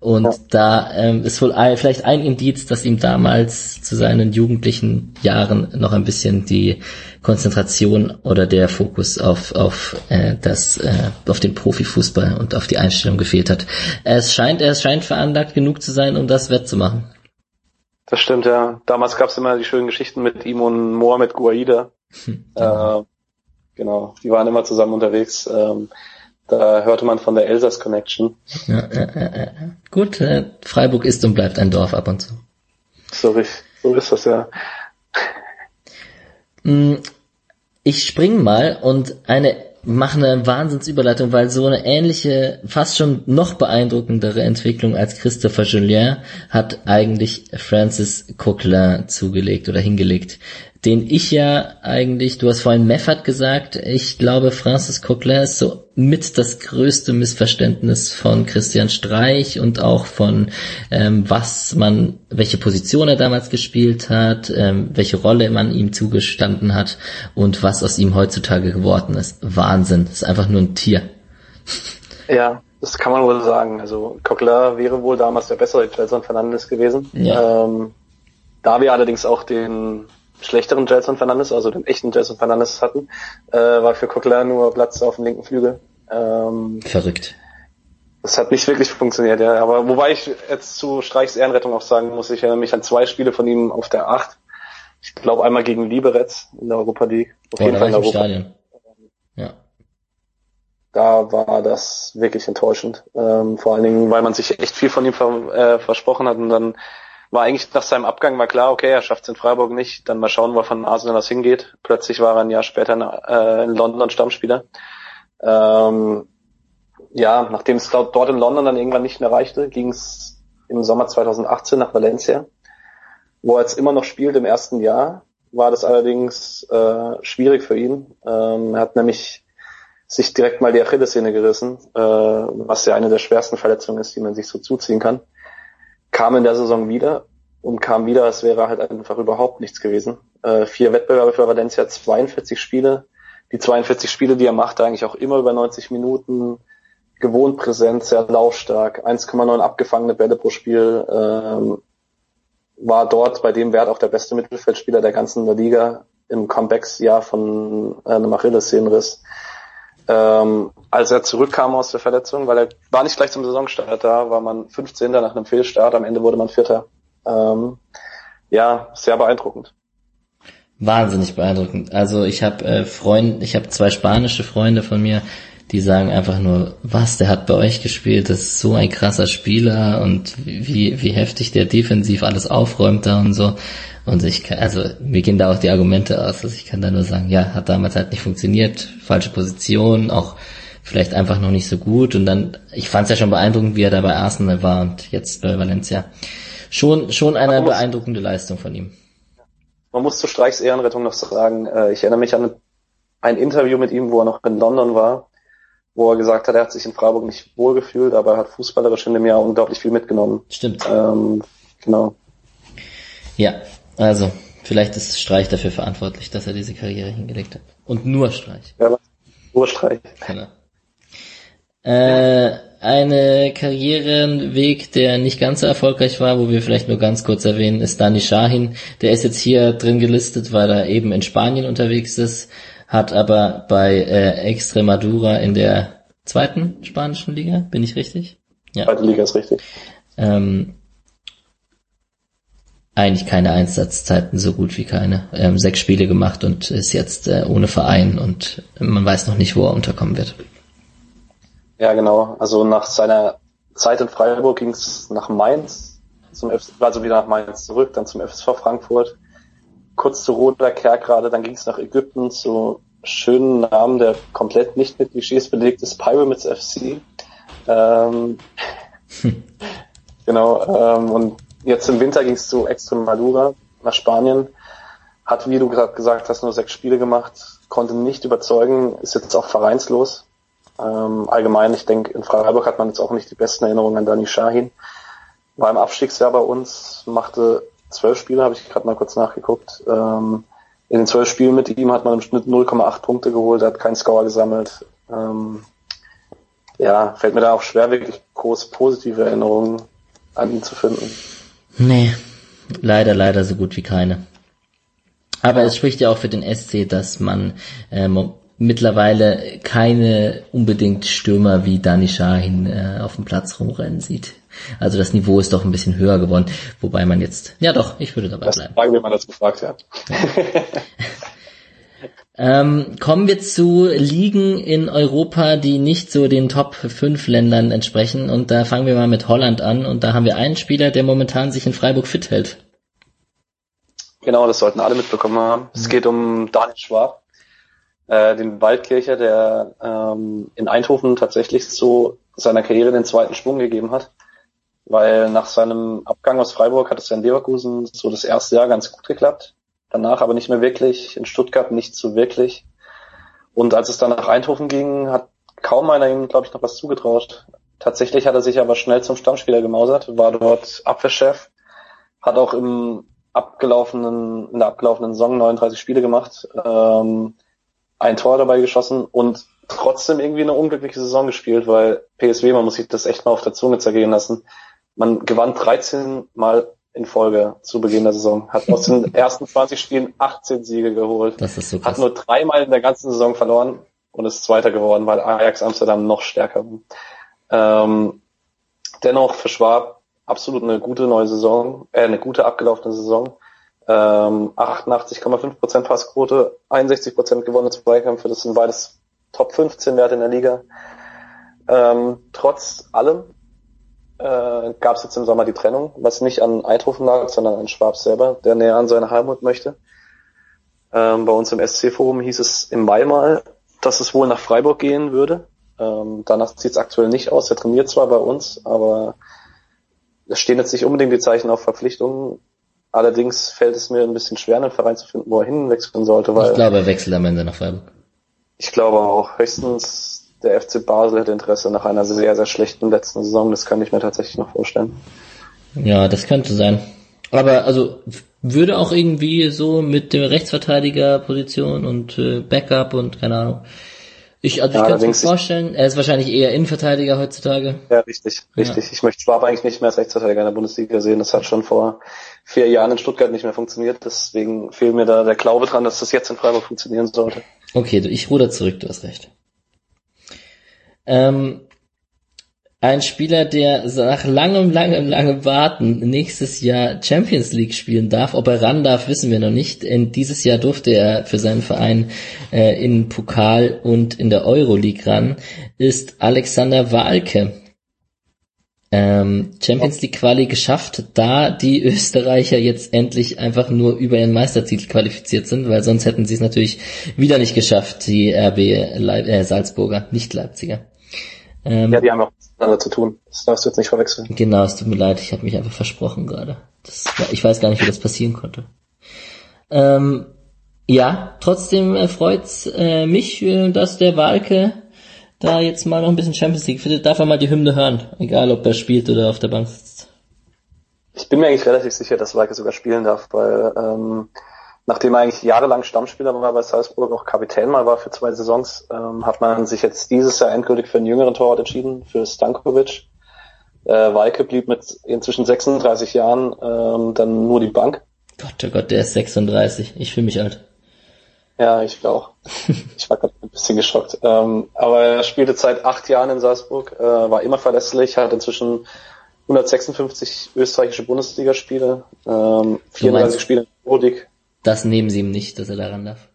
Und ja. da ähm, ist wohl ein, vielleicht ein Indiz, dass ihm damals zu seinen jugendlichen Jahren noch ein bisschen die Konzentration oder der Fokus auf auf äh, das äh, auf den Profifußball und auf die Einstellung gefehlt hat. Es scheint, er scheint veranlagt genug zu sein, um das wettzumachen. Das stimmt, ja. Damals gab es immer die schönen Geschichten mit ihm und Mohamed Guaida. Hm, genau. Äh, genau, die waren immer zusammen unterwegs. Ähm, da hörte man von der Elsass Connection. Ja, ja, ja. Gut, äh, Freiburg ist und bleibt ein Dorf ab und zu. So, so ist das ja. Mm, ich spring mal und eine mache eine Wahnsinnsüberleitung, weil so eine ähnliche, fast schon noch beeindruckendere Entwicklung als Christopher Julien hat eigentlich Francis Coquelin zugelegt oder hingelegt den ich ja eigentlich, du hast vorhin Meffert gesagt, ich glaube Francis Coquelin ist so mit das größte Missverständnis von Christian Streich und auch von ähm, was man, welche Position er damals gespielt hat, ähm, welche Rolle man ihm zugestanden hat und was aus ihm heutzutage geworden ist. Wahnsinn, das ist einfach nur ein Tier. Ja, das kann man wohl sagen. Also Coquelin wäre wohl damals der bessere Gelson Fernandes gewesen. Ja. Ähm, da wir allerdings auch den schlechteren Gelson Fernandes, also den echten Gelson Fernandes hatten, äh, war für Coquelin nur Platz auf dem linken Flügel. Ähm, Verrückt. Das hat nicht wirklich funktioniert, ja. Aber wobei ich jetzt zu Streichs Ehrenrettung auch sagen muss, ich erinnere mich an zwei Spiele von ihm auf der Acht. Ich glaube einmal gegen Liberec in der Europa League. Auf oh, jeden Fall in der Europa. Stadion. Ja. Da war das wirklich enttäuschend. Ähm, vor allen Dingen, weil man sich echt viel von ihm ver äh, versprochen hat und dann war eigentlich nach seinem Abgang war klar, okay, er schafft es in Freiburg nicht, dann mal schauen, wo von Arsenal aus hingeht. Plötzlich war er ein Jahr später in, äh, in London Stammspieler. Ähm, ja, nachdem es dort, dort in London dann irgendwann nicht mehr reichte, ging es im Sommer 2018 nach Valencia, wo er jetzt immer noch spielt im ersten Jahr. War das allerdings äh, schwierig für ihn. Ähm, er hat nämlich sich direkt mal die Achillessehne gerissen, äh, was ja eine der schwersten Verletzungen ist, die man sich so zuziehen kann kam in der Saison wieder und kam wieder, es wäre halt einfach überhaupt nichts gewesen. Äh, vier Wettbewerbe für Valencia, 42 Spiele. Die 42 Spiele, die er machte, eigentlich auch immer über 90 Minuten, gewohnt präsent, sehr laufstark, 1,9 abgefangene Bälle pro Spiel, ähm, war dort bei dem Wert auch der beste Mittelfeldspieler der ganzen Liga im Comebacks-Jahr von äh, einem Achillessehnenriss ähm, als er zurückkam aus der Verletzung, weil er war nicht gleich zum Saisonstart da, war man 15. nach einem Fehlstart, am Ende wurde man Vierter. Ähm, ja, sehr beeindruckend. Wahnsinnig beeindruckend. Also ich habe äh, Freunde, ich habe zwei spanische Freunde von mir, die sagen einfach nur, was, der hat bei euch gespielt, das ist so ein krasser Spieler und wie, wie heftig der defensiv alles aufräumt da und so. Und ich kann, also mir gehen da auch die Argumente aus, dass ich kann da nur sagen, ja, hat damals halt nicht funktioniert, falsche Position, auch vielleicht einfach noch nicht so gut. Und dann, ich fand es ja schon beeindruckend, wie er da bei Arsenal war und jetzt bei Valencia. Schon, schon eine muss, beeindruckende Leistung von ihm. Man muss zu Streichs Ehrenrettung noch sagen, äh, ich erinnere mich an ein Interview mit ihm, wo er noch in London war, wo er gesagt hat, er hat sich in Freiburg nicht wohlgefühlt, aber er hat fußballerisch in dem Jahr unglaublich viel mitgenommen. Stimmt. Ähm, genau. Ja, also, vielleicht ist Streich dafür verantwortlich, dass er diese Karriere hingelegt hat. Und nur Streich. Ja, nur Streich. Genau. Äh, eine Karrierenweg, der nicht ganz so erfolgreich war, wo wir vielleicht nur ganz kurz erwähnen, ist Dani Shahin. Der ist jetzt hier drin gelistet, weil er eben in Spanien unterwegs ist, hat aber bei äh, Extremadura in der zweiten spanischen Liga, bin ich richtig? Ja. Zweite Liga ist richtig. Ähm, eigentlich keine Einsatzzeiten, so gut wie keine. Ähm, sechs Spiele gemacht und ist jetzt äh, ohne Verein und man weiß noch nicht, wo er unterkommen wird. Ja, genau. Also nach seiner Zeit in Freiburg ging es nach Mainz, zum F also wieder nach Mainz zurück, dann zum FSV Frankfurt, kurz zu Roter Kerkrade, dann ging es nach Ägypten zu schönen Namen, der komplett nicht mit Klischees belegt ist, Pyramids FC. Ähm, genau, ähm, und Jetzt im Winter ging es zu Extremadura nach Spanien. Hat, wie du gerade gesagt hast, nur sechs Spiele gemacht, konnte nicht überzeugen, ist jetzt auch vereinslos. Ähm, allgemein, ich denke, in Freiburg hat man jetzt auch nicht die besten Erinnerungen an Dani Shahin. War im Abstiegsjahr bei uns, machte zwölf Spiele, habe ich gerade mal kurz nachgeguckt. Ähm, in den zwölf Spielen mit ihm hat man im Schnitt 0,8 Punkte geholt, hat keinen Score gesammelt. Ähm, ja, fällt mir da auch schwer, wirklich groß positive Erinnerungen an ihn zu finden. Nee, leider, leider so gut wie keine. Aber ja. es spricht ja auch für den SC, dass man ähm, mittlerweile keine unbedingt Stürmer wie Dani Shahin äh, auf dem Platz rumrennen sieht. Also das Niveau ist doch ein bisschen höher geworden, wobei man jetzt, ja doch, ich würde dabei das bleiben. Fragen, wie man das gefragt hat. ähm, kommen wir zu Ligen in Europa, die nicht so den Top 5 Ländern entsprechen und da fangen wir mal mit Holland an und da haben wir einen Spieler, der momentan sich in Freiburg fit hält. Genau, das sollten alle mitbekommen haben. Mhm. Es geht um Daniel Schwab, äh, den Waldkircher, der ähm, in Eindhoven tatsächlich so seiner Karriere den zweiten Schwung gegeben hat. Weil nach seinem Abgang aus Freiburg hat es ja in Leverkusen so das erste Jahr ganz gut geklappt. Danach aber nicht mehr wirklich, in Stuttgart nicht so wirklich. Und als es dann nach Eindhoven ging, hat kaum einer ihm, glaube ich, noch was zugetraut. Tatsächlich hat er sich aber schnell zum Stammspieler gemausert, war dort Abwehrchef, hat auch im abgelaufenen, in der abgelaufenen Saison 39 Spiele gemacht, ähm, ein Tor dabei geschossen und trotzdem irgendwie eine unglückliche Saison gespielt, weil PSW, man muss sich das echt mal auf der Zunge zergehen lassen. Man gewann 13 Mal in Folge zu Beginn der Saison, hat aus den ersten 20 Spielen 18 Siege geholt, das ist so krass. hat nur dreimal in der ganzen Saison verloren und ist Zweiter geworden, weil Ajax Amsterdam noch stärker war. Ähm, dennoch für Schwab absolut eine gute neue Saison, äh, eine gute abgelaufene Saison. Ähm, 88,5% Passquote, 61% gewonnene Zweikämpfe, das sind beides Top 15 Werte in der Liga. Ähm, trotz allem äh, gab es jetzt im Sommer die Trennung, was nicht an Eindhoven lag, sondern an Schwab selber, der näher an seine Heimat möchte. Ähm, bei uns im SC-Forum hieß es im Mai mal, dass es wohl nach Freiburg gehen würde. Ähm, danach sieht es aktuell nicht aus. Er trainiert zwar bei uns, aber es stehen jetzt nicht unbedingt die Zeichen auf Verpflichtungen. Allerdings fällt es mir ein bisschen schwer, einen Verein zu finden, wo er hinwechseln sollte. Weil ich glaube, er wechselt am Ende nach Freiburg. Ich glaube auch. Höchstens der FC Basel hat Interesse nach einer sehr, sehr schlechten letzten Saison. Das kann ich mir tatsächlich noch vorstellen. Ja, das könnte sein. Aber also würde auch irgendwie so mit der Rechtsverteidigerposition und äh, Backup und keine Ahnung ich, also ja, ich kann mir vorstellen, er ist wahrscheinlich eher Innenverteidiger heutzutage. Ja, richtig, richtig. Ja. Ich möchte Schwab eigentlich nicht mehr als Rechtsverteidiger in der Bundesliga sehen. Das hat schon vor vier Jahren in Stuttgart nicht mehr funktioniert. Deswegen fehlt mir da der Glaube dran, dass das jetzt in Freiburg funktionieren sollte. Okay, ich ruder zurück, du hast recht. Ähm, ein Spieler, der nach langem, langem, langem Warten nächstes Jahr Champions League spielen darf. Ob er ran darf, wissen wir noch nicht. In dieses Jahr durfte er für seinen Verein äh, in Pokal und in der Euroleague ran, ist Alexander Walke. Ähm, Champions League Quali geschafft, da die Österreicher jetzt endlich einfach nur über ihren Meistertitel qualifiziert sind, weil sonst hätten sie es natürlich wieder nicht geschafft, die RB Leip äh, Salzburger, nicht Leipziger. Ähm, ja, die haben auch miteinander zu tun. Das darfst du jetzt nicht verwechseln. Genau, es tut mir leid, ich habe mich einfach versprochen gerade. Das, ich weiß gar nicht, wie das passieren konnte. Ähm, ja, trotzdem freut's äh, mich, äh, dass der Walke da jetzt mal noch ein bisschen Champions League findet. Darf er mal die Hymne hören, egal ob er spielt oder auf der Bank sitzt. Ich bin mir eigentlich relativ sicher, dass Walke sogar spielen darf, weil ähm, nachdem er eigentlich jahrelang Stammspieler war bei Salzburg, auch Kapitän mal war für zwei Saisons, ähm, hat man sich jetzt dieses Jahr endgültig für einen jüngeren Torwart entschieden, für Stankovic. Äh, Walke blieb mit inzwischen 36 Jahren ähm, dann nur die Bank. Gott, oh Gott, der ist 36. Ich fühle mich alt. Ja, ich auch. ich war gerade ein bisschen geschockt. Ähm, aber er spielte seit acht Jahren in Salzburg, äh, war immer verlässlich, hat inzwischen 156 österreichische Bundesligaspiele, ähm, 34 Spiele in der Euroleague, das nehmen sie ihm nicht, dass er daran darf.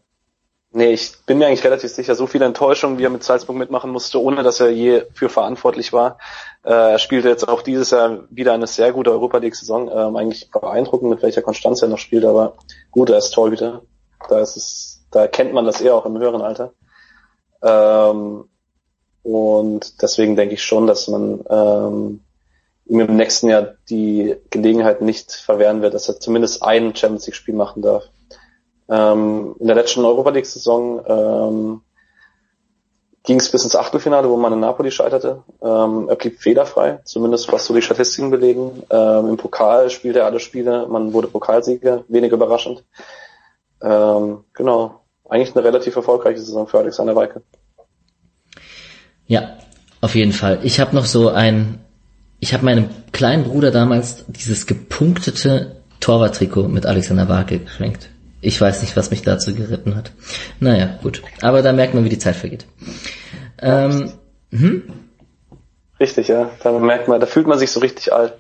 Nee, ich bin mir eigentlich relativ sicher, so viele Enttäuschungen, wie er mit Salzburg mitmachen musste, ohne dass er je für verantwortlich war. Äh, er spielte jetzt auch dieses Jahr wieder eine sehr gute Europa League-Saison. Ähm, eigentlich beeindruckend, mit welcher Konstanz er noch spielt, aber gut, er ist Torhüter. Da ist es, da kennt man das eher auch im höheren Alter. Ähm, und deswegen denke ich schon, dass man ähm, ihm im nächsten Jahr die Gelegenheit nicht verwehren wird, dass er zumindest ein Champions League Spiel machen darf. Ähm, in der letzten Europa League Saison ähm, ging es bis ins Achtelfinale, wo man in Napoli scheiterte. Ähm, er blieb fehlerfrei, zumindest was so die Statistiken belegen. Ähm, Im Pokal spielte er alle Spiele, man wurde Pokalsieger, wenig überraschend. Ähm, genau, eigentlich eine relativ erfolgreiche Saison für Alexander Weike. Ja, auf jeden Fall. Ich habe noch so ein ich habe meinem kleinen Bruder damals dieses gepunktete Torwarttrikot mit Alexander Wake geschenkt. Ich weiß nicht, was mich dazu geritten hat. Naja, gut. Aber da merkt man, wie die Zeit vergeht. Ähm, hm? Richtig, ja. Da merkt man, da fühlt man sich so richtig alt.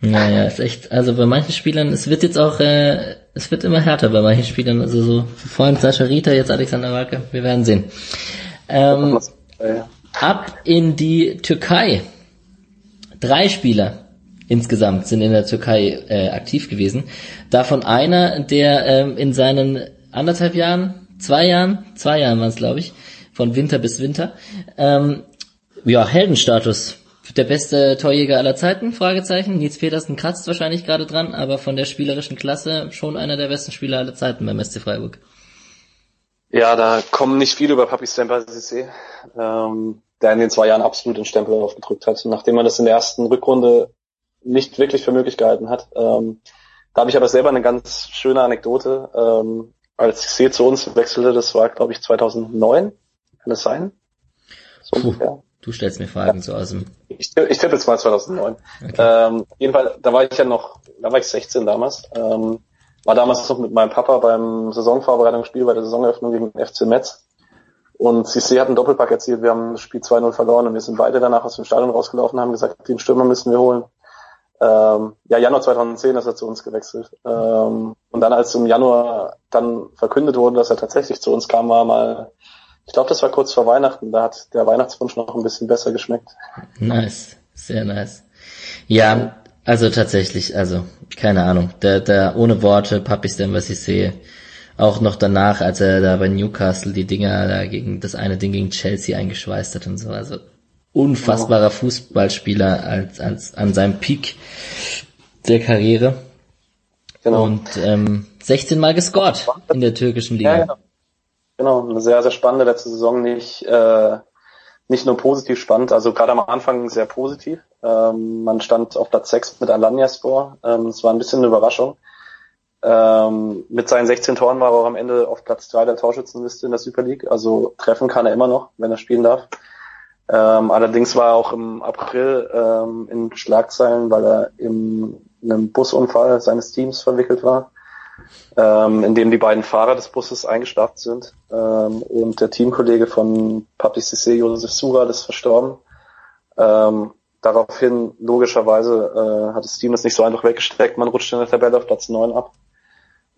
Naja, ist echt, also bei manchen Spielern, es wird jetzt auch, äh, es wird immer härter bei manchen Spielern, also so, vorhin Sascha Rita, jetzt Alexander Walke, wir werden sehen. Ähm, ab in die Türkei. Drei Spieler insgesamt sind in der Türkei äh, aktiv gewesen. Davon einer, der ähm, in seinen anderthalb Jahren, zwei Jahren, zwei Jahren waren es, glaube ich, von Winter bis Winter, ähm, ja, Heldenstatus der beste Torjäger aller Zeiten? Fragezeichen. Nils Petersen kratzt wahrscheinlich gerade dran, aber von der spielerischen Klasse schon einer der besten Spieler aller Zeiten beim SC Freiburg. Ja, da kommen nicht viele über Papi Stempel Sissé, ähm, der in den zwei Jahren absolut den Stempel aufgedrückt hat. Nachdem man das in der ersten Rückrunde nicht wirklich für möglich gehalten hat. Ähm, da habe ich aber selber eine ganz schöne Anekdote. Ähm, als Sissé zu uns wechselte, das war glaube ich 2009, kann es sein? So ungefähr. Du stellst mir Fragen ja. so aus dem. Ich, ich tippe jetzt mal 2009. Okay. Ähm, jedenfalls, da war ich ja noch, da war ich 16 damals. Ähm, war damals noch mit meinem Papa beim Saisonvorbereitungsspiel bei der Saisoneröffnung gegen den FC Metz. Und CC hat einen Doppelpack erzielt. Wir haben das Spiel 2-0 verloren und wir sind beide danach aus dem Stadion rausgelaufen und haben gesagt, den Stürmer müssen wir holen. Ähm, ja, Januar 2010 ist er zu uns gewechselt. Ähm, und dann, als im Januar dann verkündet wurde, dass er tatsächlich zu uns kam, war mal ich glaube, das war kurz vor Weihnachten. Da hat der Weihnachtswunsch noch ein bisschen besser geschmeckt. Nice, sehr nice. Ja, also tatsächlich, also keine Ahnung. Der, der ohne Worte, Papis denn, was ich sehe. Auch noch danach, als er da bei Newcastle die Dinger da gegen das eine Ding gegen Chelsea eingeschweißt hat und so. Also unfassbarer. Fußballspieler als, als an seinem Peak der Karriere. Genau. Und ähm, 16 Mal gescored in der türkischen Liga. Ja, genau. Genau, eine sehr, sehr spannende letzte Saison, nicht, äh, nicht nur positiv spannend, also gerade am Anfang sehr positiv. Ähm, man stand auf Platz 6 mit Alanyaspor, ähm, es war ein bisschen eine Überraschung. Ähm, mit seinen 16 Toren war er auch am Ende auf Platz 3 der Torschützenliste in der Super League, also treffen kann er immer noch, wenn er spielen darf. Ähm, allerdings war er auch im April ähm, in Schlagzeilen, weil er in einem Busunfall seines Teams verwickelt war ähm, in dem die beiden Fahrer des Busses eingeschlafen sind ähm, und der Teamkollege von Papi Cissé, Josef Sural, ist verstorben. Ähm, daraufhin, logischerweise, äh, hat das Team das nicht so einfach weggesteckt, man rutscht in der Tabelle auf Platz 9 ab.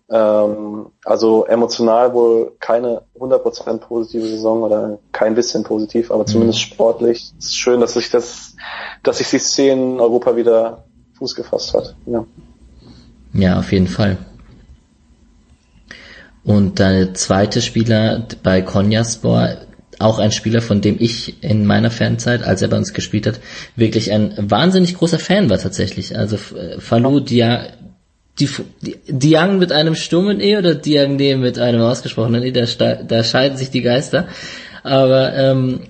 Ähm, also emotional wohl keine 100% positive Saison oder kein bisschen positiv, aber zumindest mhm. sportlich. Es ist schön, dass sich das, dass sich die Szene in Europa wieder Fuß gefasst hat. Ja, ja auf jeden Fall. Und der zweite Spieler bei Konyaspor, auch ein Spieler, von dem ich in meiner Fanzeit, als er bei uns gespielt hat, wirklich ein wahnsinnig großer Fan war tatsächlich. Also äh, Falou die, Diang mit einem stummen E oder Diang D mit einem ausgesprochenen E, da, da scheiden sich die Geister. Aber ähm,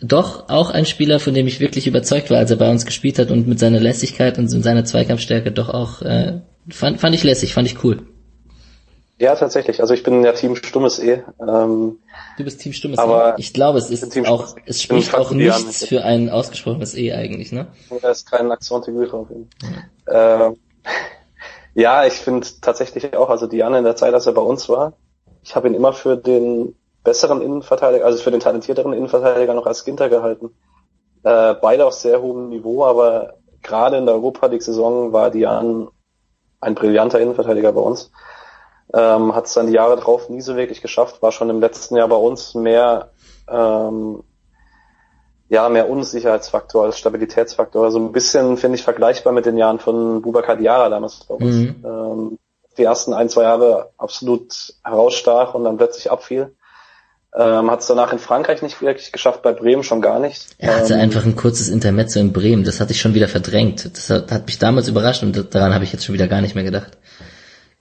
doch auch ein Spieler, von dem ich wirklich überzeugt war, als er bei uns gespielt hat und mit seiner Lässigkeit und seiner Zweikampfstärke doch auch äh, fand, fand ich lässig, fand ich cool. Ja, tatsächlich. Also ich bin ja Team Stummes E. Ähm, du bist Team Stummes aber E. Ich glaube, es ist auch, es spricht auch nichts für ein ausgesprochenes E eigentlich, ne? Da ist kein Akzent drauf. Ja. Ähm, ja, ich finde tatsächlich auch, also Diane in der Zeit, als er bei uns war, ich habe ihn immer für den besseren Innenverteidiger, also für den talentierteren Innenverteidiger noch als Ginter gehalten. Äh, beide auf sehr hohem Niveau, aber gerade in der Europa League-Saison war Diane ein brillanter Innenverteidiger bei uns. Ähm, hat es dann die Jahre drauf nie so wirklich geschafft, war schon im letzten Jahr bei uns mehr, ähm, ja, mehr Unsicherheitsfaktor als Stabilitätsfaktor. Also ein bisschen, finde ich, vergleichbar mit den Jahren von Bubakar Diara damals bei uns. Mhm. Ähm, die ersten ein, zwei Jahre absolut herausstach und dann plötzlich abfiel. Ähm, hat es danach in Frankreich nicht wirklich geschafft, bei Bremen schon gar nicht. Er hatte ähm, einfach ein kurzes Intermezzo in Bremen, das hatte ich schon wieder verdrängt. Das hat, hat mich damals überrascht und daran habe ich jetzt schon wieder gar nicht mehr gedacht.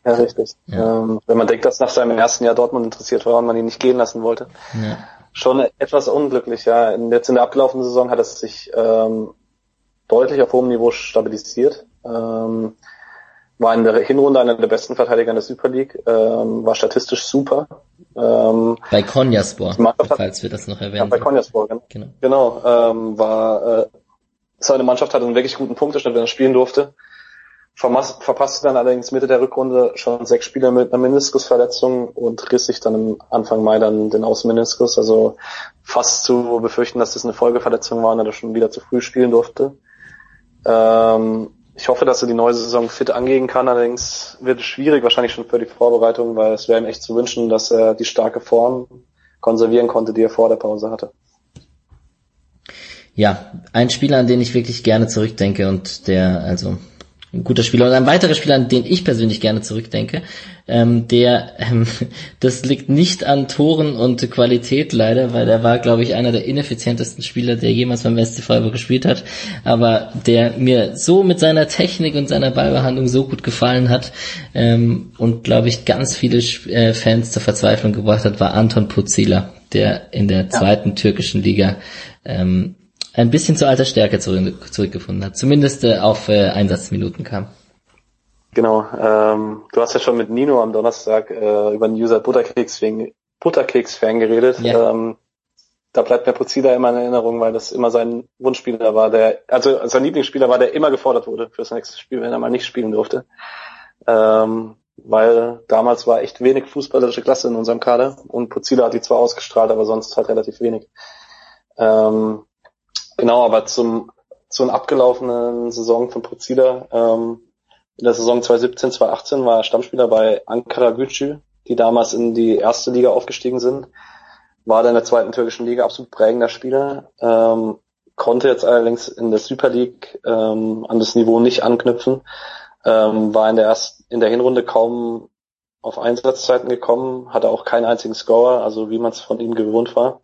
Ja, richtig. Ja. Ähm, wenn man denkt, dass nach seinem ersten Jahr Dortmund interessiert war und man ihn nicht gehen lassen wollte. Ja. Schon etwas unglücklich, ja. In, jetzt in der abgelaufenen Saison hat es sich ähm, deutlich auf hohem Niveau stabilisiert. Ähm, war in der Hinrunde einer der besten Verteidiger in der Super League, ähm, war statistisch super. Ähm, bei Konyaspor, falls wir das noch erwähnen. Ja, bei Konyaspor, genau. Genau, genau ähm, war äh, seine Mannschaft hatte einen wirklich guten Punkteschnitt, wenn er spielen durfte. Verpasste dann allerdings Mitte der Rückrunde schon sechs Spiele mit einer Meniskusverletzung und riss sich dann im Anfang Mai dann den Außenmeniskus. Also fast zu befürchten, dass das eine Folgeverletzung war und er schon wieder zu früh spielen durfte. Ähm, ich hoffe, dass er die neue Saison fit angehen kann. Allerdings wird es schwierig, wahrscheinlich schon für die Vorbereitung, weil es wäre ihm echt zu wünschen, dass er die starke Form konservieren konnte, die er vor der Pause hatte. Ja, ein Spieler, an den ich wirklich gerne zurückdenke und der, also ein guter Spieler. Und ein weiterer Spieler, an den ich persönlich gerne zurückdenke, ähm, der, ähm, das liegt nicht an Toren und Qualität leider, weil er war, glaube ich, einer der ineffizientesten Spieler, der jemals beim SC Freiburg gespielt hat, aber der mir so mit seiner Technik und seiner Ballbehandlung so gut gefallen hat ähm, und, glaube ich, ganz viele äh, Fans zur Verzweiflung gebracht hat, war Anton Puzila, der in der zweiten türkischen Liga ähm, ein bisschen zu alter Stärke zurück, zurückgefunden hat. Zumindest äh, auf äh, Einsatzminuten kam. Genau. Ähm, du hast ja schon mit Nino am Donnerstag äh, über den User Butterkeks-Fan Butterkeks geredet. Ja. Ähm, da bleibt mir Pozida immer in Erinnerung, weil das immer sein Wunschspieler war, der, also sein Lieblingsspieler war, der immer gefordert wurde fürs nächste Spiel, wenn er mal nicht spielen durfte. Ähm, weil damals war echt wenig fußballerische Klasse in unserem Kader und Pozida hat die zwar ausgestrahlt, aber sonst halt relativ wenig. Ähm, Genau, aber zum, zur abgelaufenen Saison von Prozida, ähm, in der Saison 2017, 2018 war er Stammspieler bei Ankara Gücü, die damals in die erste Liga aufgestiegen sind. War dann in der zweiten türkischen Liga absolut prägender Spieler, ähm, konnte jetzt allerdings in der Super League ähm, an das Niveau nicht anknüpfen, ähm, war in der ersten, in der Hinrunde kaum auf Einsatzzeiten gekommen, hatte auch keinen einzigen Scorer, also wie man es von ihm gewohnt war.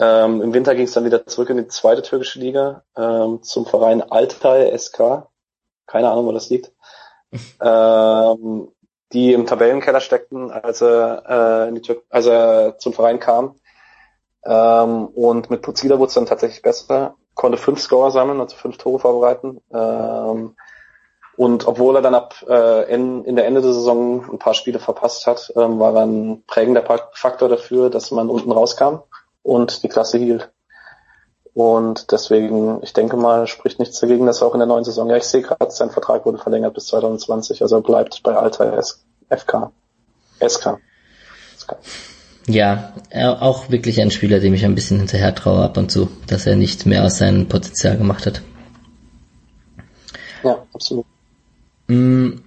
Ähm, Im Winter ging es dann wieder zurück in die zweite türkische Liga ähm, zum Verein Altay SK. Keine Ahnung, wo das liegt. ähm, die im Tabellenkeller steckten, als er, äh, in die Tür als er zum Verein kam. Ähm, und mit Puzida wurde es dann tatsächlich besser, konnte fünf Scorer sammeln, also fünf Tore vorbereiten. Ähm, und obwohl er dann ab äh, in, in der Ende der Saison ein paar Spiele verpasst hat, ähm, war er ein prägender Faktor dafür, dass man unten rauskam und die Klasse hielt. Und deswegen, ich denke mal, spricht nichts dagegen, dass er auch in der neuen Saison, ja, ich sehe gerade, sein Vertrag wurde verlängert bis 2020, also er bleibt bei Alter FK. SK. SK. Ja, er auch wirklich ein Spieler, dem ich ein bisschen hinterher traue ab und zu, dass er nicht mehr aus seinem Potenzial gemacht hat. Ja, absolut. Mm,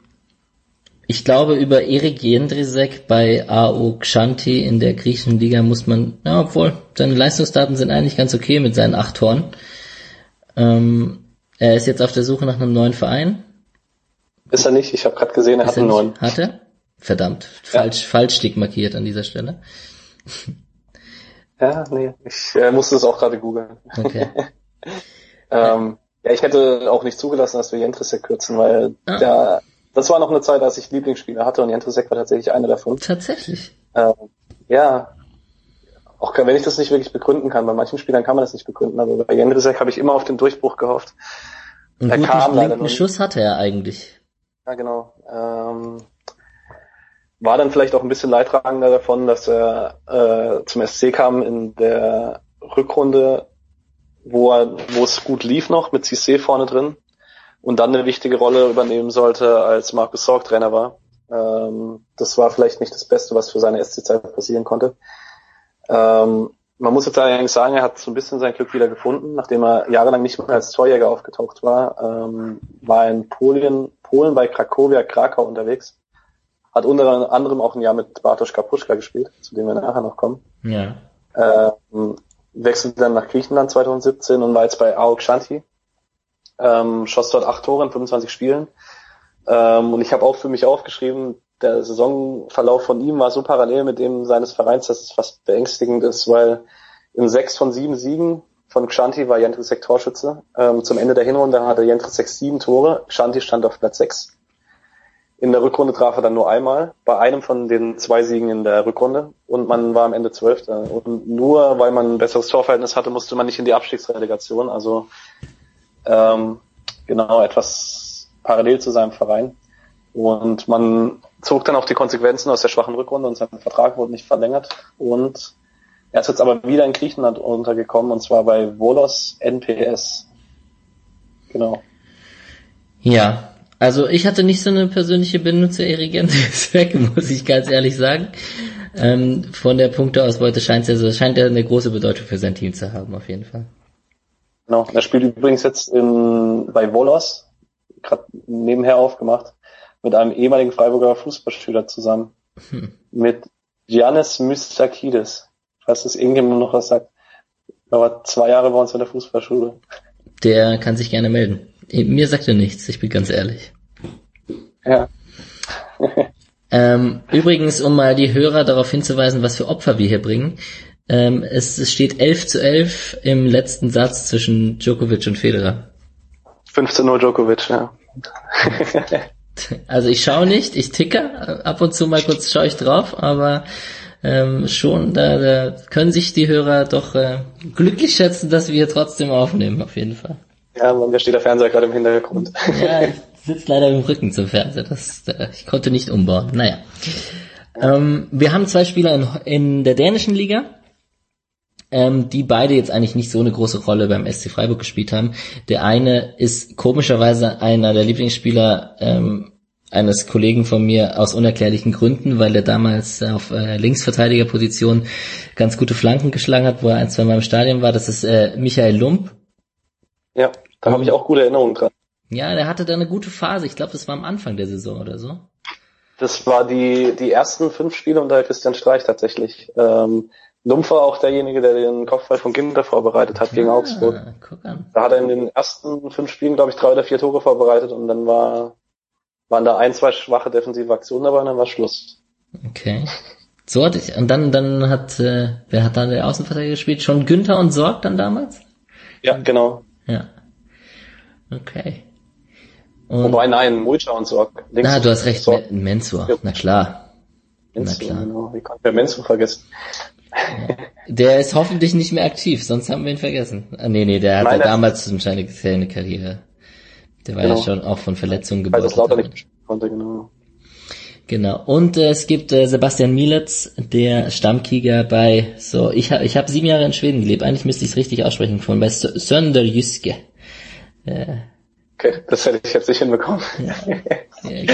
ich glaube, über Erik Jendrisek bei AO Kshanti in der griechischen Liga muss man, ja, obwohl, seine Leistungsdaten sind eigentlich ganz okay mit seinen acht Toren. Ähm, er ist jetzt auf der Suche nach einem neuen Verein. Ist er nicht? Ich habe gerade gesehen, er ist hat einen neuen. Hat er? Verdammt, falsch, ja. falsch stigmarkiert an dieser Stelle. Ja, nee, ich äh, musste es auch gerade googeln. Okay. ähm, ja, ich hätte auch nicht zugelassen, dass wir Jendrisek kürzen, weil ah. der das war noch eine Zeit, als ich Lieblingsspieler hatte und Jendrisek war tatsächlich einer davon. Tatsächlich. Ähm, ja. Auch wenn ich das nicht wirklich begründen kann, bei manchen Spielern kann man das nicht begründen, aber bei Jendrisek habe ich immer auf den Durchbruch gehofft. Einen er kam leider einen Schuss hatte er eigentlich. Ja, genau. Ähm, war dann vielleicht auch ein bisschen leidtragender davon, dass er äh, zum SC kam in der Rückrunde, wo er, wo es gut lief noch mit Cissé vorne drin und dann eine wichtige Rolle übernehmen sollte, als Markus Sorg Trainer war. Ähm, das war vielleicht nicht das Beste, was für seine SC-Zeit passieren konnte. Ähm, man muss jetzt allerdings sagen, er hat so ein bisschen sein Glück wieder gefunden, nachdem er jahrelang nicht mehr als Torjäger aufgetaucht war, ähm, war in Polen, Polen bei Krakowia Krakau unterwegs, hat unter anderem auch ein Jahr mit Bartosz Kapuschka gespielt, zu dem wir nachher noch kommen. Ja. Ähm, wechselte dann nach Griechenland 2017 und war jetzt bei AOK Shanti, ähm, schoss dort acht Tore in 25 Spielen. Ähm, und ich habe auch für mich aufgeschrieben, der Saisonverlauf von ihm war so parallel mit dem seines Vereins, dass es fast beängstigend ist, weil in sechs von sieben Siegen von Xanti war Jentrisek Torschütze. Ähm, zum Ende der Hinrunde hatte Jentrisek sieben Tore, Xanti stand auf Platz sechs. In der Rückrunde traf er dann nur einmal, bei einem von den zwei Siegen in der Rückrunde und man war am Ende Zwölfter. Und nur weil man ein besseres Torverhältnis hatte, musste man nicht in die Abstiegsrelegation. Also ähm, genau etwas parallel zu seinem Verein. Und man zog dann auch die Konsequenzen aus der schwachen Rückrunde und sein Vertrag wurde nicht verlängert. Und er ist jetzt aber wieder in Griechenland untergekommen und zwar bei Volos NPS. Genau. Ja, also ich hatte nicht so eine persönliche Bindung zu Erigente Zweck, muss ich ganz ehrlich sagen. Ähm, von der Punkteausbeute scheint er so, scheint er eine große Bedeutung für sein Team zu haben, auf jeden Fall. Genau. Er spielt übrigens jetzt in, bei Volos, gerade nebenher aufgemacht, mit einem ehemaligen Freiburger Fußballschüler zusammen. Hm. Mit Giannis Mystakidis. Falls das irgendjemand noch was sagt. Er war zwei Jahre bei uns in der Fußballschule. Der kann sich gerne melden. Mir sagt er nichts, ich bin ganz ehrlich. Ja. ähm, übrigens, um mal die Hörer darauf hinzuweisen, was für Opfer wir hier bringen. Ähm, es, es steht 11 zu 11 im letzten Satz zwischen Djokovic und Federer. 15 Uhr Djokovic, ja. Also ich schaue nicht, ich ticke, ab und zu mal kurz schaue ich drauf, aber ähm, schon, da, da können sich die Hörer doch äh, glücklich schätzen, dass wir trotzdem aufnehmen, auf jeden Fall. Ja, man, da steht der Fernseher gerade im Hintergrund. Ja, ich sitze leider im Rücken zum Fernseher, das, äh, ich konnte nicht umbauen. Naja. Ähm, wir haben zwei Spieler in, in der dänischen Liga, ähm, die beide jetzt eigentlich nicht so eine große Rolle beim SC Freiburg gespielt haben. Der eine ist komischerweise einer der Lieblingsspieler ähm, eines Kollegen von mir aus unerklärlichen Gründen, weil er damals auf äh, Linksverteidigerposition ganz gute Flanken geschlagen hat, wo er ein, zwei Mal im Stadion war. Das ist äh, Michael Lump. Ja, da habe ich auch gute Erinnerungen dran. Ja, der hatte da eine gute Phase. Ich glaube, das war am Anfang der Saison oder so. Das war die, die ersten fünf Spiele unter Christian Streich tatsächlich. Ähm, Lumpf war auch derjenige, der den Kopfball von Ginter vorbereitet hat ah, gegen Augsburg. Guck an. Da hat er in den ersten fünf Spielen, glaube ich, drei oder vier Tore vorbereitet und dann war, waren da ein, zwei schwache defensive Aktionen dabei und dann war Schluss. Okay. So hatte ich, und dann, dann hat, äh, wer hat da der Außenverteidiger gespielt? Schon Günther und Sorg dann damals? Ja, genau. Ja. Okay. Und Wobei, nein, Mulcha und Sorg. Na, du hast recht, Sorg. Mensur, na klar. Mensur, na klar. Genau. Wie konnte der Mensur vergessen? Der ist hoffentlich nicht mehr aktiv, sonst haben wir ihn vergessen. Ah, nee, nee, der hatte damals wahrscheinlich eine Karriere. Der war genau. ja schon auch von Verletzungen gebeutelt. Weil das lauter nicht konnte, genau. Genau. Und äh, es gibt äh, Sebastian Mielitz, der Stammkieger bei, so, ich habe ich hab sieben Jahre in Schweden gelebt, eigentlich müsste ich es richtig aussprechen, von bei Sönderjyske. Äh, okay, das hätte ich jetzt nicht hinbekommen. Ja. Ja,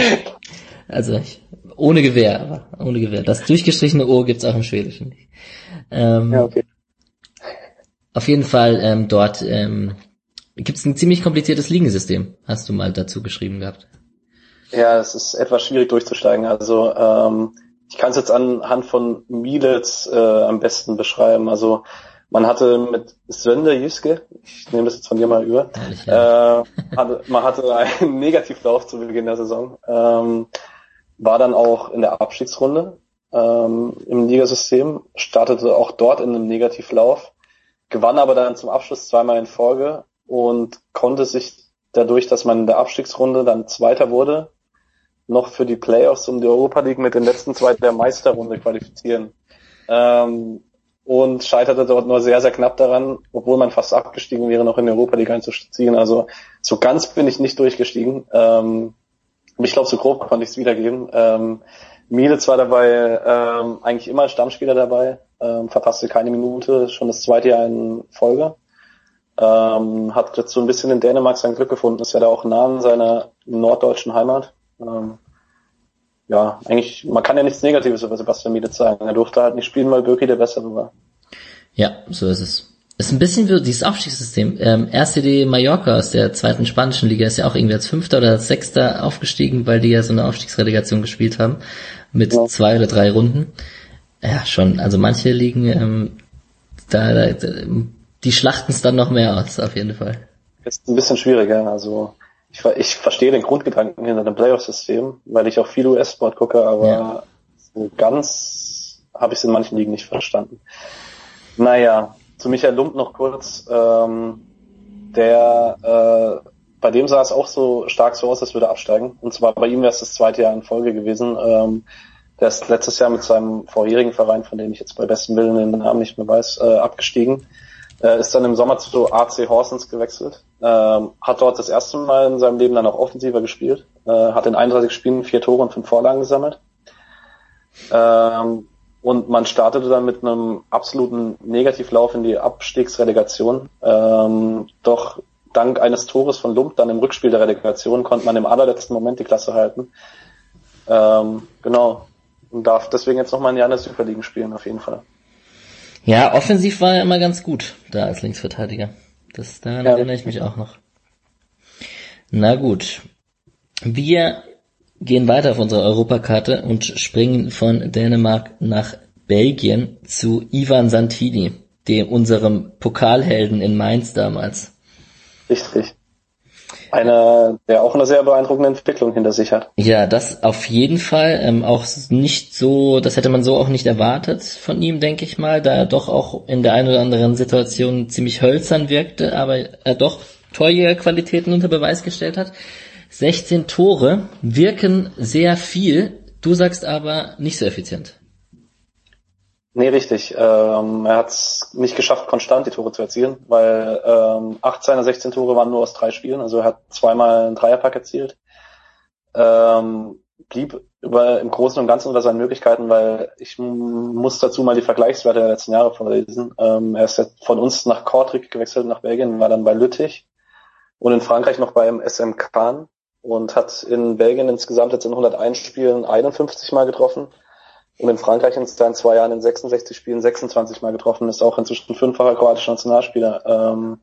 also ich, ohne Gewehr, aber ohne Gewehr. Das durchgestrichene O gibt's auch im Schwedischen. Ähm, ja, okay. Auf jeden Fall ähm, dort ähm, gibt's ein ziemlich kompliziertes Ligensystem, hast du mal dazu geschrieben gehabt. Ja, es ist etwas schwierig durchzusteigen. Also ähm, ich kann es jetzt anhand von Mielitz äh, am besten beschreiben. Also man hatte mit Sönder Jüske, ich nehme das jetzt von dir mal über, Ehrlich, ja. äh, hatte, man hatte einen Negativlauf zu Beginn der Saison, ähm, war dann auch in der Abstiegsrunde ähm, im Ligasystem, startete auch dort in einem Negativlauf, gewann aber dann zum Abschluss zweimal in Folge und konnte sich dadurch, dass man in der Abstiegsrunde dann Zweiter wurde, noch für die Playoffs um die Europa League mit den letzten zwei der Meisterrunde qualifizieren. Ähm, und scheiterte dort nur sehr, sehr knapp daran, obwohl man fast abgestiegen wäre, noch in die Europa League einzuziehen. Also so ganz bin ich nicht durchgestiegen. Ähm, ich glaube, so grob konnte ich es wiedergeben. Ähm, Miele zwar dabei ähm, eigentlich immer Stammspieler dabei, ähm, verpasste keine Minute, schon das zweite Jahr in Folge. Ähm, hat dazu ein bisschen in Dänemark sein Glück gefunden, ist ja da auch nah an seiner norddeutschen Heimat. Ähm, ja, eigentlich, man kann ja nichts Negatives über Sebastian Miele sagen. Er durfte halt nicht spielen, weil Birki der Bessere war. Ja, so ist es. Ist ein bisschen wie dieses Aufstiegssystem. Ähm, RCD Mallorca aus der zweiten spanischen Liga ist ja auch irgendwie als Fünfter oder als Sechster aufgestiegen, weil die ja so eine Aufstiegsrelegation gespielt haben mit ja. zwei oder drei Runden. Ja, schon. Also manche Ligen, ähm, da, da die schlachten es dann noch mehr aus, auf jeden Fall. Ist ein bisschen schwieriger. Also ich, ich verstehe den Grundgedanken hinter dem Playoff-System, weil ich auch viel US-Sport gucke, aber ja. so ganz habe ich es in manchen Ligen nicht verstanden. Naja, zu Michael Lump noch kurz. Ähm, der äh, bei dem sah es auch so stark so aus, als würde er absteigen. Und zwar bei ihm wäre es das zweite Jahr in Folge gewesen. Ähm, der ist letztes Jahr mit seinem vorherigen Verein, von dem ich jetzt bei besten Willen den Namen nicht mehr weiß, äh, abgestiegen. Äh, ist dann im Sommer zu AC Horsens gewechselt. Ähm, hat dort das erste Mal in seinem Leben dann auch offensiver gespielt. Äh, hat in 31 Spielen vier Tore und fünf Vorlagen gesammelt. Ähm, und man startete dann mit einem absoluten Negativlauf in die Abstiegsrelegation. Ähm, doch dank eines Tores von Lump dann im Rückspiel der Relegation konnte man im allerletzten Moment die Klasse halten. Ähm, genau. Und darf deswegen jetzt nochmal ein Jahr in der Superliga spielen, auf jeden Fall. Ja, offensiv war er immer ganz gut, da als Linksverteidiger. Das, daran ja. erinnere ich mich auch noch. Na gut. Wir gehen weiter auf unserer Europakarte und springen von Dänemark nach Belgien zu Ivan Santini, dem unserem Pokalhelden in Mainz damals. Richtig. Einer, der auch eine sehr beeindruckende Entwicklung hinter sich hat. Ja, das auf jeden Fall. Ähm, auch nicht so, das hätte man so auch nicht erwartet von ihm, denke ich mal, da er doch auch in der einen oder anderen Situation ziemlich hölzern wirkte, aber er doch Torjägerqualitäten unter Beweis gestellt hat. 16 Tore wirken sehr viel, du sagst aber nicht so effizient. Nee, richtig. Ähm, er hat es nicht geschafft, konstant die Tore zu erzielen, weil ähm, acht seiner 16 Tore waren nur aus drei Spielen. Also er hat zweimal einen Dreierpack erzielt. Ähm, blieb über, im Großen und Ganzen unter seinen Möglichkeiten, weil ich muss dazu mal die Vergleichswerte der letzten Jahre vorlesen. Ähm, er ist jetzt von uns nach Kortrijk gewechselt, nach Belgien, war dann bei Lüttich und in Frankreich noch beim SM Kahn und hat in Belgien insgesamt jetzt in 101 Spielen 51 Mal getroffen und in Frankreich in seinen zwei Jahren in 66 Spielen 26 Mal getroffen, ist auch inzwischen fünffacher kroatischer Nationalspieler. Ähm,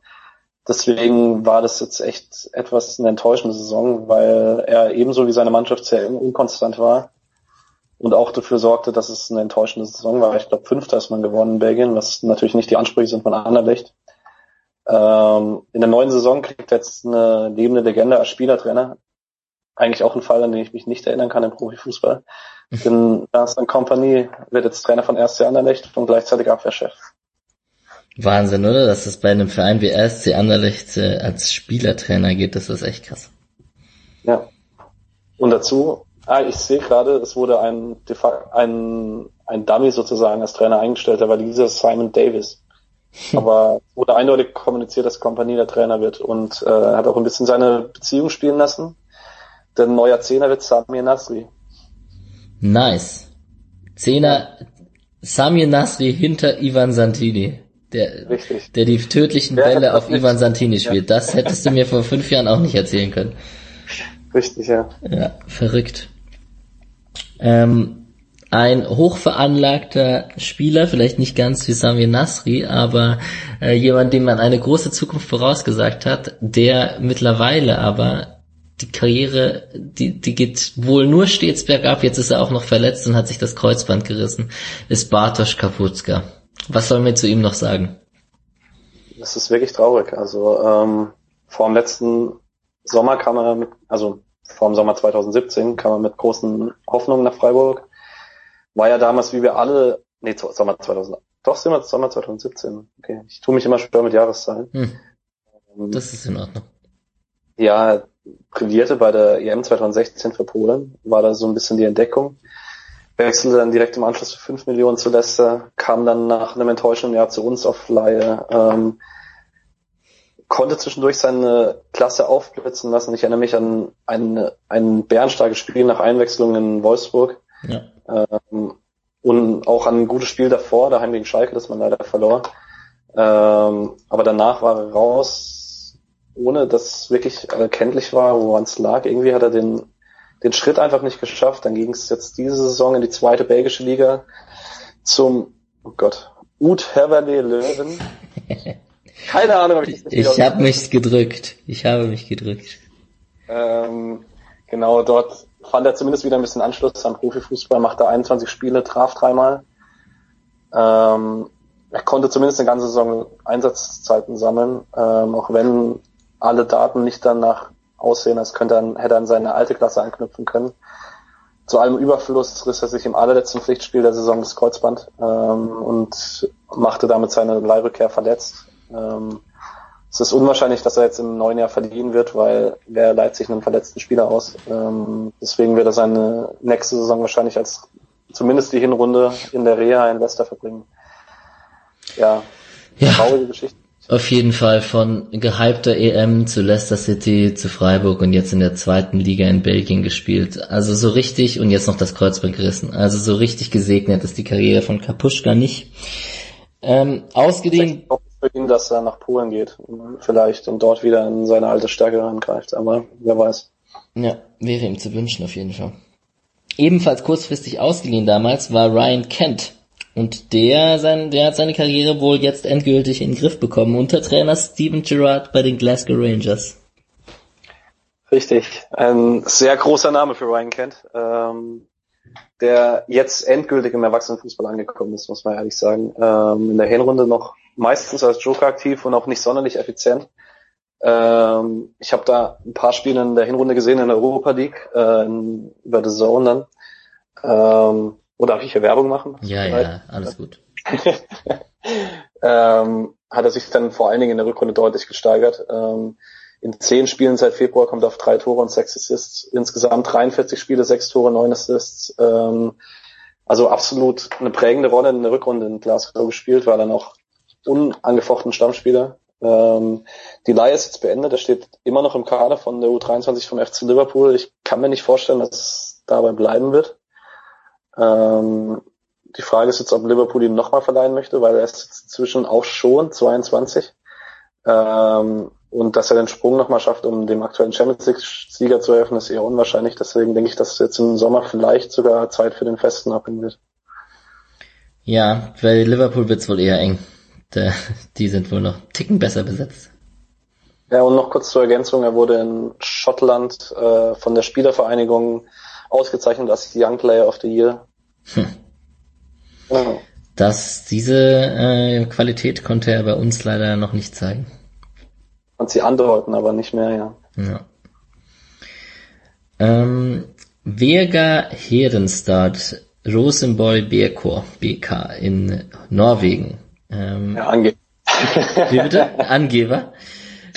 deswegen war das jetzt echt etwas eine enttäuschende Saison, weil er ebenso wie seine Mannschaft sehr unkonstant war und auch dafür sorgte, dass es eine enttäuschende Saison war. Ich glaube, Fünfter ist man geworden in Belgien, was natürlich nicht die Ansprüche sind von Anderlecht. Ähm, in der neuen Saison kriegt jetzt eine lebende Legende als Spielertrainer. Eigentlich auch ein Fall, an den ich mich nicht erinnern kann im Profifußball. Denn Ernst Company wird jetzt Trainer von RSC Anderlecht und gleichzeitig Abwehrchef. Wahnsinn, oder? Dass es bei einem Verein wie RSC Anderlecht äh, als Spielertrainer geht, das ist echt krass. Ja. Und dazu, ah, ich sehe gerade, es wurde ein, ein, ein Dummy sozusagen als Trainer eingestellt, war dieser Simon Davis. Aber wurde eindeutig kommuniziert, dass Company der Trainer wird und äh, hat auch ein bisschen seine Beziehung spielen lassen. Der neue Zehner wird Samir Nasri. Nice. Zehner Samir Nasri hinter Ivan Santini. Der, Richtig. der die tödlichen Bälle auf Ivan Santini spielt. Ja. Das hättest du mir vor fünf Jahren auch nicht erzählen können. Richtig, ja. Ja, verrückt. Ähm, ein hochveranlagter Spieler, vielleicht nicht ganz wie Samir Nasri, aber äh, jemand, dem man eine große Zukunft vorausgesagt hat, der mittlerweile aber die Karriere, die, die geht wohl nur stets bergab. Jetzt ist er auch noch verletzt und hat sich das Kreuzband gerissen. Ist Bartosz Kapuzka. Was sollen wir zu ihm noch sagen? Das ist wirklich traurig. Also ähm, vor dem letzten Sommer kam er mit, also vor dem Sommer 2017 kam er mit großen Hoffnungen nach Freiburg. War ja damals, wie wir alle, nee, Sommer 2000, doch Sommer, Sommer 2017. Okay, ich tue mich immer schwer mit Jahreszahlen. Hm. Ähm, das ist in Ordnung. Ja, brillierte bei der EM 2016 für Polen, war da so ein bisschen die Entdeckung. Wechselte dann direkt im Anschluss für 5 Millionen zu Leicester, kam dann nach einem enttäuschenden Jahr zu uns auf Laie, ähm, konnte zwischendurch seine Klasse aufblitzen lassen. Ich erinnere mich an ein, ein bärenstarkes Spiel nach Einwechslung in Wolfsburg. Ja. Ähm, und auch an ein gutes Spiel davor, daheim gegen Schalke, das man leider verlor. Ähm, aber danach war er raus, ohne dass wirklich erkenntlich war, woran es lag. Irgendwie hat er den, den Schritt einfach nicht geschafft. Dann ging es jetzt diese Saison in die zweite belgische Liga zum, oh Gott, Ut Heverlee Löwen. Keine Ahnung, ob ich das Ich habe mich gedrückt. Ich habe mich gedrückt. Ähm, genau, dort fand er zumindest wieder ein bisschen Anschluss am Profifußball, machte 21 Spiele, traf dreimal. Ähm, er konnte zumindest eine ganze Saison Einsatzzeiten sammeln, ähm, auch wenn alle Daten nicht danach aussehen, als könnte er, hätte er an seine alte Klasse anknüpfen können. Zu allem Überfluss riss er sich im allerletzten Pflichtspiel der Saison das Kreuzband ähm, und machte damit seine Leihrückkehr verletzt. Ähm, es ist unwahrscheinlich, dass er jetzt im neuen Jahr verliehen wird, weil wer leiht sich einen verletzten Spieler aus? Ähm, deswegen wird er seine nächste Saison wahrscheinlich als zumindest die Hinrunde in der Reha in Leicester verbringen. Ja, ja. traurige Geschichte. Auf jeden Fall von gehypter EM zu Leicester City zu Freiburg und jetzt in der zweiten Liga in Belgien gespielt. Also so richtig und jetzt noch das Kreuzband gerissen. Also so richtig gesegnet ist die Karriere von Kapuschka nicht. Ähm, ausgedehnt. für ihn, dass er nach Polen geht, vielleicht, und dort wieder in seine alte Stärke angreift, aber wer weiß. Ja, wäre ihm zu wünschen auf jeden Fall. Ebenfalls kurzfristig ausgeliehen damals war Ryan Kent. Und der, sein, der hat seine Karriere wohl jetzt endgültig in den Griff bekommen unter Trainer Steven Gerrard bei den Glasgow Rangers. Richtig, ein sehr großer Name für Ryan Kent, ähm, der jetzt endgültig im Erwachsenenfußball angekommen ist, muss man ehrlich sagen. Ähm, in der Hinrunde noch meistens als Joker aktiv und auch nicht sonderlich effizient. Ähm, ich habe da ein paar Spiele in der Hinrunde gesehen in der Europa League, äh, über The Zone dann. Ähm, oder darf ich hier Werbung machen? Ja, ja, alles gut. ähm, hat er sich dann vor allen Dingen in der Rückrunde deutlich gesteigert. Ähm, in zehn Spielen seit Februar kommt er auf drei Tore und sechs Assists. Insgesamt 43 Spiele, sechs Tore, neun Assists. Ähm, also absolut eine prägende Rolle in der Rückrunde in Glasgow gespielt, war dann auch unangefochten Stammspieler. Ähm, die Leihe ist jetzt beendet, er steht immer noch im Kader von der U23 vom FC Liverpool. Ich kann mir nicht vorstellen, dass es dabei bleiben wird. Ähm, die Frage ist jetzt, ob Liverpool ihn nochmal verleihen möchte, weil er ist jetzt inzwischen auch schon 22. Ähm, und dass er den Sprung nochmal schafft, um dem aktuellen Champions League-Sieger zu helfen, ist eher unwahrscheinlich. Deswegen denke ich, dass jetzt im Sommer vielleicht sogar Zeit für den Festen abhängen wird. Ja, bei Liverpool wird's wohl eher eng. Die sind wohl noch ticken besser besetzt. Ja, und noch kurz zur Ergänzung, er wurde in Schottland äh, von der Spielervereinigung ausgezeichnet als Young Player of the Year. Hm. Genau. Das, diese äh, Qualität konnte er bei uns leider noch nicht zeigen. Und sie andeuten, aber nicht mehr, ja. ja. Ähm, Vega Herenstad Rosenborg BK, BK in Norwegen. Ähm, ja, Angeber. Wie bitte? Angeber?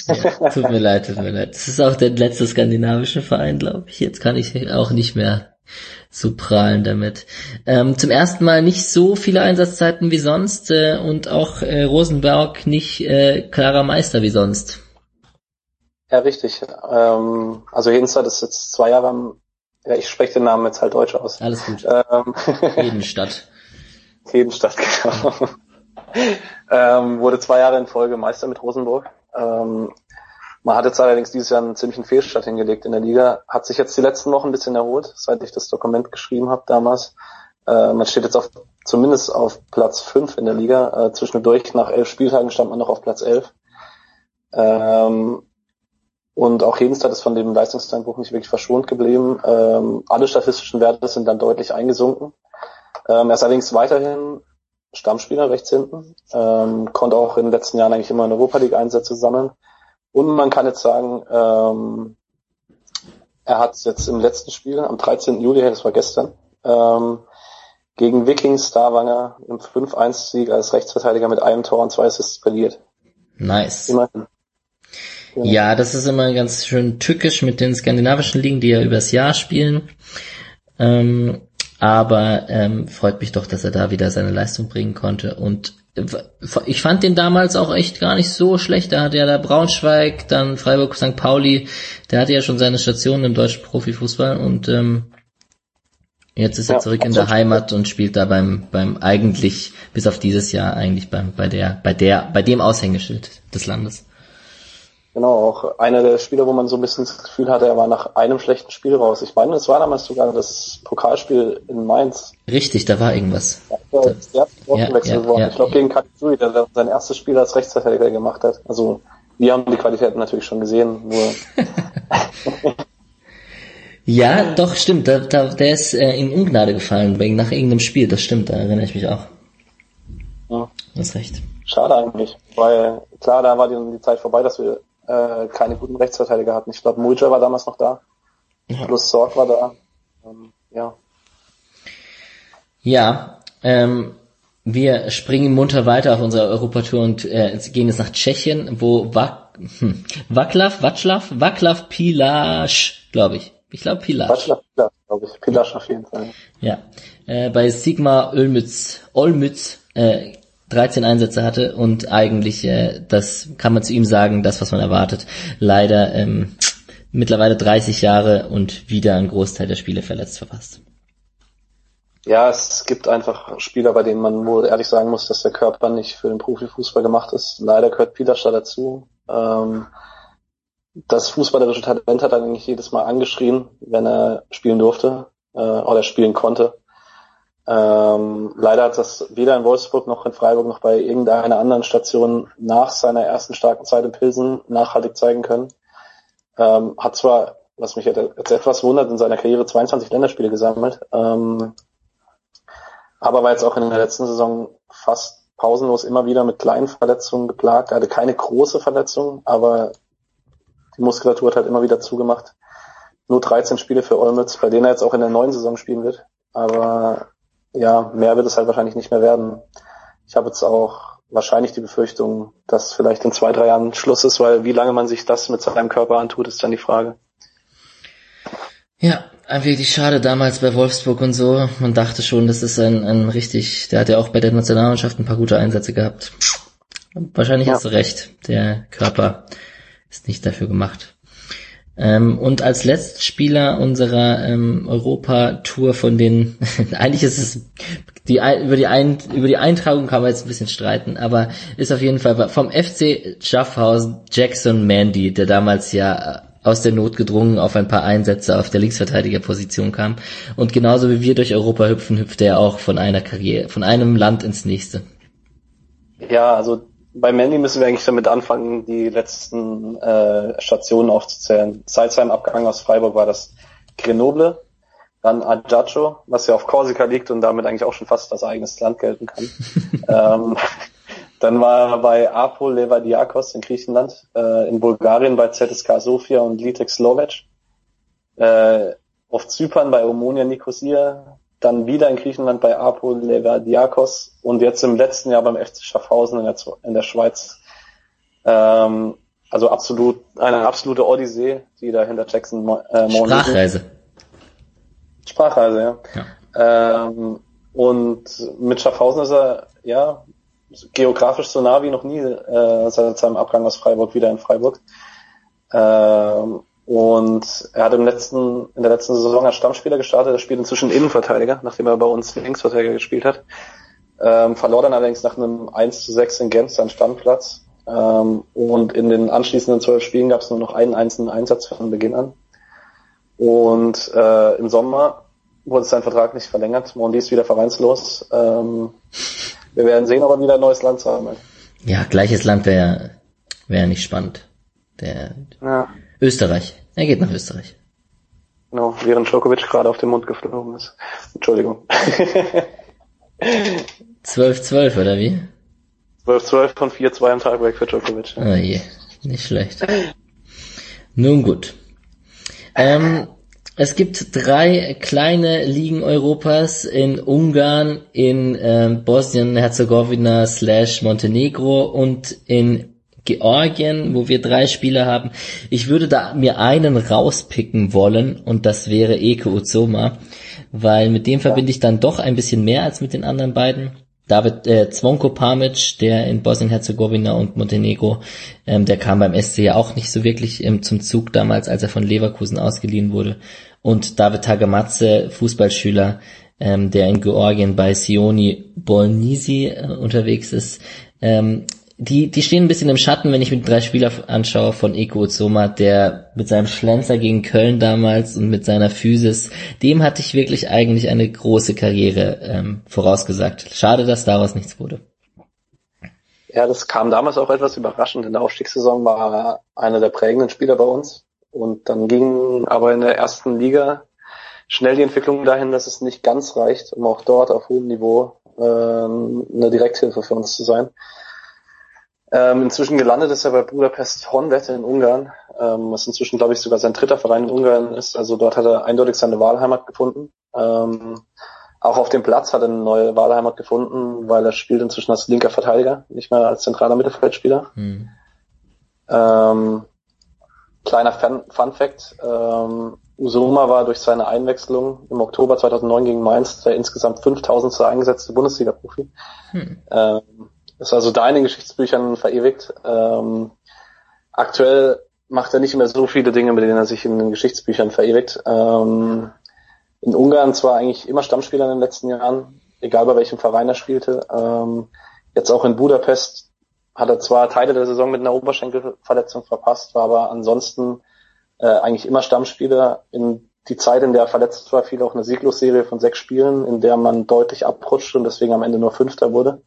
Ja, tut mir leid, tut mir leid. Das ist auch der letzte skandinavische Verein, glaube ich. Jetzt kann ich auch nicht mehr so prahlen damit. Ähm, zum ersten Mal nicht so viele Einsatzzeiten wie sonst äh, und auch äh, Rosenberg nicht äh, klarer Meister wie sonst. Ja, richtig. Ähm, also Hinzeit ist jetzt zwei Jahre am, ja, ich spreche den Namen jetzt halt deutsch aus. Alles gut. Ähm, Hedenstadt. Hedenstadt, genau. ähm, wurde zwei Jahre in Folge Meister mit Rosenburg. Ähm, man hat jetzt allerdings dieses Jahr einen ziemlichen Fehlstart hingelegt in der Liga, hat sich jetzt die letzten Wochen ein bisschen erholt, seit ich das Dokument geschrieben habe damals. Äh, man steht jetzt auf zumindest auf Platz fünf in der Liga. Äh, zwischendurch nach elf Spieltagen stand man noch auf Platz elf. Ähm, und auch Hedenstadt ist von dem Leistungseinbruch nicht wirklich verschont geblieben. Ähm, alle statistischen Werte sind dann deutlich eingesunken. Ähm, er ist allerdings weiterhin Stammspieler rechts hinten, ähm, konnte auch in den letzten Jahren eigentlich immer in Europa League Einsätze sammeln. Und man kann jetzt sagen, ähm, er hat jetzt im letzten Spiel, am 13. Juli, das war gestern, ähm, gegen Vikings Starwanger im 5-1-Sieg als Rechtsverteidiger mit einem Tor und zwei Assists verliert. Nice. Immerhin. Genau. Ja, das ist immer ganz schön tückisch mit den skandinavischen Ligen, die ja übers Jahr spielen. Ähm, aber ähm, freut mich doch, dass er da wieder seine Leistung bringen konnte. Und ich fand den damals auch echt gar nicht so schlecht. Da hatte ja da Braunschweig, dann Freiburg, St. Pauli. Der hatte ja schon seine Station im deutschen Profifußball und ähm, jetzt ist er ja, zurück in der Heimat und spielt da beim beim eigentlich bis auf dieses Jahr eigentlich beim bei der bei der bei dem Aushängeschild des Landes. Genau, auch einer der Spieler, wo man so ein bisschen das Gefühl hatte, er war nach einem schlechten Spiel raus. Ich meine, es war damals sogar das Pokalspiel in Mainz. Richtig, da war irgendwas. Ja, der, der ja, ja, worden. Ja, ich glaube, gegen Katsui, der sein erstes Spiel als Rechtsverteidiger gemacht hat. Also, wir haben die Qualitäten natürlich schon gesehen, nur. ja, doch, stimmt. Da, da, der ist äh, in Ungnade gefallen, wegen nach irgendeinem Spiel. Das stimmt, da erinnere ich mich auch. Ja. Du hast recht. Schade eigentlich, weil klar, da war die, die Zeit vorbei, dass wir äh, keine guten Rechtsverteidiger hatten. Ich glaube, Mulja war damals noch da. Ja. Plus Sorg war da. Ähm, ja. Ja, ähm, wir springen munter weiter auf unserer Europatour und äh, gehen jetzt nach Tschechien, wo Wak hm, Waklav, Václav, Waklav Pilasch, glaube ich. Ich glaube Pilasch. Václav Pilasch, glaube ich. Pilasch auf jeden Fall. Ja. Äh, bei Sigma Olmütz, Olmütz äh, 13 Einsätze hatte und eigentlich, äh, das kann man zu ihm sagen, das, was man erwartet. Leider ähm, mittlerweile 30 Jahre und wieder ein Großteil der Spiele verletzt verpasst. Ja, es gibt einfach Spieler, bei denen man wohl ehrlich sagen muss, dass der Körper nicht für den Profifußball gemacht ist. Leider gehört Pieterstadt dazu. Ähm, das fußballerische Talent hat er eigentlich jedes Mal angeschrien, wenn er spielen durfte äh, oder spielen konnte. Ähm, leider hat das weder in Wolfsburg noch in Freiburg noch bei irgendeiner anderen Station nach seiner ersten starken Zeit in Pilsen nachhaltig zeigen können. Ähm, hat zwar, was mich jetzt etwas wundert, in seiner Karriere 22 Länderspiele gesammelt, ähm, aber war jetzt auch in der letzten Saison fast pausenlos immer wieder mit kleinen Verletzungen geplagt. Hatte keine große Verletzung, aber die Muskulatur hat halt immer wieder zugemacht. Nur 13 Spiele für Olmütz, bei denen er jetzt auch in der neuen Saison spielen wird. Aber ja, mehr wird es halt wahrscheinlich nicht mehr werden. Ich habe jetzt auch wahrscheinlich die Befürchtung, dass vielleicht in zwei, drei Jahren Schluss ist, weil wie lange man sich das mit seinem Körper antut, ist dann die Frage. Ja, einfach wirklich schade damals bei Wolfsburg und so. Man dachte schon, das ist ein, ein richtig, der hat ja auch bei der Nationalmannschaft ein paar gute Einsätze gehabt. Wahrscheinlich ja. hast du recht, der Körper ist nicht dafür gemacht. Ähm, und als Letztspieler unserer ähm, Europa-Tour von den, eigentlich ist es die über die Ein, über die Eintragung kann man jetzt ein bisschen streiten, aber ist auf jeden Fall vom FC Schaffhausen Jackson Mandy, der damals ja äh, aus der Not gedrungen auf ein paar Einsätze auf der Linksverteidigerposition kam. Und genauso wie wir durch Europa hüpfen, hüpft er auch von einer Karriere, von einem Land ins nächste. Ja, also bei Mandy müssen wir eigentlich damit anfangen, die letzten äh, Stationen aufzuzählen. Seit seinem Abgang aus Freiburg war das Grenoble, dann Ajaccio, was ja auf Korsika liegt und damit eigentlich auch schon fast als eigenes Land gelten kann. ähm, dann war er bei Apol Levadiakos in Griechenland, äh, in Bulgarien bei ZSK Sofia und Litek Slovec, äh, auf Zypern bei Omonia Nicosia, dann wieder in Griechenland bei Apo Levadiakos und jetzt im letzten Jahr beim FC Schaffhausen in der, in der Schweiz. Ähm, also absolut eine absolute Odyssee, die da hinter Jackson äh, Sprachreise. Sprachreise, ja. ja. Ähm, und mit Schaffhausen ist er ja geografisch so nah wie noch nie äh, seit seinem Abgang aus Freiburg wieder in Freiburg. Ähm, und er hat im letzten, in der letzten Saison als Stammspieler gestartet. Er spielt inzwischen Innenverteidiger, nachdem er bei uns Linksverteidiger gespielt hat. Ähm, verlor dann allerdings nach einem 1 zu 6 in Genf seinen Standplatz. Ähm, und in den anschließenden zwölf Spielen gab es nur noch einen einzelnen Einsatz von Beginn an. Und äh, im Sommer wurde sein Vertrag nicht verlängert. Mondi ist wieder vereinslos. Ähm, wir werden sehen, ob er wieder ein neues Land haben will. Ja, gleiches Land wäre wär nicht spannend. Der ja. Österreich. Er geht nach Österreich. Genau, während Djokovic gerade auf den Mund geflogen ist. Entschuldigung. 12-12 oder wie? 12-12 und 4-2 am Tag weg für Djokovic. Oh je, nicht schlecht. Nun gut. Ähm, es gibt drei kleine Ligen Europas in Ungarn, in äh, Bosnien-Herzegowina slash Montenegro und in Georgien, wo wir drei Spieler haben. Ich würde da mir einen rauspicken wollen und das wäre Eke Uzoma, weil mit dem verbinde ich dann doch ein bisschen mehr als mit den anderen beiden. David äh, Zvonko Pamic, der in Bosnien-Herzegowina und Montenegro, ähm, der kam beim SC ja auch nicht so wirklich ähm, zum Zug damals, als er von Leverkusen ausgeliehen wurde. Und David Tagematze, Fußballschüler, ähm, der in Georgien bei Sioni Bolnisi äh, unterwegs ist, ähm, die, die stehen ein bisschen im Schatten, wenn ich mir drei Spieler anschaue von Eko Uzoma, der mit seinem Schlenzer gegen Köln damals und mit seiner Physis, dem hatte ich wirklich eigentlich eine große Karriere ähm, vorausgesagt. Schade, dass daraus nichts wurde. Ja, das kam damals auch etwas überraschend. In der Aufstiegssaison war er einer der prägenden Spieler bei uns. Und dann ging aber in der ersten Liga schnell die Entwicklung dahin, dass es nicht ganz reicht, um auch dort auf hohem Niveau äh, eine Direkthilfe für uns zu sein. Ähm, inzwischen gelandet ist er bei Budapest Honved in Ungarn, ähm, was inzwischen, glaube ich, sogar sein dritter Verein in Ungarn ist. Also dort hat er eindeutig seine Wahlheimat gefunden. Ähm, auch auf dem Platz hat er eine neue Wahlheimat gefunden, weil er spielt inzwischen als linker Verteidiger, nicht mehr als zentraler Mittelfeldspieler. Mhm. Ähm, kleiner Fun, Fun Fact, ähm, Usuma war durch seine Einwechslung im Oktober 2009 gegen Mainz der insgesamt 5000. eingesetzte Bundesliga-Profi. Hm. Ähm, ist also da in den Geschichtsbüchern verewigt. Ähm, aktuell macht er nicht mehr so viele Dinge, mit denen er sich in den Geschichtsbüchern verewigt. Ähm, in Ungarn zwar eigentlich immer Stammspieler in den letzten Jahren, egal bei welchem Verein er spielte. Ähm, jetzt auch in Budapest hat er zwar Teile der Saison mit einer Oberschenkelverletzung verpasst, war aber ansonsten äh, eigentlich immer Stammspieler. In die Zeit, in der er verletzt war, fiel auch eine Sieglosserie von sechs Spielen, in der man deutlich abrutscht und deswegen am Ende nur Fünfter wurde.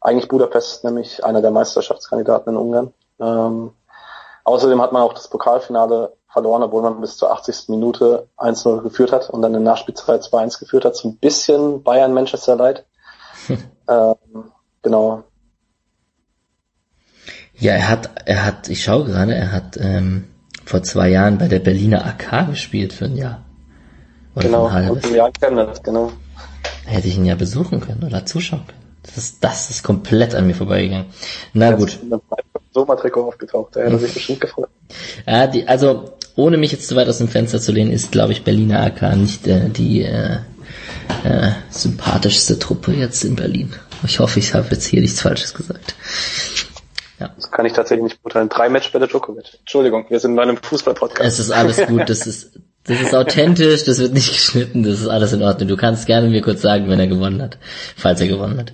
Eigentlich Budapest nämlich einer der Meisterschaftskandidaten in Ungarn. Ähm, außerdem hat man auch das Pokalfinale verloren, obwohl man bis zur 80. Minute 1-0 geführt hat und dann in Nachspielzeit 2-1 geführt hat. So ein bisschen Bayern-Manchester Leid. ähm, genau. Ja, er hat, er hat, ich schaue gerade, er hat ähm, vor zwei Jahren bei der Berliner AK gespielt für ein Jahr. Oder genau, ein halbes. Und Jahr Chemnitz, genau. Hätte ich ihn ja besuchen können oder zuschauen können. Das ist, das ist komplett an mir vorbeigegangen. Na gut. So mal Trikot aufgetaucht, da hätte er sich bestimmt gefreut. Ja, die, also ohne mich jetzt zu weit aus dem Fenster zu lehnen, ist, glaube ich, Berliner AK nicht äh, die äh, äh, sympathischste Truppe jetzt in Berlin. Ich hoffe, ich habe jetzt hier nichts Falsches gesagt. Ja. Das kann ich tatsächlich nicht beurteilen. Drei Match bei der Djokovic. Entschuldigung, wir sind in einem Fußball-Podcast. Es ist alles gut, das ist, das ist authentisch, das wird nicht geschnitten, das ist alles in Ordnung. Du kannst gerne mir kurz sagen, wenn er gewonnen hat, falls er gewonnen hat.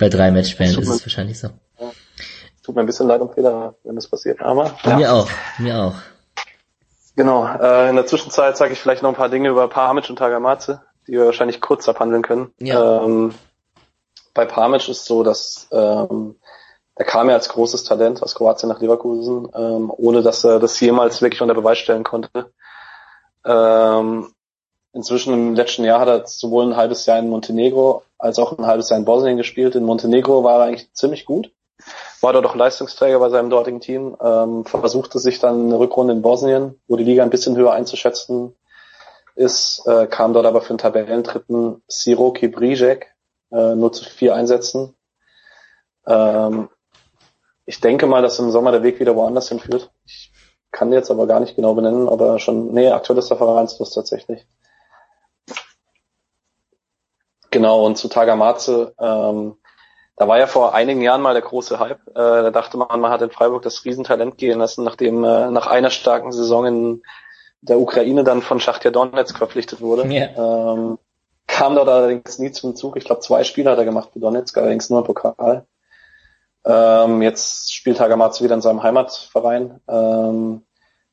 Bei drei Matchspielen ist es wahrscheinlich so. Ja. Tut mir ein bisschen leid um Fehler, wenn das passiert, aber. Ja. Mir auch, mir auch. Genau, äh, in der Zwischenzeit sage ich vielleicht noch ein paar Dinge über Parmic und Tagamatze, die wir wahrscheinlich kurz abhandeln können. Ja. Ähm, bei Parmic ist so, dass ähm, er kam ja als großes Talent aus Kroatien nach Leverkusen, ähm, ohne dass er das jemals wirklich unter Beweis stellen konnte. Ähm, inzwischen im letzten Jahr hat er sowohl ein halbes Jahr in Montenegro als auch ein halbes Jahr in Bosnien gespielt. In Montenegro war er eigentlich ziemlich gut war dort auch Leistungsträger bei seinem dortigen Team, ähm, versuchte sich dann eine Rückrunde in Bosnien, wo die Liga ein bisschen höher einzuschätzen ist, äh, kam dort aber für den Tabellendritten Siroki Brijek äh, nur zu vier Einsätzen. Ähm, ich denke mal, dass im Sommer der Weg wieder woanders hinführt. Ich kann jetzt aber gar nicht genau benennen, aber schon, nee, aktuell ist der Vereinslos tatsächlich. Genau, und zu Tagamaze, ähm, da war ja vor einigen Jahren mal der große Hype. Äh, da dachte man, man hat in Freiburg das Riesentalent gehen lassen, nachdem äh, nach einer starken Saison in der Ukraine dann von Schachtja Donetsk verpflichtet wurde. Yeah. Ähm, kam dort allerdings nie zum Zug. Ich glaube, zwei Spiele hat er gemacht für Donetsk, allerdings nur im Pokal. Ähm, jetzt spielt Hagamatsu wieder in seinem Heimatverein, ähm,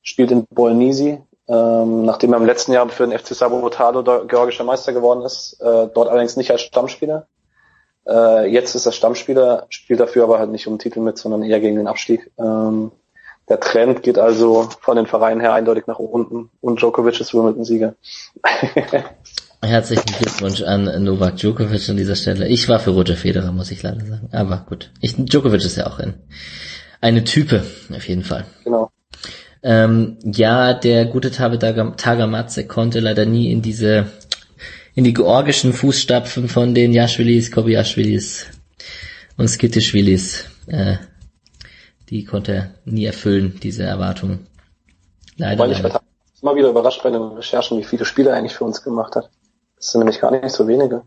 spielt in Bolnisi, ähm, nachdem er im letzten Jahr für den FC Sabotalo georgischer Meister geworden ist, äh, dort allerdings nicht als Stammspieler. Äh, jetzt ist er Stammspieler, spielt dafür aber halt nicht um den Titel mit, sondern eher gegen den Abstieg. Ähm, der Trend geht also von den Vereinen her eindeutig nach unten und Djokovic ist Wimbledon-Sieger. Herzlichen Glückwunsch an Novak Djokovic an dieser Stelle. Ich war für Roger Federer, muss ich leider sagen. Aber gut. Ich, Djokovic ist ja auch ein, eine Type, auf jeden Fall. Genau. Ähm, ja, der gute Tabe Tagamatze konnte leider nie in diese in die georgischen Fußstapfen von den Jaschwilis, Kobiaschwilis und Skitischwilis. Äh, die konnte er nie erfüllen, diese Erwartungen. Leider. Weil ich leider. immer wieder überrascht bei den Recherchen, wie viele Spiele er eigentlich für uns gemacht hat. Das sind nämlich gar nicht so wenige.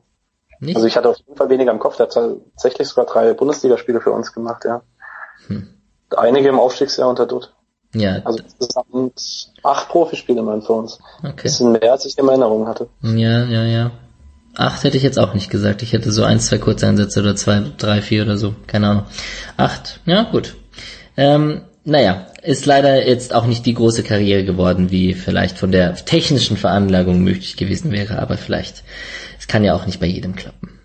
Nicht? Also ich hatte auf jeden Fall weniger im Kopf. Der hat tatsächlich sogar drei Bundesligaspiele für uns gemacht, ja. Hm. Einige im Aufstiegsjahr unter Dutt. Ja. Also insgesamt acht Profispiele mal für uns. Okay. Das sind mehr, als ich in Erinnerung hatte. Ja, ja, ja. Acht hätte ich jetzt auch nicht gesagt. Ich hätte so ein, zwei Kurzeinsätze oder zwei, drei, vier oder so. Keine Ahnung. Acht. Ja, gut. Ähm, naja, ist leider jetzt auch nicht die große Karriere geworden, wie vielleicht von der technischen Veranlagung möglich gewesen wäre, aber vielleicht, es kann ja auch nicht bei jedem klappen.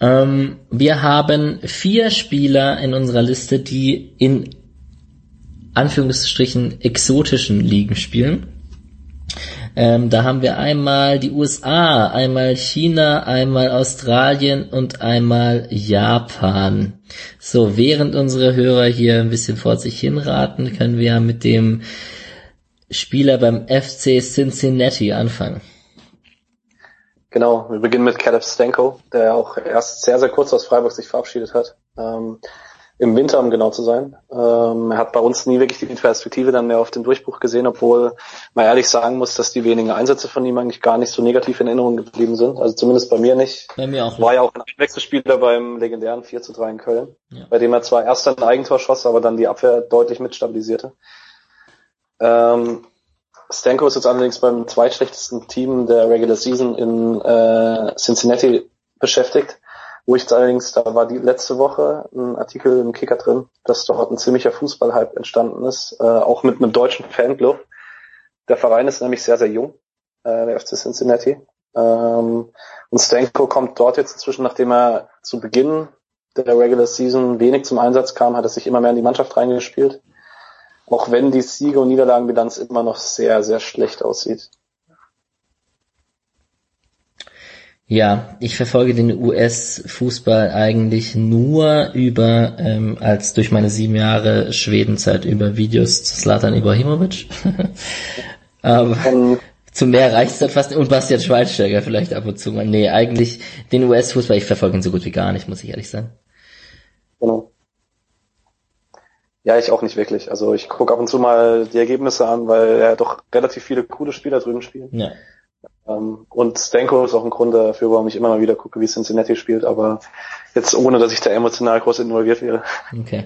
Ähm, wir haben vier Spieler in unserer Liste, die in Anführungsstrichen exotischen Ligen spielen. Ähm, da haben wir einmal die USA, einmal China, einmal Australien und einmal Japan. So, während unsere Hörer hier ein bisschen vor sich hinraten, können wir mit dem Spieler beim FC Cincinnati anfangen. Genau, wir beginnen mit Caleb Stenko, der auch erst sehr, sehr kurz aus Freiburg sich verabschiedet hat. Ähm, im Winter, um genau zu sein. Ähm, er hat bei uns nie wirklich die Perspektive dann mehr auf den Durchbruch gesehen, obwohl man ehrlich sagen muss, dass die wenigen Einsätze von ihm eigentlich gar nicht so negativ in Erinnerung geblieben sind. Also zumindest bei mir nicht. Bei mir auch. War ja auch ein Wechselspieler beim legendären 4 zu 3 in Köln, ja. bei dem er zwar erst ein Eigentor schoss, aber dann die Abwehr deutlich mitstabilisierte. Ähm, Stanko ist jetzt allerdings beim zweitschlechtesten Team der Regular Season in äh, Cincinnati beschäftigt. Wo ich allerdings, da war die letzte Woche ein Artikel im Kicker drin, dass dort ein ziemlicher Fußballhype entstanden ist, äh, auch mit einem deutschen Fanclub. Der Verein ist nämlich sehr, sehr jung, äh, der FC Cincinnati. Ähm, und Stanko kommt dort jetzt inzwischen, nachdem er zu Beginn der Regular Season wenig zum Einsatz kam, hat er sich immer mehr in die Mannschaft reingespielt. Auch wenn die Siege- und Niederlagenbilanz immer noch sehr, sehr schlecht aussieht. Ja, ich verfolge den US-Fußball eigentlich nur über, ähm, als durch meine sieben Jahre Schwedenzeit über Videos zu Slatan Ibrahimovic. Aber um, zu mehr reicht es dann fast Und Bastian Schweinsteiger vielleicht ab und zu mal. Nee, eigentlich den US-Fußball, ich verfolge ihn so gut wie gar nicht, muss ich ehrlich sagen. Genau. Ja, ich auch nicht wirklich. Also ich gucke ab und zu mal die Ergebnisse an, weil ja doch relativ viele coole Spieler drüben spielen. Ja. Ähm, und Stanko ist auch ein Grund dafür, warum ich immer mal wieder gucke, wie Cincinnati spielt, aber jetzt ohne, dass ich da emotional groß involviert wäre. Okay.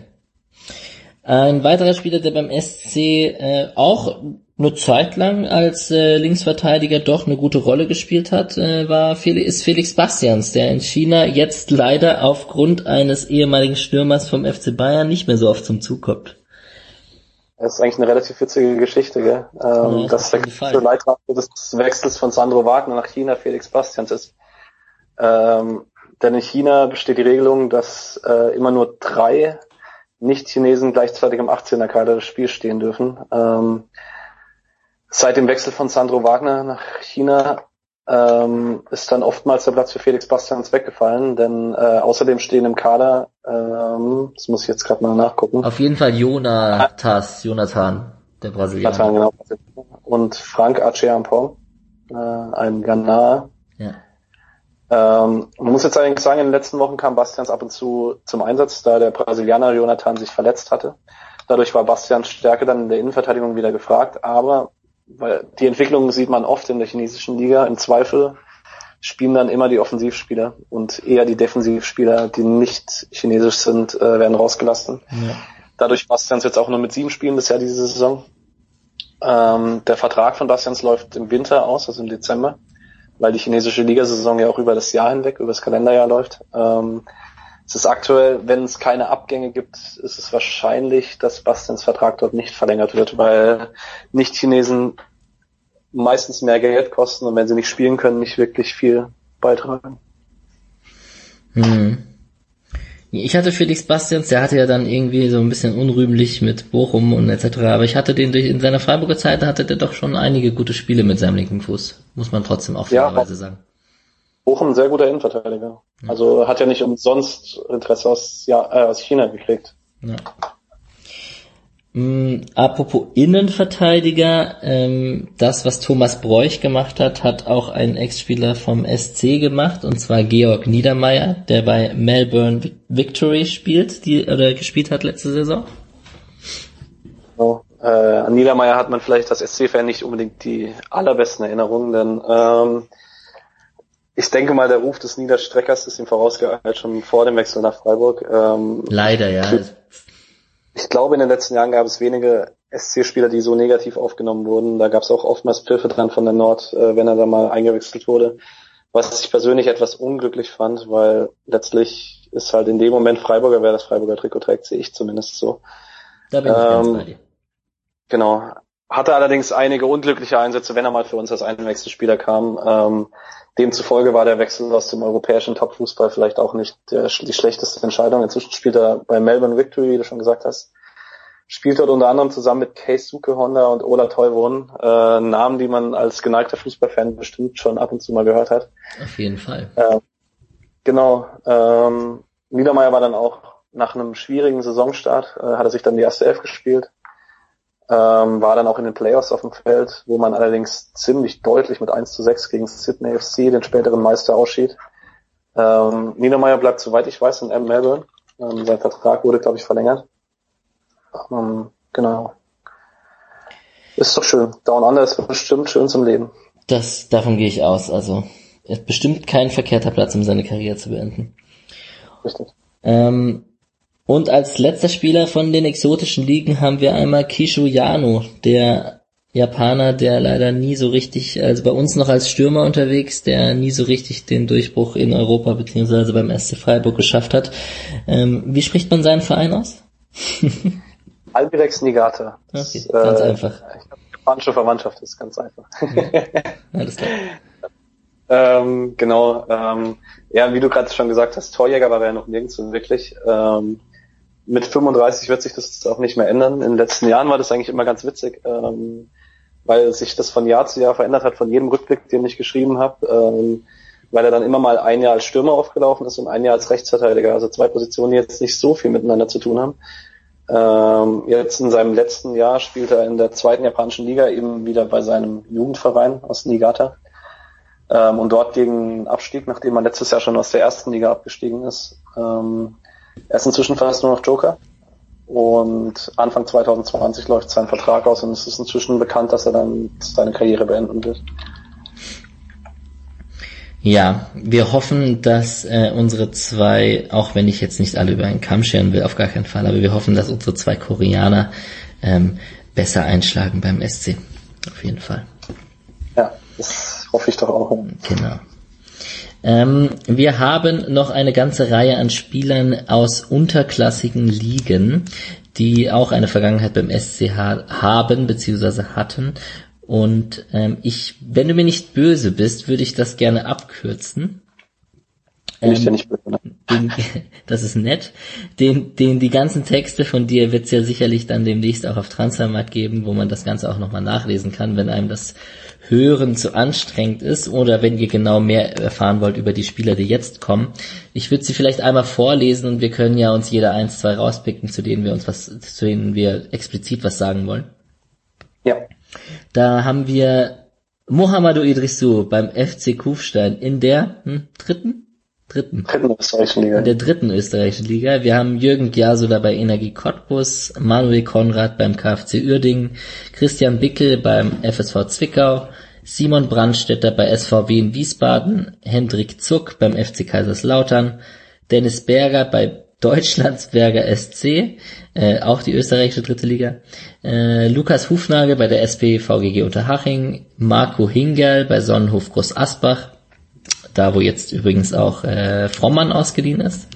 Ein weiterer Spieler, der beim SC äh, auch eine Zeit lang als äh, Linksverteidiger doch eine gute Rolle gespielt hat, äh, war Felix, ist Felix Bastians, der in China jetzt leider aufgrund eines ehemaligen Stürmers vom FC Bayern nicht mehr so oft zum Zug kommt. Das ist eigentlich eine relativ witzige Geschichte, gell? Ähm, ja, das der Leiter des Wechsels von Sandro Wagner nach China Felix Bastians ist. Ähm, denn in China besteht die Regelung, dass äh, immer nur drei nicht-Chinesen gleichzeitig im 18er Kader des Spiels stehen dürfen. Ähm, seit dem Wechsel von Sandro Wagner nach China ähm, ist dann oftmals der Platz für Felix Bastians weggefallen, denn äh, außerdem stehen im Kader, ähm, das muss ich jetzt gerade mal nachgucken. Auf jeden Fall Jonatas, Jonathan, der Brasilianer. Jonathan, genau. Und Frank Acheampong, äh, ein Ghana. Ja. Ähm, man muss jetzt eigentlich sagen, in den letzten Wochen kam Bastians ab und zu zum Einsatz, da der Brasilianer Jonathan sich verletzt hatte. Dadurch war Bastians Stärke dann in der Innenverteidigung wieder gefragt, aber weil die Entwicklung sieht man oft in der chinesischen Liga. Im Zweifel spielen dann immer die Offensivspieler und eher die Defensivspieler, die nicht chinesisch sind, äh, werden rausgelassen. Ja. Dadurch Bastians jetzt auch nur mit sieben Spielen bisher diese Saison. Ähm, der Vertrag von Bastians läuft im Winter aus, also im Dezember weil die chinesische Ligasaison ja auch über das Jahr hinweg, über das Kalenderjahr läuft. Ähm, es ist aktuell, wenn es keine Abgänge gibt, ist es wahrscheinlich, dass Bastians Vertrag dort nicht verlängert wird, weil Nicht-Chinesen meistens mehr Geld kosten und wenn sie nicht spielen können, nicht wirklich viel beitragen. Hm. Ich hatte Felix Bastians, der hatte ja dann irgendwie so ein bisschen unrühmlich mit Bochum und etc. Aber ich hatte den durch, in seiner Freiburger Zeit, hatte der doch schon einige gute Spiele mit seinem linken Fuß. Muss man trotzdem auch fairerweise ja, sagen. Bochum sehr guter Innenverteidiger. Ja. Also hat ja nicht umsonst Interesse aus, ja, äh, aus China gekriegt. Ja. Mm, apropos Innenverteidiger, ähm, das, was Thomas Bräuch gemacht hat, hat auch ein Ex-Spieler vom SC gemacht, und zwar Georg Niedermeyer, der bei Melbourne Victory spielt, die oder gespielt hat letzte Saison. Oh, äh, an Niedermeyer hat man vielleicht als SC-Fan nicht unbedingt die allerbesten Erinnerungen, denn ähm, ich denke mal, der Ruf des Niederstreckers ist ihm vorausgeeilt, schon vor dem Wechsel nach Freiburg. Ähm, Leider, ja ich glaube, in den letzten Jahren gab es wenige SC-Spieler, die so negativ aufgenommen wurden. Da gab es auch oftmals Pfiffe dran von der Nord, äh, wenn er da mal eingewechselt wurde. Was ich persönlich etwas unglücklich fand, weil letztlich ist halt in dem Moment Freiburger, wer das Freiburger Trikot trägt, sehe ich zumindest so. Da bin ich ähm, ganz bei dir. Genau. Hatte allerdings einige unglückliche Einsätze, wenn er mal für uns als Einwechselspieler kam. Ähm, demzufolge war der Wechsel aus dem europäischen Topfußball vielleicht auch nicht der, die schlechteste Entscheidung. Inzwischen spielt er bei Melbourne Victory, wie du schon gesagt hast. Spielt dort unter anderem zusammen mit Case Suke Honda und Ola Teuwon, äh, Namen, die man als geneigter Fußballfan bestimmt schon ab und zu mal gehört hat. Auf jeden Fall. Äh, genau. Ähm, Niedermeyer war dann auch nach einem schwierigen Saisonstart, äh, hat er sich dann die erste Elf gespielt ähm, war dann auch in den Playoffs auf dem Feld, wo man allerdings ziemlich deutlich mit 1 zu 6 gegen Sydney FC, den späteren Meister, ausschied. Ähm, Niedermeyer bleibt, soweit ich weiß, in M Melbourne. Ähm, sein Vertrag wurde, glaube ich, verlängert. Ähm, genau. Ist doch schön. Down Under ist bestimmt schön zum Leben. Das, davon gehe ich aus. Also, ist bestimmt kein verkehrter Platz, um seine Karriere zu beenden. Richtig. Ähm, und als letzter Spieler von den exotischen Ligen haben wir einmal Kishu Yano, der Japaner, der leider nie so richtig, also bei uns noch als Stürmer unterwegs, der nie so richtig den Durchbruch in Europa beziehungsweise beim SC Freiburg geschafft hat. Ähm, wie spricht man seinen Verein aus? Albirex Nigata. Okay, ganz äh, einfach. Japanische Verwandtschaft ist ganz einfach. Ja, alles klar. ähm, genau. Ähm, ja, wie du gerade schon gesagt hast, Torjäger war er ja noch nirgends wirklich. Ähm, mit 35 wird sich das auch nicht mehr ändern. In den letzten Jahren war das eigentlich immer ganz witzig. Ähm, weil sich das von Jahr zu Jahr verändert hat, von jedem Rückblick, den ich geschrieben habe, ähm, weil er dann immer mal ein Jahr als Stürmer aufgelaufen ist und ein Jahr als Rechtsverteidiger, also zwei Positionen, die jetzt nicht so viel miteinander zu tun haben. Ähm, jetzt in seinem letzten Jahr spielt er in der zweiten japanischen Liga eben wieder bei seinem Jugendverein aus Niigata ähm, und dort gegen Abstieg, nachdem er letztes Jahr schon aus der ersten Liga abgestiegen ist. Ähm, er ist inzwischen fast nur noch Joker und Anfang 2020 läuft sein Vertrag aus und es ist inzwischen bekannt, dass er dann seine Karriere beenden wird. Ja, wir hoffen, dass äh, unsere zwei, auch wenn ich jetzt nicht alle über einen Kamm scheren will, auf gar keinen Fall, aber wir hoffen, dass unsere zwei Koreaner ähm, besser einschlagen beim SC. Auf jeden Fall. Ja, das hoffe ich doch auch. Genau. Ähm, wir haben noch eine ganze Reihe an Spielern aus unterklassigen Ligen, die auch eine Vergangenheit beim SCH haben bzw. hatten. Und ähm, ich, wenn du mir nicht böse bist, würde ich das gerne abkürzen. Bin ich dir ähm, nicht böse, ne? Den, das ist nett. Den, den, die ganzen Texte von dir wird es ja sicherlich dann demnächst auch auf Transfermarkt geben, wo man das Ganze auch nochmal nachlesen kann, wenn einem das Hören zu anstrengend ist oder wenn ihr genau mehr erfahren wollt über die Spieler, die jetzt kommen. Ich würde sie vielleicht einmal vorlesen und wir können ja uns jeder eins, zwei rauspicken, zu denen wir uns was, zu denen wir explizit was sagen wollen. Ja. Da haben wir Mohamedou Idrissou beim FC Kufstein in der hm, dritten dritten. Dritten österreichischen Liga. In der dritten österreichischen Liga. Wir haben Jürgen Giasula bei Energie Cottbus, Manuel Konrad beim KfC Uerdingen, Christian Bickel beim FSV Zwickau, Simon Brandstetter bei SVW in Wiesbaden, Hendrik Zuck beim FC Kaiserslautern, Dennis Berger bei Deutschlandsberger SC, äh, auch die österreichische dritte Liga, äh, Lukas Hufnagel bei der SP VGG Unterhaching, Marco Hingerl bei Sonnenhof Groß Asbach, da wo jetzt übrigens auch äh, Frommann ausgeliehen ist.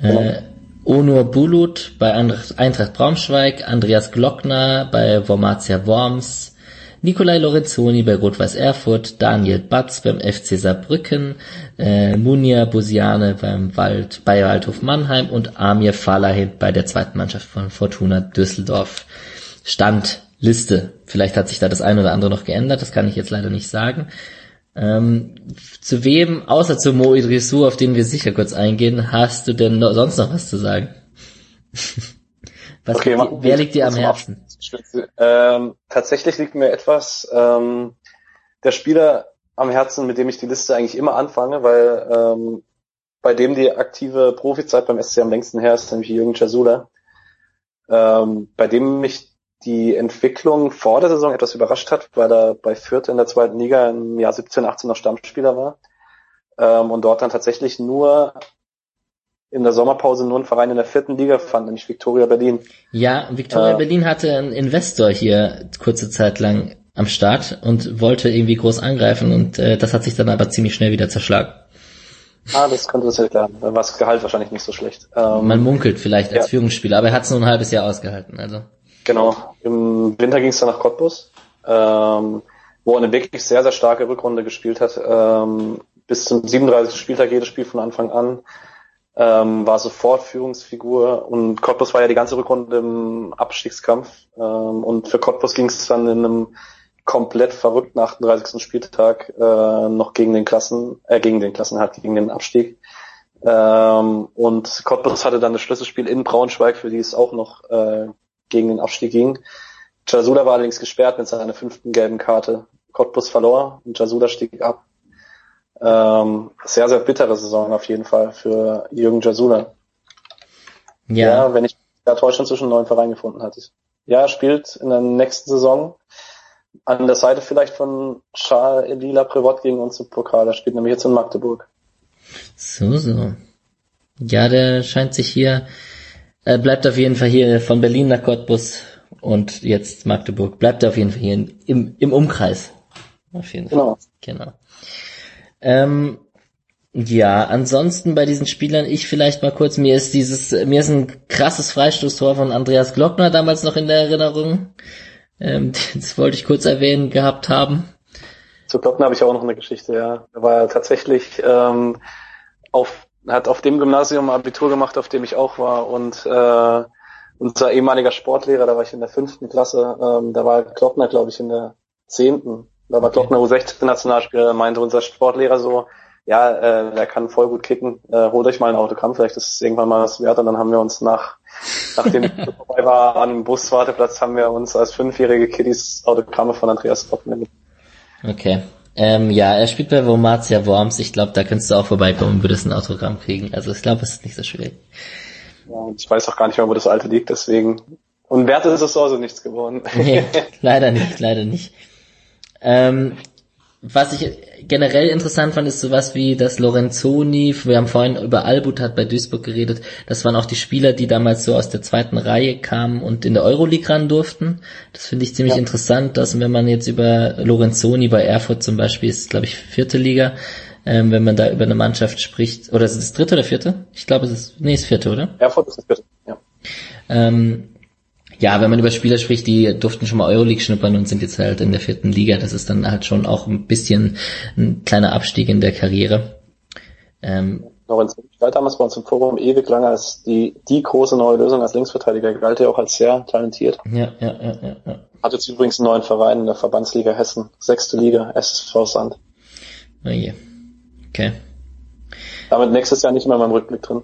Äh, Onur Bulut bei Eintracht Braunschweig, Andreas Glockner bei Wormatia Worms, Nikolai Lorenzoni bei Rot-Weiß Erfurt, Daniel Batz beim FC Saarbrücken, äh, Munir Busiane beim Wald, bei Waldhof Mannheim und Amir Falahin bei der zweiten Mannschaft von Fortuna Düsseldorf. Stand Liste. Vielleicht hat sich da das eine oder andere noch geändert, das kann ich jetzt leider nicht sagen. Ähm, zu wem, außer zu Mo Idrissou, auf den wir sicher kurz eingehen, hast du denn noch, sonst noch was zu sagen? was okay, liegt, wer liegt dir am Herzen? Ähm, tatsächlich liegt mir etwas ähm, der Spieler am Herzen, mit dem ich die Liste eigentlich immer anfange, weil ähm, bei dem die aktive Profizeit beim SC am längsten her ist, nämlich Jürgen Jasula, ähm, bei dem mich die Entwicklung vor der Saison etwas überrascht hat, weil er bei Fürth in der zweiten Liga im Jahr 17, 18 noch Stammspieler war ähm, und dort dann tatsächlich nur in der Sommerpause nur einen Verein in der vierten Liga fand, nämlich Victoria Berlin. Ja, Victoria äh, Berlin hatte einen Investor hier kurze Zeit lang am Start und wollte irgendwie groß angreifen und äh, das hat sich dann aber ziemlich schnell wieder zerschlagen. Ah, das könnte das erklären. Da war das Gehalt wahrscheinlich nicht so schlecht. Ähm, Man munkelt vielleicht als ja. Führungsspieler, aber er hat es nur ein halbes Jahr ausgehalten. Also. Genau. Im Winter ging es dann nach Cottbus, ähm, wo er eine wirklich sehr, sehr starke Rückrunde gespielt hat. Ähm, bis zum 37. Spieltag jedes Spiel von Anfang an. Ähm, war sofort Führungsfigur und Cottbus war ja die ganze Rückrunde im Abstiegskampf. Ähm, und für Cottbus ging es dann in einem komplett verrückten 38. Spieltag äh, noch gegen den Klassen, äh, gegen den Klassen hat, gegen den Abstieg. Ähm, und Cottbus hatte dann das Schlüsselspiel in Braunschweig, für die es auch noch äh, gegen den Abstieg ging. Jasula war allerdings gesperrt mit seiner fünften gelben Karte. Cottbus verlor und Jasula stieg ab. Ähm, sehr, sehr bittere Saison auf jeden Fall für Jürgen Jasula. Ja. ja wenn ich da Deutschland zwischen neuen Verein gefunden hatte. Ja, er spielt in der nächsten Saison an der Seite vielleicht von Charles Elila Prevot gegen uns im Pokal. Er spielt nämlich jetzt in Magdeburg. So, so. Ja, der scheint sich hier er bleibt auf jeden Fall hier von Berlin nach Cottbus und jetzt Magdeburg. Bleibt er auf jeden Fall hier im, im Umkreis. Auf jeden Fall. Genau. genau. Ähm, ja, ansonsten bei diesen Spielern, ich vielleicht mal kurz, mir ist dieses, mir ist ein krasses Freistoßtor von Andreas Glockner damals noch in der Erinnerung. Ähm, das wollte ich kurz erwähnen gehabt haben. Zu Glockner habe ich auch noch eine Geschichte, ja. Er war tatsächlich ähm, auf, hat auf dem Gymnasium Abitur gemacht, auf dem ich auch war und äh, unser ehemaliger Sportlehrer, da war ich in der fünften Klasse, ähm, da war Glockner, glaube ich, in der zehnten. Da war Glockner U16-Nationalspieler, meinte unser Sportlehrer so, ja, äh, der kann voll gut kicken, äh, holt euch mal ein Autogramm, vielleicht ist es irgendwann mal was wert. Und dann haben wir uns nach, nachdem ich vorbei war, an dem Buswarteplatz, haben wir uns als fünfjährige Kiddies Autogramme von Andreas Glockner Okay. Ähm, ja, er spielt bei Wormatia Worms. Ich glaube, da könntest du auch vorbeikommen und würdest ein Autogramm kriegen. Also ich glaube, es ist nicht so schwierig. Ja, ich weiß auch gar nicht mehr, wo das alte liegt, deswegen. Und Wert ist es also nichts geworden. nee, leider nicht, leider nicht. Ähm, was ich generell interessant fand, ist sowas wie das Lorenzoni, wir haben vorhin über Albut hat bei Duisburg geredet, das waren auch die Spieler, die damals so aus der zweiten Reihe kamen und in der Euroleague ran durften. Das finde ich ziemlich ja. interessant, dass wenn man jetzt über Lorenzoni bei Erfurt zum Beispiel ist, glaube ich, vierte Liga, ähm, wenn man da über eine Mannschaft spricht, oder ist es das dritte oder vierte? Ich glaube, es ist, nee, es ist vierte, oder? Erfurt ist das vierte, ja. Ähm, ja, wenn man über Spieler spricht, die durften schon mal Euroleague schnuppern und sind jetzt halt in der vierten Liga, das ist dann halt schon auch ein bisschen ein kleiner Abstieg in der Karriere. Ähm, Lorenz galt damals bei uns im Forum ewig lange als die, die große neue Lösung als Linksverteidiger, galt ja auch als sehr talentiert. Ja, ja, ja, ja, ja. Hat jetzt übrigens einen neuen Verein in der Verbandsliga Hessen, sechste Liga, SSV Sand. Oh je. Okay. Damit nächstes Jahr nicht mehr in meinem Rückblick drin.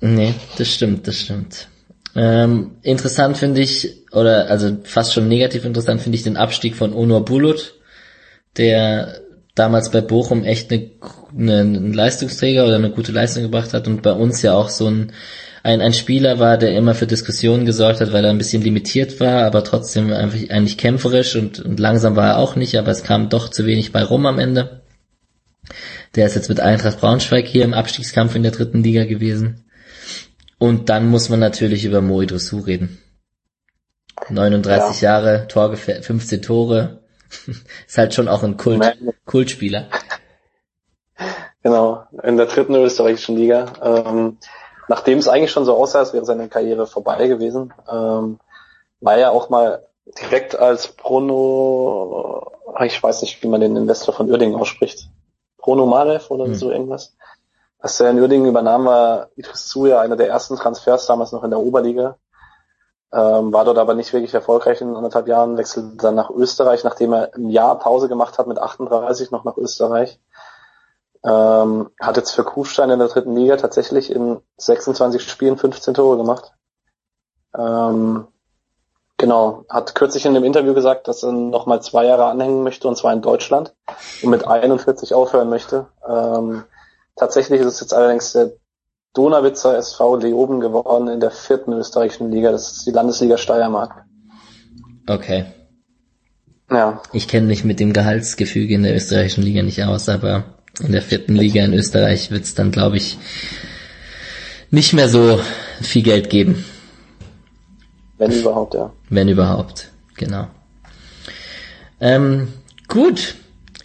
Nee, das stimmt, das stimmt. Ähm, interessant finde ich, oder also fast schon negativ interessant finde ich den Abstieg von Onur Bulut, der damals bei Bochum echt eine, eine, ein Leistungsträger oder eine gute Leistung gebracht hat und bei uns ja auch so ein, ein, ein Spieler war, der immer für Diskussionen gesorgt hat, weil er ein bisschen limitiert war, aber trotzdem einfach eigentlich kämpferisch und, und langsam war er auch nicht, aber es kam doch zu wenig bei rum am Ende. Der ist jetzt mit Eintracht Braunschweig hier im Abstiegskampf in der dritten Liga gewesen. Und dann muss man natürlich über Moe reden. 39 ja. Jahre, Tor 15 Tore. ist halt schon auch ein Kult, Kultspieler. Genau, in der dritten österreichischen Liga. Ähm, nachdem es eigentlich schon so aussah, als wäre seine Karriere vorbei gewesen, ähm, war er auch mal direkt als Bruno, ich weiß nicht, wie man den Investor von Uerdingen ausspricht. Bruno Malev oder hm. so irgendwas. Als er in Uerdingen übernahm, war Idris Zuya einer der ersten Transfers damals noch in der Oberliga. Ähm, war dort aber nicht wirklich erfolgreich in anderthalb Jahren, wechselte dann nach Österreich, nachdem er ein Jahr Pause gemacht hat mit 38 noch nach Österreich. Ähm, hat jetzt für Kufstein in der dritten Liga tatsächlich in 26 Spielen 15 Tore gemacht. Ähm, genau, hat kürzlich in dem Interview gesagt, dass er noch mal zwei Jahre anhängen möchte und zwar in Deutschland und mit 41 aufhören möchte. Ähm, Tatsächlich ist es jetzt allerdings der Donauwitzer SV Leoben geworden in der vierten österreichischen Liga. Das ist die Landesliga Steiermark. Okay. Ja. Ich kenne mich mit dem Gehaltsgefüge in der österreichischen Liga nicht aus, aber in der vierten Liga in Österreich wird es dann, glaube ich, nicht mehr so viel Geld geben. Wenn überhaupt, ja. Wenn überhaupt, genau. Ähm, gut,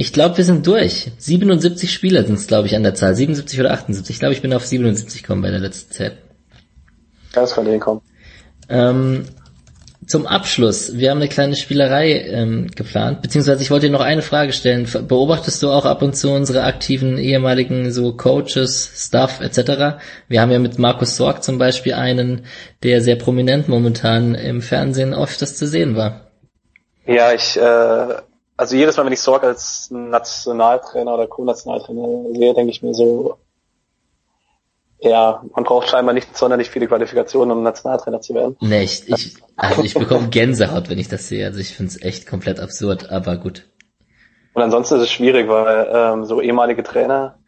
ich glaube, wir sind durch. 77 Spieler sind es, glaube ich, an der Zahl. 77 oder 78. Ich glaube, ich bin auf 77 gekommen bei der letzten Zeit. Das kann hinkommen. Ähm, zum Abschluss, wir haben eine kleine Spielerei ähm, geplant, beziehungsweise ich wollte dir noch eine Frage stellen. Beobachtest du auch ab und zu unsere aktiven ehemaligen so Coaches, Staff etc.? Wir haben ja mit Markus Sorg zum Beispiel einen, der sehr prominent momentan im Fernsehen oft das zu sehen war. Ja, ich äh, also jedes Mal, wenn ich Sorg als Nationaltrainer oder Co-Nationaltrainer sehe, denke ich mir so, ja, man braucht scheinbar nicht sonderlich viele Qualifikationen, um Nationaltrainer zu werden. Nee, ich, ich, also ich bekomme Gänsehaut, wenn ich das sehe. Also ich finde es echt komplett absurd, aber gut. Und ansonsten ist es schwierig, weil ähm, so ehemalige Trainer,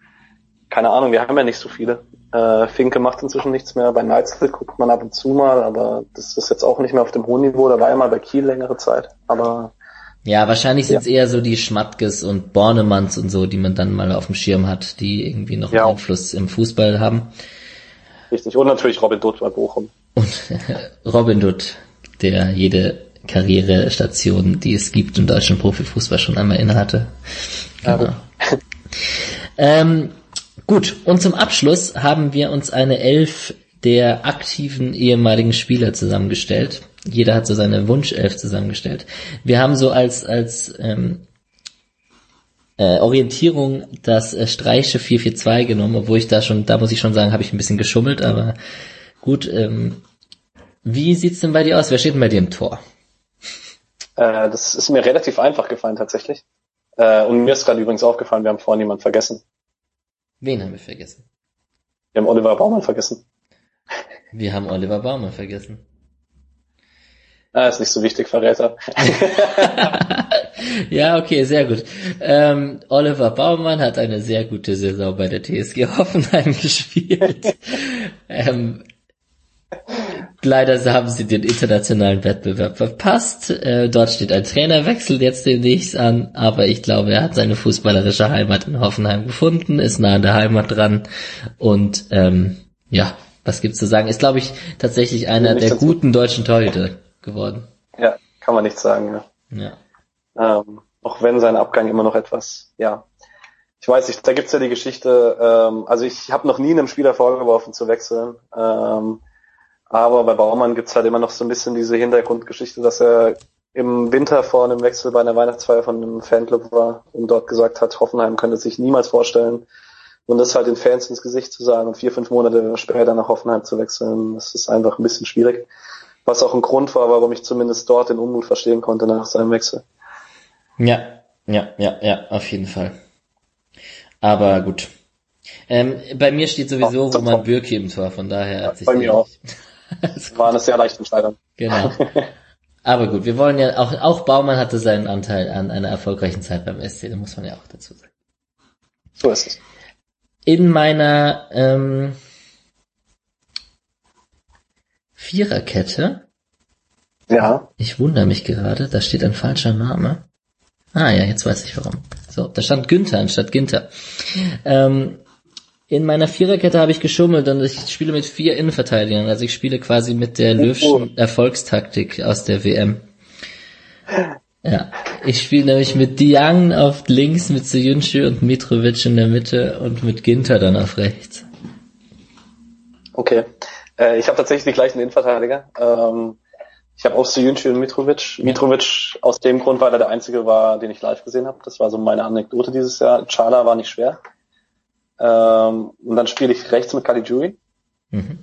keine Ahnung, wir haben ja nicht so viele. Äh, Finke macht inzwischen nichts mehr. Bei Neitzel guckt man ab und zu mal, aber das ist jetzt auch nicht mehr auf dem hohen Niveau. Da war ja mal bei Kiel längere Zeit. Aber ja, wahrscheinlich sind es ja. eher so die Schmattges und Bornemanns und so, die man dann mal auf dem Schirm hat, die irgendwie noch ja. Einfluss im Fußball haben. Richtig, und natürlich Robin Dutt bei Bochum. Und Robin Dutt, der jede Karrierestationen, die es gibt im deutschen Profifußball schon einmal innehatte. Genau. ähm, gut, und zum Abschluss haben wir uns eine Elf der aktiven ehemaligen Spieler zusammengestellt. Jeder hat so seine Wunschelf zusammengestellt. Wir haben so als, als ähm, äh, Orientierung das äh, Streiche 442 genommen, obwohl ich da schon, da muss ich schon sagen, habe ich ein bisschen geschummelt, aber gut. Ähm, wie sieht's denn bei dir aus? Wer steht denn bei dir im Tor? Äh, das ist mir relativ einfach gefallen tatsächlich. Äh, und mir ist gerade übrigens aufgefallen, wir haben vorhin jemanden vergessen. Wen haben wir vergessen? Wir haben Oliver Baumann vergessen. Wir haben Oliver Baumann vergessen. Ah, ist nicht so wichtig, Verräter. ja, okay, sehr gut. Ähm, Oliver Baumann hat eine sehr gute Saison bei der TSG Hoffenheim gespielt. ähm, leider haben sie den internationalen Wettbewerb verpasst. Äh, dort steht ein Trainerwechsel jetzt demnächst an, aber ich glaube, er hat seine fußballerische Heimat in Hoffenheim gefunden, ist nah an der Heimat dran und ähm, ja, was gibt's zu sagen? Ist, glaube ich, tatsächlich einer der guten deutschen Torhüter geworden. Ja, kann man nicht sagen. Ja. ja. Ähm, auch wenn sein Abgang immer noch etwas, ja. Ich weiß nicht, da gibt's ja die Geschichte, ähm, also ich habe noch nie einem Spieler vorgeworfen zu wechseln. Ähm, aber bei Baumann gibt's halt immer noch so ein bisschen diese Hintergrundgeschichte, dass er im Winter vor einem Wechsel bei einer Weihnachtsfeier von einem Fanclub war und dort gesagt hat, Hoffenheim könnte sich niemals vorstellen, und das halt den Fans ins Gesicht zu sagen und vier, fünf Monate später nach Hoffenheim zu wechseln, das ist einfach ein bisschen schwierig. Was auch ein Grund war, warum ich zumindest dort den Unmut verstehen konnte nach seinem Wechsel. Ja, ja, ja, ja, auf jeden Fall. Aber gut. Ähm, bei mir steht sowieso Ach, Roman Bürki im Tor, von daher hat sich Bei mir auch. war eine sehr leichte Entscheidung. Genau. Aber gut, wir wollen ja auch, auch Baumann hatte seinen Anteil an einer erfolgreichen Zeit beim SC, da muss man ja auch dazu sagen. So ist es in meiner ähm, Viererkette. Ja. Ich wundere mich gerade, da steht ein falscher Name. Ah ja, jetzt weiß ich warum. So, da stand Günther anstatt Ginter. Ähm, in meiner Viererkette habe ich geschummelt und ich spiele mit vier Innenverteidigern. Also ich spiele quasi mit der Löwschen Erfolgstaktik aus der WM. Ja, ich spiele nämlich mit Diang auf links, mit Soyuncu und Mitrovic in der Mitte und mit Ginter dann auf rechts. Okay. Äh, ich habe tatsächlich die gleichen Innenverteidiger. Ähm, ich habe auch Soyuncu und Mitrovic. Mitrovic aus dem Grund, weil er der einzige war, den ich live gesehen habe. Das war so meine Anekdote dieses Jahr. Chala war nicht schwer. Ähm, und dann spiele ich rechts mit Caligiuri. Mhm.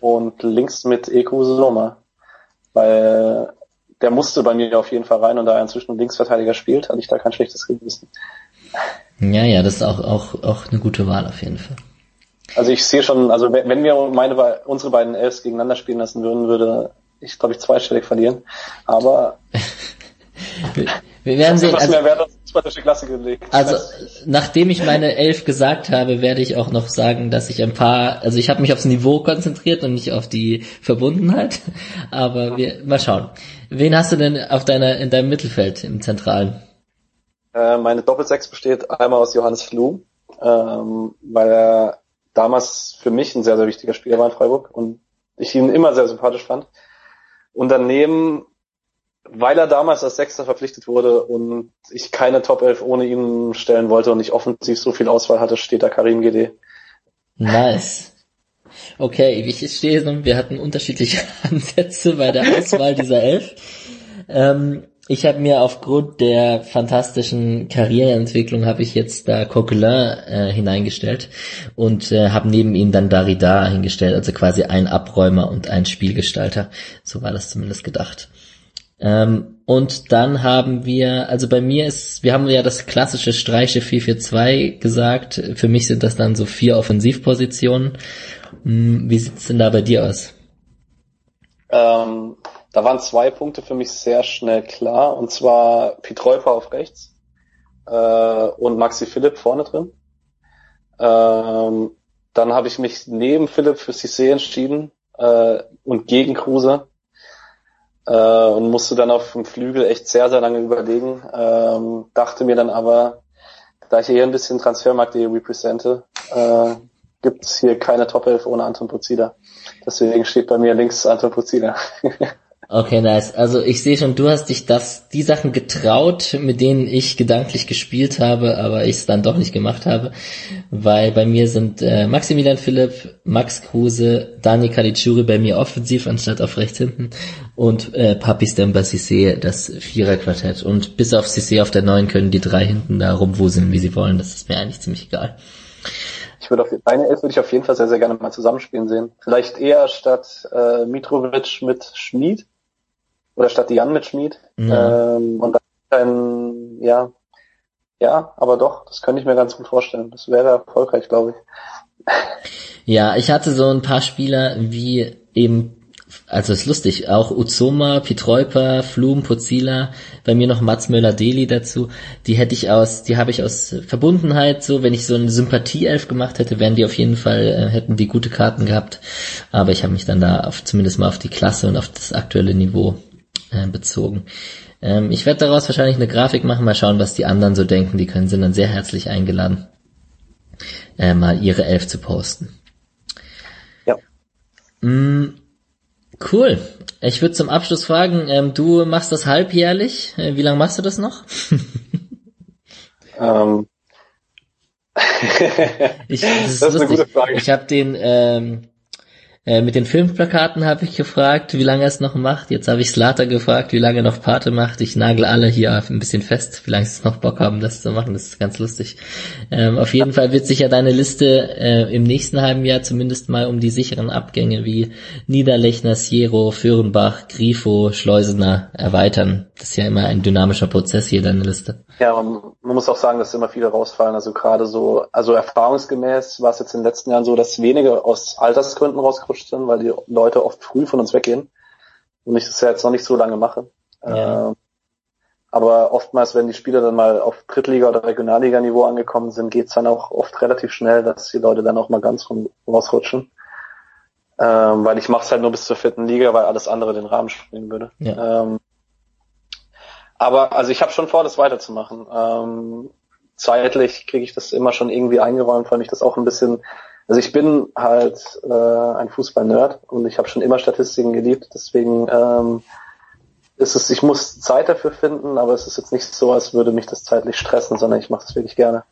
Und links mit Eko Soma. Weil der musste bei mir auf jeden Fall rein und da er inzwischen Linksverteidiger spielt, hatte ich da kein schlechtes Gewissen. Ja, ja, das ist auch, auch, auch eine gute Wahl auf jeden Fall. Also ich sehe schon, also wenn wir meine, unsere beiden Elves gegeneinander spielen lassen würden, würde ich, glaube ich, zweistellig verlieren. Aber wir werden sehen. Also, mehr Wert zweite Klasse gelegt. Also nachdem ich meine Elf gesagt habe, werde ich auch noch sagen, dass ich ein paar, also ich habe mich aufs Niveau konzentriert und nicht auf die Verbundenheit. Aber wir mal schauen. Wen hast du denn auf deiner in deinem Mittelfeld im Zentralen? Äh, meine Doppelsechs besteht einmal aus Johannes Flum, ähm, weil er damals für mich ein sehr, sehr wichtiger Spieler war in Freiburg und ich ihn immer sehr sympathisch fand. Und daneben weil er damals als Sechster verpflichtet wurde und ich keine Top 11 ohne ihn stellen wollte und ich offensiv so viel Auswahl hatte, steht da Karim GD. Nice. Okay, ich stehe wir hatten unterschiedliche Ansätze bei der Auswahl dieser Elf. Ähm, ich habe mir aufgrund der fantastischen Karriereentwicklung habe ich jetzt da Coquelin äh, hineingestellt und äh, habe neben ihm dann Darida hingestellt, also quasi ein Abräumer und ein Spielgestalter. So war das zumindest gedacht. Ähm, und dann haben wir, also bei mir ist, wir haben ja das klassische Streiche 4-4-2 gesagt. Für mich sind das dann so vier Offensivpositionen. Hm, wie sieht's denn da bei dir aus? Ähm, da waren zwei Punkte für mich sehr schnell klar. Und zwar Pietreuper auf rechts äh, und Maxi Philipp vorne drin. Ähm, dann habe ich mich neben Philipp für Cissé entschieden äh, und gegen Kruse äh, und musste dann auf dem Flügel echt sehr, sehr lange überlegen. Ähm, dachte mir dann aber, da ich hier ein bisschen Transfermarkt.de represente, äh, gibt es hier keine Top 11 ohne Anton Pozida. Deswegen steht bei mir links Anton Pozida. Okay, nice. Also ich sehe schon, du hast dich das, die Sachen getraut, mit denen ich gedanklich gespielt habe, aber ich es dann doch nicht gemacht habe, weil bei mir sind äh, Maximilian Philipp, Max Kruse, Dani Caligiuri bei mir offensiv anstatt auf rechts hinten und äh, Papi Stemba Cissé das Viererquartett und bis auf Cissé auf der Neun können die drei hinten da rumwuseln, wie sie wollen. Das ist mir eigentlich ziemlich egal. Ich würde auf deine Elf würde ich auf jeden Fall sehr, sehr gerne mal zusammenspielen sehen. Vielleicht eher statt äh, Mitrovic mit Schmid oder statt Jan mit Schmid. Ja. Ähm, und dann, ja, ja, aber doch, das könnte ich mir ganz gut vorstellen. Das wäre erfolgreich, glaube ich. Ja, ich hatte so ein paar Spieler wie eben, also ist lustig, auch Uzoma, Pietreuper, Flum, Pozila, bei mir noch Mats Möller-Deli dazu. Die hätte ich aus, die habe ich aus Verbundenheit so, wenn ich so eine Sympathie-Elf gemacht hätte, wären die auf jeden Fall, äh, hätten die gute Karten gehabt. Aber ich habe mich dann da auf, zumindest mal auf die Klasse und auf das aktuelle Niveau äh, bezogen. Ähm, ich werde daraus wahrscheinlich eine Grafik machen, mal schauen, was die anderen so denken. Die können sind dann sehr herzlich eingeladen, äh, mal ihre Elf zu posten. Ja. Mm, cool. Ich würde zum Abschluss fragen, ähm, du machst das halbjährlich. Äh, wie lange machst du das noch? ähm. ich, das ist, das ist lustig. eine gute Frage. Ich habe den ähm, äh, mit den Filmplakaten habe ich gefragt, wie lange er es noch macht. Jetzt habe ich Slater gefragt, wie lange er noch Pate macht. Ich nagel alle hier ein bisschen fest, wie lange sie noch Bock haben, das zu machen. Das ist ganz lustig. Ähm, auf jeden Fall wird sich ja deine Liste äh, im nächsten halben Jahr zumindest mal um die sicheren Abgänge wie Niederlechner, Siero, Föhrenbach, Grifo, Schleusener erweitern. Das ist ja immer ein dynamischer Prozess hier, deine Liste. Ja, man, man muss auch sagen, dass immer viele rausfallen. Also gerade so, also erfahrungsgemäß war es jetzt in den letzten Jahren so, dass wenige aus Altersgründen rausgerutscht ausgerutscht sind, weil die Leute oft früh von uns weggehen und ich das ja jetzt noch nicht so lange mache. Ja. Ähm, aber oftmals, wenn die Spieler dann mal auf Drittliga- oder Regionalliga-Niveau angekommen sind, geht's dann auch oft relativ schnell, dass die Leute dann auch mal ganz rausrutschen. Ähm, weil ich mache es halt nur bis zur vierten Liga, weil alles andere den Rahmen springen würde. Ja. Ähm, aber also ich habe schon vor, das weiterzumachen. Ähm, zeitlich kriege ich das immer schon irgendwie eingeräumt, weil mich das auch ein bisschen also ich bin halt äh, ein Fußball-Nerd und ich habe schon immer Statistiken geliebt, deswegen ähm, ist es, ich muss Zeit dafür finden, aber es ist jetzt nicht so, als würde mich das zeitlich stressen, sondern ich mache das wirklich gerne.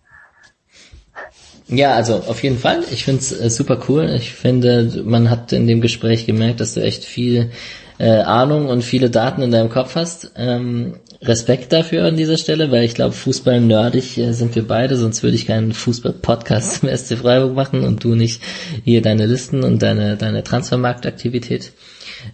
Ja, also auf jeden Fall. Ich finde es äh, super cool. Ich finde, man hat in dem Gespräch gemerkt, dass du echt viel äh, Ahnung und viele Daten in deinem Kopf hast. Ähm, Respekt dafür an dieser Stelle, weil ich glaube, Fußball nerdig äh, sind wir beide, sonst würde ich keinen Fußball-Podcast zum SC Freiburg machen und du nicht hier deine Listen und deine, deine Transfermarktaktivität.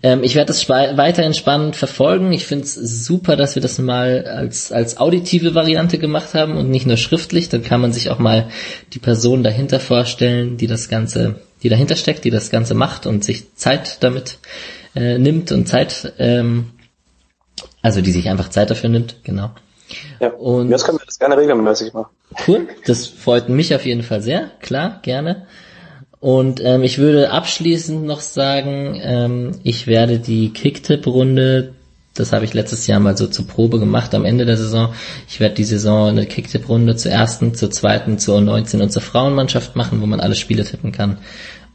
Ähm, ich werde das weiterhin spannend verfolgen. Ich finde es super, dass wir das mal als, als auditive Variante gemacht haben und nicht nur schriftlich. Dann kann man sich auch mal die Person dahinter vorstellen, die das Ganze, die dahinter steckt, die das Ganze macht und sich Zeit damit äh, nimmt und Zeit ähm, also die sich einfach Zeit dafür nimmt, genau. Ja, und das können wir das gerne regelmäßig machen. Cool, das freut mich auf jeden Fall sehr, klar, gerne. Und ähm, ich würde abschließend noch sagen, ähm, ich werde die Kicktipp-Runde, das habe ich letztes Jahr mal so zur Probe gemacht am Ende der Saison. Ich werde die Saison eine Kicktipp-Runde zur ersten, zur zweiten, zur 19 und zur Frauenmannschaft machen, wo man alle Spiele tippen kann.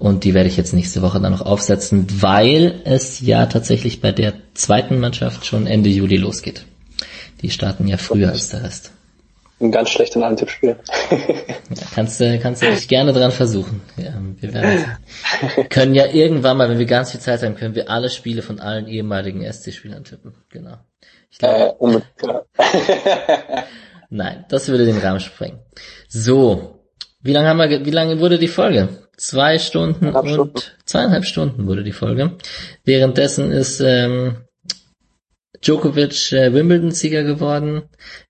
Und die werde ich jetzt nächste Woche dann noch aufsetzen, weil es ja tatsächlich bei der zweiten Mannschaft schon Ende Juli losgeht. Die starten ja früher als der Rest. Ein ganz schlechter Antippspiel. ja, kannst du, kannst du dich gerne dran versuchen. Ja, wir werden, können ja irgendwann mal, wenn wir ganz viel Zeit haben, können wir alle Spiele von allen ehemaligen SC-Spielern tippen. Genau. Ich glaube, äh, Nein, das würde den Rahmen sprengen. So. Wie lange haben wir, wie lange wurde die Folge? Zwei Stunden und Stunden. zweieinhalb Stunden wurde die Folge. Währenddessen ist ähm, Djokovic äh, Wimbledon-Sieger geworden.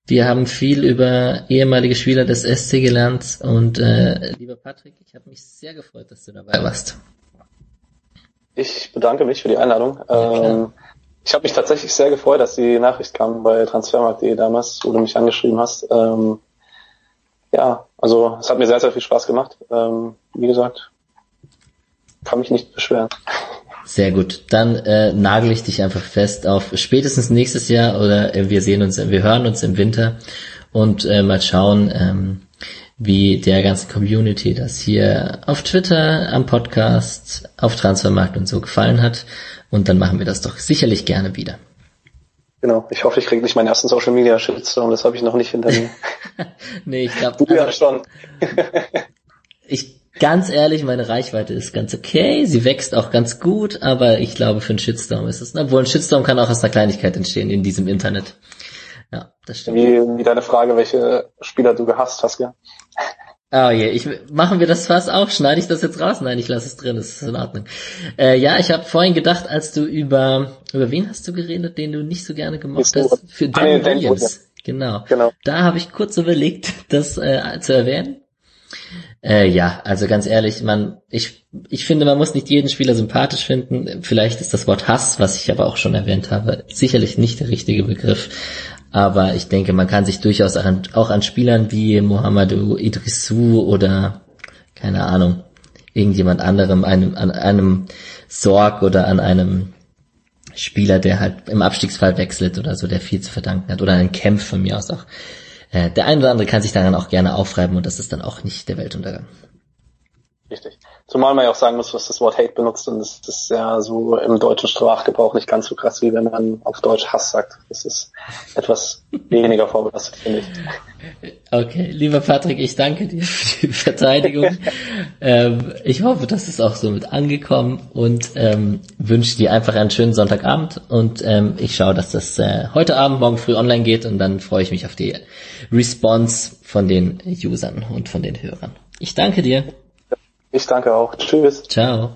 Wir haben viel über ehemalige Spieler des SC gelernt und äh, lieber Patrick, ich habe mich sehr gefreut, dass du dabei warst. Ich bedanke mich für die Einladung. Ja, ähm, ich habe mich tatsächlich sehr gefreut, dass die Nachricht kam bei transfermarkt.de damals, wo du mich angeschrieben hast. Ähm, ja, also es hat mir sehr, sehr viel Spaß gemacht. Ähm, wie gesagt, kann mich nicht beschweren. Sehr gut. Dann äh, nagel ich dich einfach fest auf spätestens nächstes Jahr oder äh, wir sehen uns, wir hören uns im Winter und äh, mal schauen, ähm, wie der ganzen Community das hier auf Twitter, am Podcast, auf Transfermarkt und so gefallen hat. Und dann machen wir das doch sicherlich gerne wieder. Genau. Ich hoffe, ich kriege nicht meinen ersten Social Media Shitstorm. Das habe ich noch nicht hinter mir. nee, ich glaube. Du also, ja schon. ich ganz ehrlich, meine Reichweite ist ganz okay. Sie wächst auch ganz gut, aber ich glaube, für einen Shitstorm ist es. Obwohl ein Shitstorm kann auch aus einer Kleinigkeit entstehen in diesem Internet. Ja, das stimmt. Wie, wie deine Frage, welche Spieler du gehasst hast, gell? Oh je, ich, machen wir das fast auch? Schneide ich das jetzt raus? Nein, ich lasse es drin, das ist in Ordnung. Äh, ja, ich habe vorhin gedacht, als du über, über wen hast du geredet, den du nicht so gerne gemacht hast? Für Dan, ah, Williams. Williams. Genau. genau. Da habe ich kurz überlegt, das äh, zu erwähnen. Äh, ja, also ganz ehrlich, man, ich, ich finde, man muss nicht jeden Spieler sympathisch finden. Vielleicht ist das Wort Hass, was ich aber auch schon erwähnt habe, sicherlich nicht der richtige Begriff. Aber ich denke, man kann sich durchaus auch an, auch an Spielern wie Mohamedou Idrissou oder keine Ahnung, irgendjemand anderem, einem, an einem Sorg oder an einem Spieler, der halt im Abstiegsfall wechselt oder so, der viel zu verdanken hat, oder einen Kämpf von mir aus auch. Äh, der eine oder andere kann sich daran auch gerne aufreiben und das ist dann auch nicht der Weltuntergang. Richtig. Zumal man ja auch sagen muss, was das Wort Hate benutzt und das ist ja so im deutschen Sprachgebrauch nicht ganz so krass, wie wenn man auf Deutsch Hass sagt. Das ist etwas weniger vorbelastet, finde ich. Okay, lieber Patrick, ich danke dir für die Verteidigung. ähm, ich hoffe, das ist auch so mit angekommen und ähm, wünsche dir einfach einen schönen Sonntagabend und ähm, ich schaue, dass das äh, heute Abend, morgen früh online geht und dann freue ich mich auf die Response von den Usern und von den Hörern. Ich danke dir. Ich danke auch. Tschüss. Ciao.